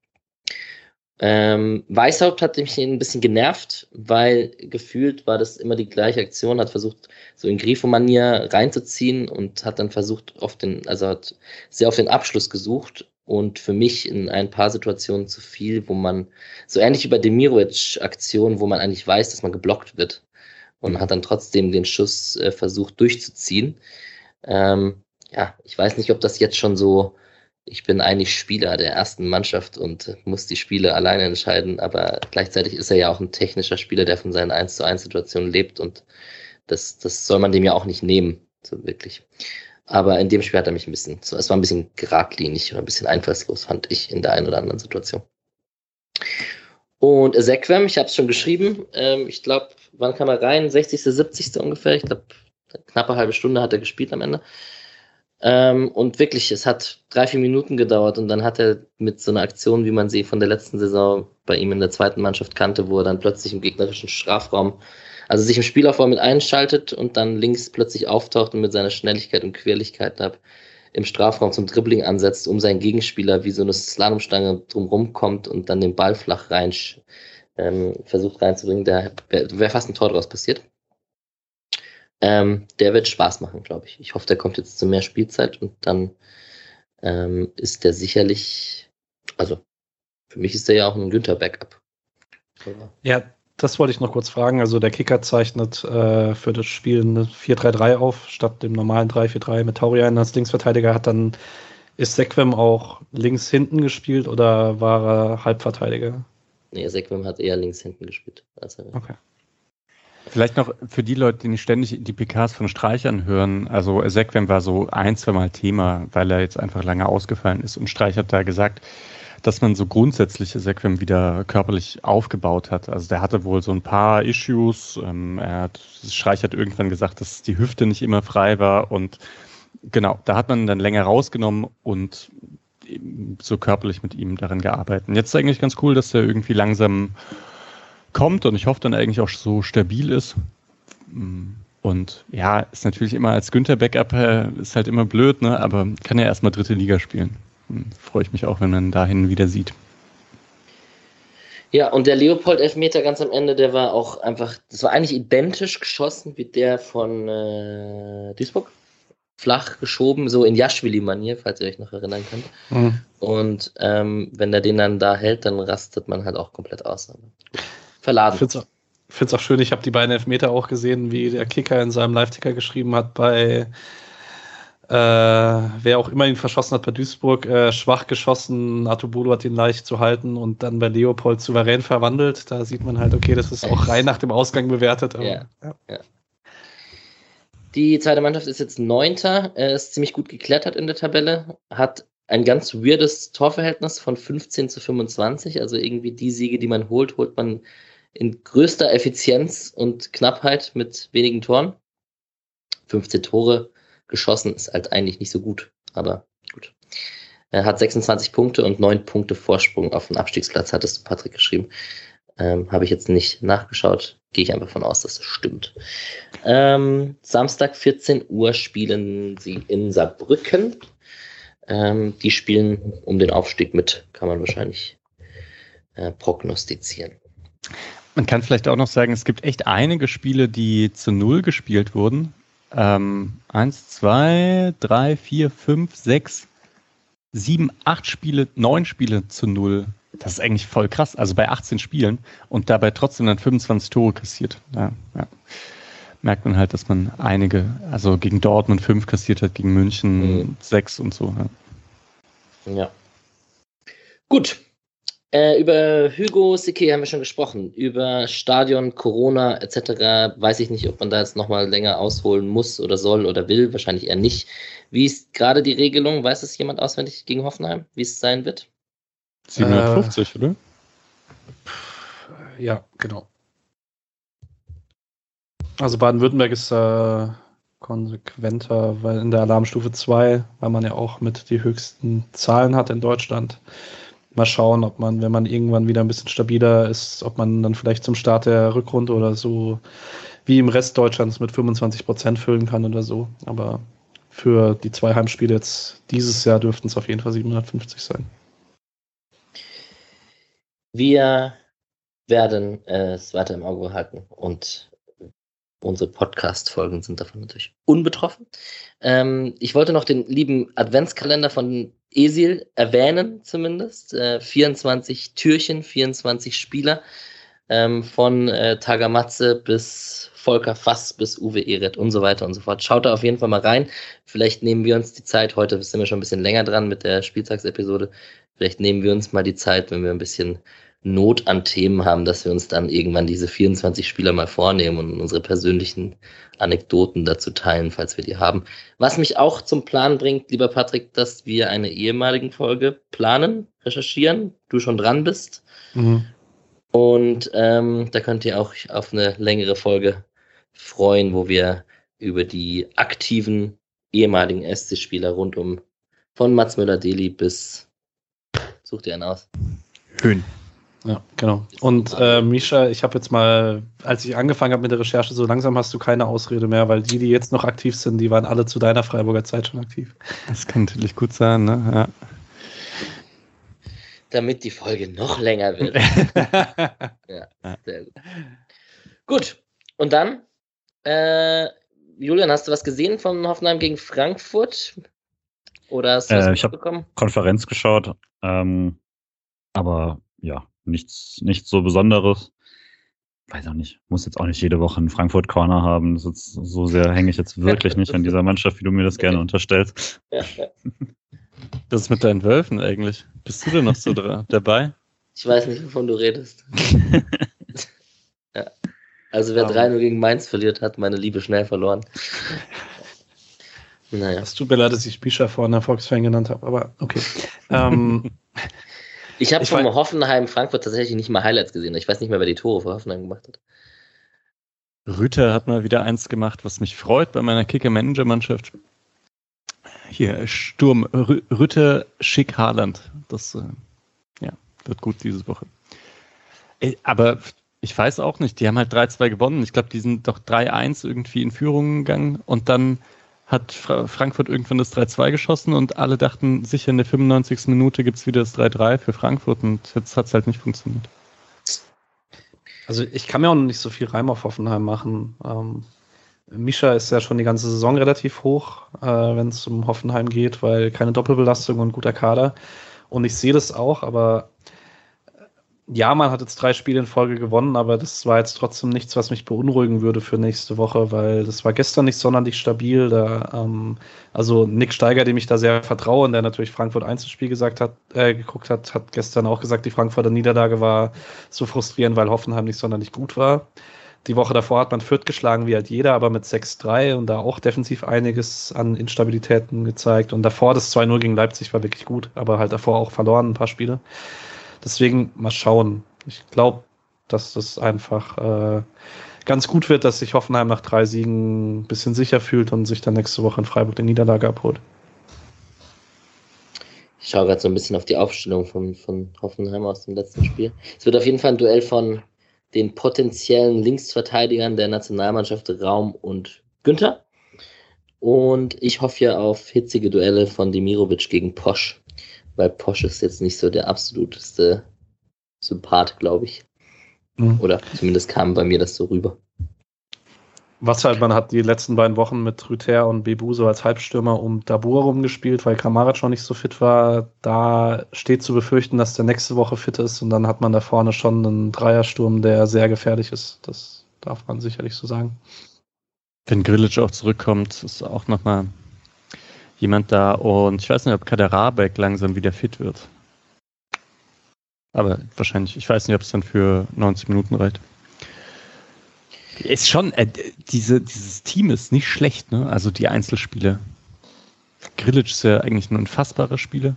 Ähm, Weißhaupt hat mich ein bisschen genervt, weil gefühlt war das immer die gleiche Aktion, hat versucht, so in Grifo-Manier reinzuziehen und hat dann versucht, auf den, also hat sehr auf den Abschluss gesucht und für mich in ein paar Situationen zu viel, wo man, so ähnlich wie bei Demirovic-Aktion, wo man eigentlich weiß, dass man geblockt wird und hat dann trotzdem den Schuss äh, versucht durchzuziehen. Ähm, ja, ich weiß nicht, ob das jetzt schon so ich bin eigentlich Spieler der ersten Mannschaft und muss die Spiele alleine entscheiden, aber gleichzeitig ist er ja auch ein technischer Spieler, der von seinen 1 zu 1 Situationen lebt und das, das soll man dem ja auch nicht nehmen, so wirklich. Aber in dem Spiel hat er mich ein bisschen, es war ein bisschen geradlinig oder ein bisschen einfallslos, fand ich in der einen oder anderen Situation. Und Ezequem, ich habe es schon geschrieben, ähm, ich glaube, wann kam er rein? 60., 70. ungefähr, ich glaube, knappe halbe Stunde hat er gespielt am Ende. Ähm, und wirklich, es hat drei, vier Minuten gedauert und dann hat er mit so einer Aktion, wie man sie von der letzten Saison bei ihm in der zweiten Mannschaft kannte, wo er dann plötzlich im gegnerischen Strafraum, also sich im Spielaufbau mit einschaltet und dann links plötzlich auftaucht und mit seiner Schnelligkeit und Quirligkeit ab im Strafraum zum Dribbling ansetzt, um seinen Gegenspieler wie so eine Slalomstange drumherum kommt und dann den Ball flach rein ähm, versucht reinzubringen. Da wäre wär fast ein Tor draus passiert. Ähm, der wird Spaß machen, glaube ich. Ich hoffe, der kommt jetzt zu mehr Spielzeit und dann ähm, ist der sicherlich, also für mich ist der ja auch ein Günther-Backup. Ja, das wollte ich noch kurz fragen. Also der Kicker zeichnet äh, für das Spiel eine 4-3-3 auf, statt dem normalen 3-4-3 mit Taurian als Linksverteidiger. Hat dann, ist Sequem auch links hinten gespielt oder war er Halbverteidiger? Nee, Sequem hat eher links hinten gespielt. Okay. Vielleicht noch für die Leute, die nicht ständig die PKs von Streichern hören. Also Ezequem war so ein, zwei Mal Thema, weil er jetzt einfach lange ausgefallen ist. Und Streich hat da gesagt, dass man so grundsätzlich Ezequem wieder körperlich aufgebaut hat. Also der hatte wohl so ein paar Issues. Ähm, er hat, Streich hat irgendwann gesagt, dass die Hüfte nicht immer frei war. Und genau, da hat man dann länger rausgenommen und so körperlich mit ihm daran gearbeitet. Jetzt ist eigentlich ganz cool, dass er irgendwie langsam kommt und ich hoffe dann eigentlich auch so stabil ist. Und ja, ist natürlich immer als Günther Backup äh, ist halt immer blöd, ne? aber kann ja erstmal dritte Liga spielen. Freue ich mich auch, wenn man dahin wieder sieht. Ja, und der Leopold Elfmeter ganz am Ende, der war auch einfach, das war eigentlich identisch geschossen wie der von äh, Duisburg. Flach geschoben, so in Jaschwili-Manier, falls ihr euch noch erinnern könnt. Mhm. Und ähm, wenn der den dann da hält, dann rastet man halt auch komplett aus verladen. Ich finde es auch schön, ich habe die beiden Elfmeter auch gesehen, wie der Kicker in seinem Live-Ticker geschrieben hat bei äh, wer auch immer ihn verschossen hat bei Duisburg, äh, schwach geschossen, Atubolo hat ihn leicht zu halten und dann bei Leopold souverän verwandelt. Da sieht man halt, okay, das ist auch rein nach dem Ausgang bewertet. Aber, ja, ja. ja. Die zweite Mannschaft ist jetzt Neunter, äh, ist ziemlich gut geklettert in der Tabelle, hat ein ganz weirdes Torverhältnis von 15 zu 25. Also irgendwie die Siege, die man holt, holt man in größter Effizienz und Knappheit mit wenigen Toren. 15 Tore geschossen ist halt eigentlich nicht so gut, aber gut. Er hat 26 Punkte und 9 Punkte Vorsprung auf den Abstiegsplatz, hattest du Patrick geschrieben. Ähm, Habe ich jetzt nicht nachgeschaut. Gehe ich einfach von aus, dass das stimmt. Ähm, Samstag 14 Uhr spielen sie in Saarbrücken. Ähm, die spielen um den Aufstieg mit, kann man wahrscheinlich äh, prognostizieren. Man kann vielleicht auch noch sagen, es gibt echt einige Spiele, die zu Null gespielt wurden. Ähm, eins, zwei, drei, vier, fünf, sechs, sieben, acht Spiele, neun Spiele zu Null. Das ist eigentlich voll krass. Also bei 18 Spielen und dabei trotzdem dann 25 Tore kassiert. Ja, ja. Merkt man halt, dass man einige, also gegen Dortmund fünf kassiert hat, gegen München mhm. sechs und so. Ja. ja. Gut, äh, über Hugo Sique haben wir schon gesprochen. Über Stadion, Corona etc. weiß ich nicht, ob man da jetzt nochmal länger ausholen muss oder soll oder will. Wahrscheinlich eher nicht. Wie ist gerade die Regelung? Weiß es jemand auswendig gegen Hoffenheim, wie es sein wird? 750, äh, oder? Ja, genau. Also Baden-Württemberg ist äh, konsequenter, weil in der Alarmstufe 2, weil man ja auch mit die höchsten Zahlen hat in Deutschland, mal schauen, ob man, wenn man irgendwann wieder ein bisschen stabiler ist, ob man dann vielleicht zum Start der Rückrunde oder so wie im Rest Deutschlands mit 25 Prozent füllen kann oder so. Aber für die zwei Heimspiele jetzt dieses Jahr dürften es auf jeden Fall 750 sein. Wir werden es weiter im Auge behalten und unsere Podcast-Folgen sind davon natürlich unbetroffen. Ähm, ich wollte noch den lieben Adventskalender von Esil erwähnen, zumindest. Äh, 24 Türchen, 24 Spieler ähm, von äh, Tagamatze bis Volker Fass bis Uwe Ehret und so weiter und so fort. Schaut da auf jeden Fall mal rein. Vielleicht nehmen wir uns die Zeit, heute sind wir schon ein bisschen länger dran mit der Spieltagsepisode. Vielleicht nehmen wir uns mal die Zeit, wenn wir ein bisschen Not an Themen haben, dass wir uns dann irgendwann diese 24 Spieler mal vornehmen und unsere persönlichen Anekdoten dazu teilen, falls wir die haben. Was mich auch zum Plan bringt, lieber Patrick, dass wir eine ehemaligen Folge planen, recherchieren, du schon dran bist. Mhm. Und ähm, da könnt ihr auch auf eine längere Folge freuen, wo wir über die aktiven ehemaligen SC-Spieler rund um von Mats Müller-Deli bis sucht ihr einen aus. Höhen. Ja, genau. Und äh, Misha, ich habe jetzt mal, als ich angefangen habe mit der Recherche, so langsam hast du keine Ausrede mehr, weil die, die jetzt noch aktiv sind, die waren alle zu deiner Freiburger Zeit schon aktiv. Das kann natürlich gut sein, ne? Ja. Damit die Folge noch länger wird. (laughs) ja, sehr gut. Gut, und dann, äh, Julian, hast du was gesehen von Hoffenheim gegen Frankfurt? Oder hast du äh, ich habe Konferenz geschaut, ähm, aber ja, nichts, nichts so Besonderes. Weiß auch nicht, muss jetzt auch nicht jede Woche einen Frankfurt Corner haben. Das ist, so sehr hänge ich jetzt (laughs) wirklich nicht an dieser Mannschaft, wie du mir das gerne unterstellst. (laughs) Das ist mit deinen Wölfen eigentlich. Bist du denn noch so (laughs) dabei? Ich weiß nicht, wovon du redest. ja. Also wer 3-0 gegen Mainz verliert, hat meine Liebe schnell verloren. Naja. Es tut mir leid, dass ich Bischer vorhin Erfolgsfan genannt habe, aber okay. ähm, ich habe von Hoffenheim Frankfurt tatsächlich nicht mal Highlights gesehen. Ich weiß nicht mehr, wer die Tore für Hoffenheim gemacht hat. Rüter hat mal wieder eins gemacht, was mich freut bei meiner Kicker-Manager-Mannschaft. Hier, Sturm, Rütter, Schick, Haaland. Das äh, ja, wird gut diese Woche. Aber ich weiß auch nicht, die haben halt 3-2 gewonnen. Ich glaube, die sind doch 3-1 irgendwie in Führung gegangen und dann hat Frankfurt irgendwann das 3-2 geschossen und alle dachten, sicher in der 95. Minute gibt es wieder das 3-3 für Frankfurt und jetzt hat es halt nicht funktioniert. Also ich kann mir auch noch nicht so viel Reim auf Hoffenheim machen. Ähm, Mischa ist ja schon die ganze Saison relativ hoch, äh, wenn es um Hoffenheim geht, weil keine Doppelbelastung und guter Kader. Und ich sehe das auch, aber ja, man hat jetzt drei Spiele in Folge gewonnen, aber das war jetzt trotzdem nichts, was mich beunruhigen würde für nächste Woche, weil das war gestern nicht sonderlich stabil. Da, ähm, also Nick Steiger, dem ich da sehr vertraue und der natürlich Frankfurt Einzelspiel gesagt hat, äh, geguckt hat, hat gestern auch gesagt, die Frankfurter Niederlage war so frustrierend, weil Hoffenheim nicht sonderlich gut war. Die Woche davor hat man Fürth geschlagen, wie halt jeder, aber mit 6-3 und da auch defensiv einiges an Instabilitäten gezeigt. Und davor das 2-0 gegen Leipzig war wirklich gut, aber halt davor auch verloren ein paar Spiele. Deswegen mal schauen. Ich glaube, dass das einfach äh, ganz gut wird, dass sich Hoffenheim nach drei Siegen ein bisschen sicher fühlt und sich dann nächste Woche in Freiburg die Niederlage abholt. Ich schaue gerade so ein bisschen auf die Aufstellung von, von Hoffenheim aus dem letzten Spiel. Es wird auf jeden Fall ein Duell von den potenziellen Linksverteidigern der Nationalmannschaft Raum und Günther. Und ich hoffe ja auf hitzige Duelle von Demirovic gegen Posch weil Posch ist jetzt nicht so der absoluteste Sympath, glaube ich. Mhm. Oder zumindest kam bei mir das so rüber. Was halt, man hat die letzten beiden Wochen mit Rüther und Bebu so als Halbstürmer um Dabur rumgespielt, weil Kramaric schon nicht so fit war. Da steht zu befürchten, dass der nächste Woche fit ist und dann hat man da vorne schon einen Dreiersturm, der sehr gefährlich ist. Das darf man sicherlich so sagen. Wenn Grillitsch auch zurückkommt, ist auch nochmal jemand da und ich weiß nicht, ob Kader Rabeck langsam wieder fit wird. Aber wahrscheinlich, ich weiß nicht, ob es dann für 90 Minuten reicht. Ist schon, äh, diese, dieses Team ist nicht schlecht, ne? Also die Einzelspiele. Grilic ist ja eigentlich ein unfassbarer Spieler.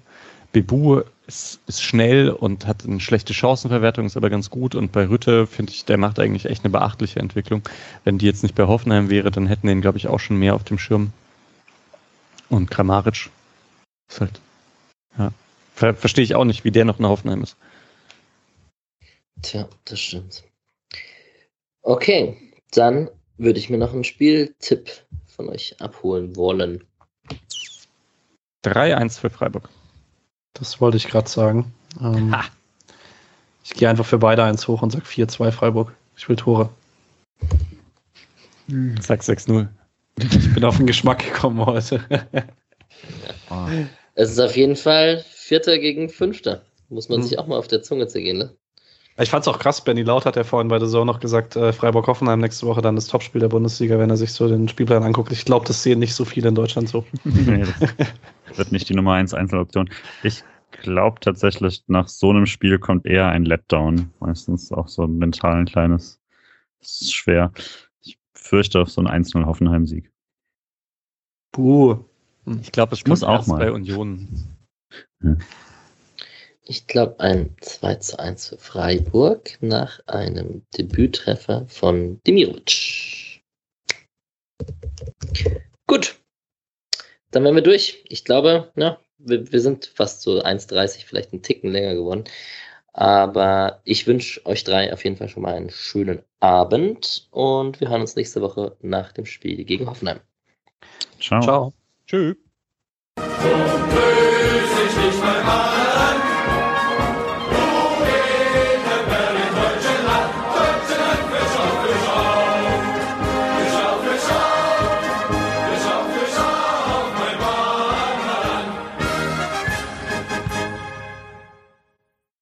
Bebu ist, ist schnell und hat eine schlechte Chancenverwertung, ist aber ganz gut. Und bei Rütte finde ich, der macht eigentlich echt eine beachtliche Entwicklung. Wenn die jetzt nicht bei Hoffenheim wäre, dann hätten den, glaube ich, auch schon mehr auf dem Schirm. Und Kramaric ist halt, ja, ver verstehe ich auch nicht, wie der noch in Hoffenheim ist. Tja, das stimmt. Okay, dann würde ich mir noch einen Spieltipp von euch abholen wollen. 3-1 für Freiburg. Das wollte ich gerade sagen. Ähm, Ich gehe einfach für beide eins hoch und sag 4-2 Freiburg. Ich will Tore. Sag 6-0. Ich bin auf den Geschmack gekommen heute. Oh. (laughs) Es ist auf jeden Fall Vierter gegen Fünfter. Muss man Mhm. sich auch mal auf der Zunge zergehen, ne? Ich fand's auch krass, Benny Laut hat ja vorhin bei der Saison noch gesagt, äh, Freiburg-Hoffenheim nächste Woche dann das Topspiel der Bundesliga, wenn er sich so den Spielplan anguckt. Ich glaube, das sehen nicht so viele in Deutschland so. (laughs) nee, das wird nicht die Nummer 1 Einzeloption. Ich glaube tatsächlich, nach so einem Spiel kommt eher ein Letdown. Meistens auch so mental ein kleines. Das ist schwer. Fürchte auf so einen 1-0 Hoffenheim-Sieg. Puh. Ich glaube, es Ich muss auch mal. bei Union. Ich glaube ein 2 zu 1 für Freiburg nach einem Debüttreffer von Demirovic. Gut. Dann wären wir durch. Ich glaube, ja, wir, wir sind fast so 1,30, vielleicht einen Ticken länger geworden. Aber ich wünsche euch drei auf jeden Fall schon mal einen schönen Abend und wir hören uns nächste Woche nach dem Spiel gegen Hoffenheim. Ciao. Ciao. Tschüss.